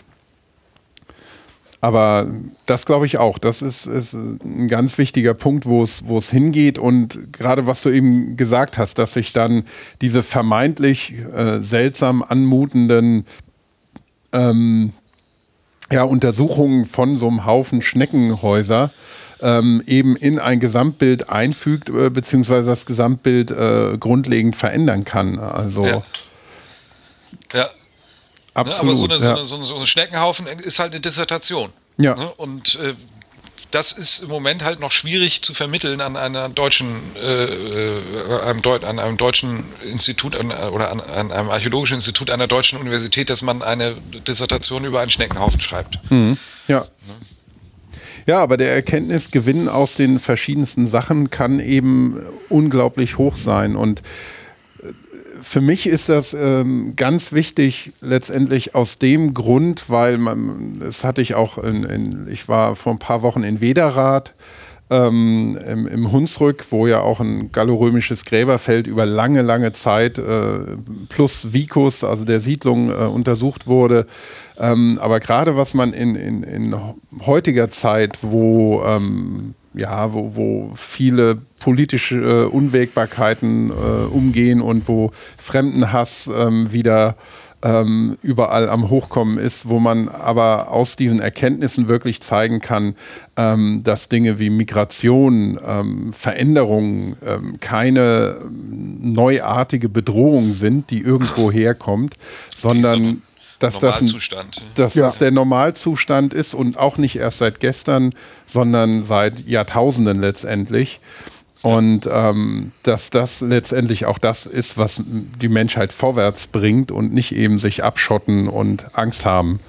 Aber das glaube ich auch. Das ist, ist ein ganz wichtiger Punkt, wo es, hingeht. Und gerade was du eben gesagt hast, dass sich dann diese vermeintlich äh, seltsam anmutenden ähm, ja, Untersuchungen von so einem Haufen Schneckenhäuser ähm, eben in ein Gesamtbild einfügt, äh, beziehungsweise das Gesamtbild äh, grundlegend verändern kann. Also Ja. Ja, absolut. Ne, aber so, eine, ja. so, eine, so ein Schneckenhaufen ist halt eine Dissertation. Ja. Ne? Und äh, das ist im Moment halt noch schwierig zu vermitteln an einer deutschen, äh, äh, einem Deut an einem deutschen Institut an, oder an, an einem archäologischen Institut einer deutschen Universität, dass man eine Dissertation über einen Schneckenhaufen schreibt. Ja. Ja, aber der Erkenntnisgewinn aus den verschiedensten Sachen kann eben unglaublich hoch sein. Und für mich ist das ähm, ganz wichtig, letztendlich aus dem Grund, weil man, das hatte ich auch, in, in, ich war vor ein paar Wochen in Wederath ähm, im, im Hunsrück, wo ja auch ein gallorömisches Gräberfeld über lange, lange Zeit äh, plus Vicus, also der Siedlung, äh, untersucht wurde. Ähm, aber gerade was man in, in, in heutiger Zeit, wo ähm, ja, wo, wo viele politische äh, Unwägbarkeiten äh, umgehen und wo Fremdenhass ähm, wieder ähm, überall am Hochkommen ist, wo man aber aus diesen Erkenntnissen wirklich zeigen kann, ähm, dass Dinge wie Migration, ähm, Veränderungen ähm, keine neuartige Bedrohung sind, die irgendwo herkommt, sondern dass das, ein, Normalzustand. dass Ja. das der Normalzustand ist und auch nicht erst seit gestern, sondern seit Jahrtausenden letztendlich. Und ähm, dass das letztendlich auch das ist, was die Menschheit vorwärts bringt und nicht eben sich abschotten und Angst haben.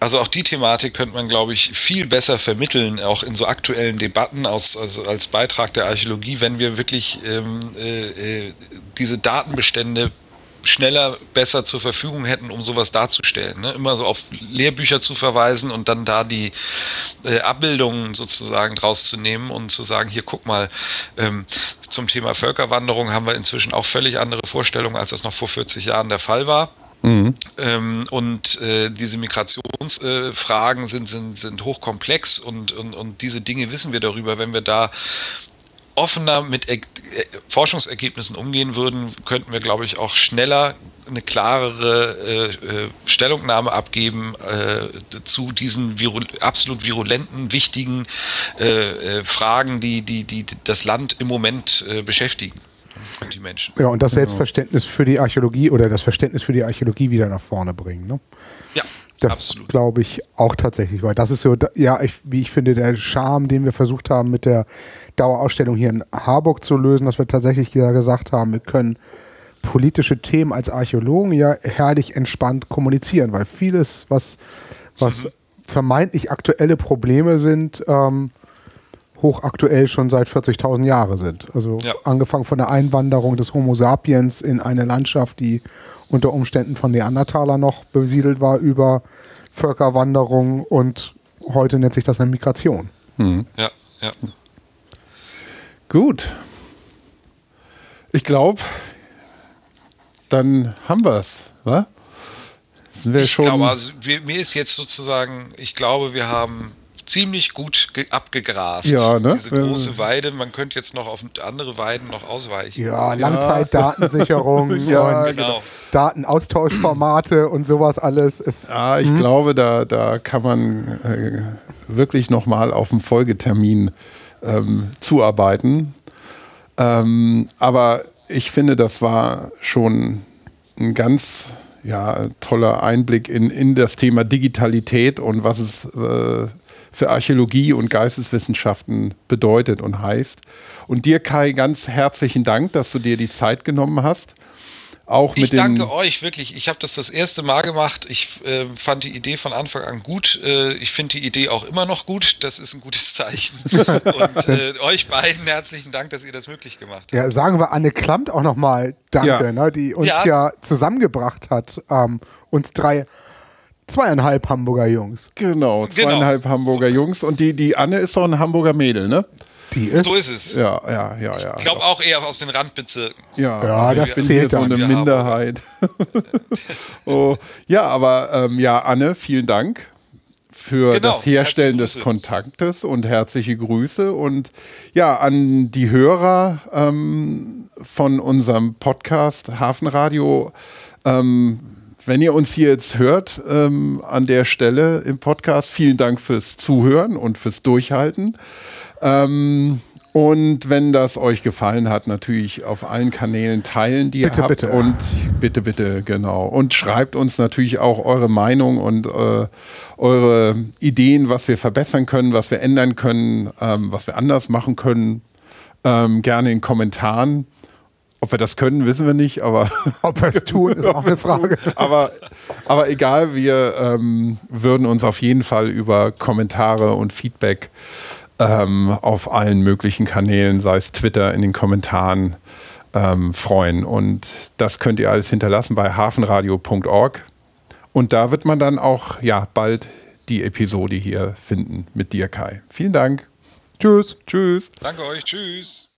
Also auch die Thematik könnte man, glaube ich, viel besser vermitteln, auch in so aktuellen Debatten aus, also als Beitrag der Archäologie, wenn wir wirklich ähm, äh, äh, diese Datenbestände schneller, besser zur Verfügung hätten, um sowas darzustellen. Ne? Immer so auf Lehrbücher zu verweisen und dann da die äh, Abbildungen sozusagen draus zu nehmen und zu sagen, hier guck mal, ähm, zum Thema Völkerwanderung haben wir inzwischen auch völlig andere Vorstellungen, als das noch vor 40 Jahren der Fall war. Ähm, und äh, diese Migrationsfragen äh, sind, sind, sind hochkomplex und, und, und diese Dinge wissen wir darüber. Wenn wir da offener mit Forschungsergebnissen umgehen würden, könnten wir, glaube ich, auch schneller eine klarere äh, äh, Stellungnahme abgeben äh, zu diesen viru absolut virulenten, wichtigen äh, äh, Fragen, die, die, die das Land im Moment äh, beschäftigen und die Menschen. Ja, und das Selbstverständnis für die Archäologie oder das Verständnis für die Archäologie wieder nach vorne bringen. Ne? Ja, Das glaube ich auch tatsächlich, weil das ist so, ja, ich, wie ich finde, der Charme, den wir versucht haben mit der Dauerausstellung hier in Harburg zu lösen, dass wir tatsächlich ja gesagt haben, wir können politische Themen als Archäologen ja herrlich entspannt kommunizieren, weil vieles, was, was vermeintlich aktuelle Probleme sind, ähm, hochaktuell schon seit 40.000 Jahren sind. Also Ja. angefangen von der Einwanderung des Homo sapiens in eine Landschaft, die unter Umständen von Neandertaler noch besiedelt war, über Völkerwanderung und heute nennt sich das eine Migration. Ja, ja. Gut. Ich glaube, dann haben wir es, wa? Sind wir Ich schon. glaube, also wir, mir ist jetzt sozusagen, ich glaube, wir haben ziemlich gut ge- abgegrast. Ja, ne? Diese große Weide, man könnte jetzt noch auf andere Weiden noch ausweichen. Ja, Langzeitdatensicherung Ja, und genau. Datenaustauschformate und sowas alles. Ist, Ja, ich glaube, da, da kann man äh, wirklich nochmal auf einen Folgetermin ähm, zuarbeiten. Ähm, aber ich finde, das war schon ein ganz ja, toller Einblick in, in das Thema Digitalität und was es äh, für Archäologie und Geisteswissenschaften bedeutet und heißt. Und dir, Kai, ganz herzlichen Dank, dass du dir die Zeit genommen hast. auch mit ich danke euch wirklich. Ich habe das das erste Mal gemacht. Ich äh, fand die Idee von Anfang an gut. Äh, ich finde die Idee auch immer noch gut. Das ist ein gutes Zeichen. Und äh, euch beiden herzlichen Dank, dass ihr das möglich gemacht habt. Ja, sagen wir Anne Klamt auch nochmal Danke, Ja. ne, die uns ja, Ja. zusammengebracht hat. Ähm, uns drei, zweieinhalb Hamburger Jungs. genau, Genau. zweieinhalb Hamburger Jungs. Und die, die Anne ist doch ein Hamburger Mädel, ne? Die ist, So ist es. Ja, ja, ja, ja. Ich glaube auch eher aus den Randbezirken. Ja, Ja, also das zählt hier so eine Minderheit. oh, ja, aber ähm, ja, Anne, vielen Dank für Genau, das Herstellen des. Kontaktes und herzliche Grüße. Und ja, an die Hörer ähm, von unserem Podcast Hafenradio, ähm, wenn ihr uns hier jetzt hört ähm, an der Stelle im Podcast, vielen Dank fürs Zuhören und fürs Durchhalten. Ähm, und wenn das euch gefallen hat, natürlich auf allen Kanälen teilen, die Bitte, ihr habt. bitte. Und bitte, bitte, genau. Und schreibt uns natürlich auch eure Meinung und äh, eure Ideen, was wir verbessern können, was wir ändern können, ähm, was wir anders machen können. Ähm, gerne in Kommentaren. Ob wir das können, wissen wir nicht, aber ob wir es tun, ist auch eine Frage. aber, aber egal, wir ähm, würden uns auf jeden Fall über Kommentare und Feedback ähm, auf allen möglichen Kanälen, sei es Twitter, in den Kommentaren, ähm, freuen. Und das könnt ihr alles hinterlassen bei hafenradio.org. Und da wird man dann auch ja, bald die Episode hier finden mit dir, Kai. Vielen Dank. Tschüss. Tschüss. Danke euch. Tschüss.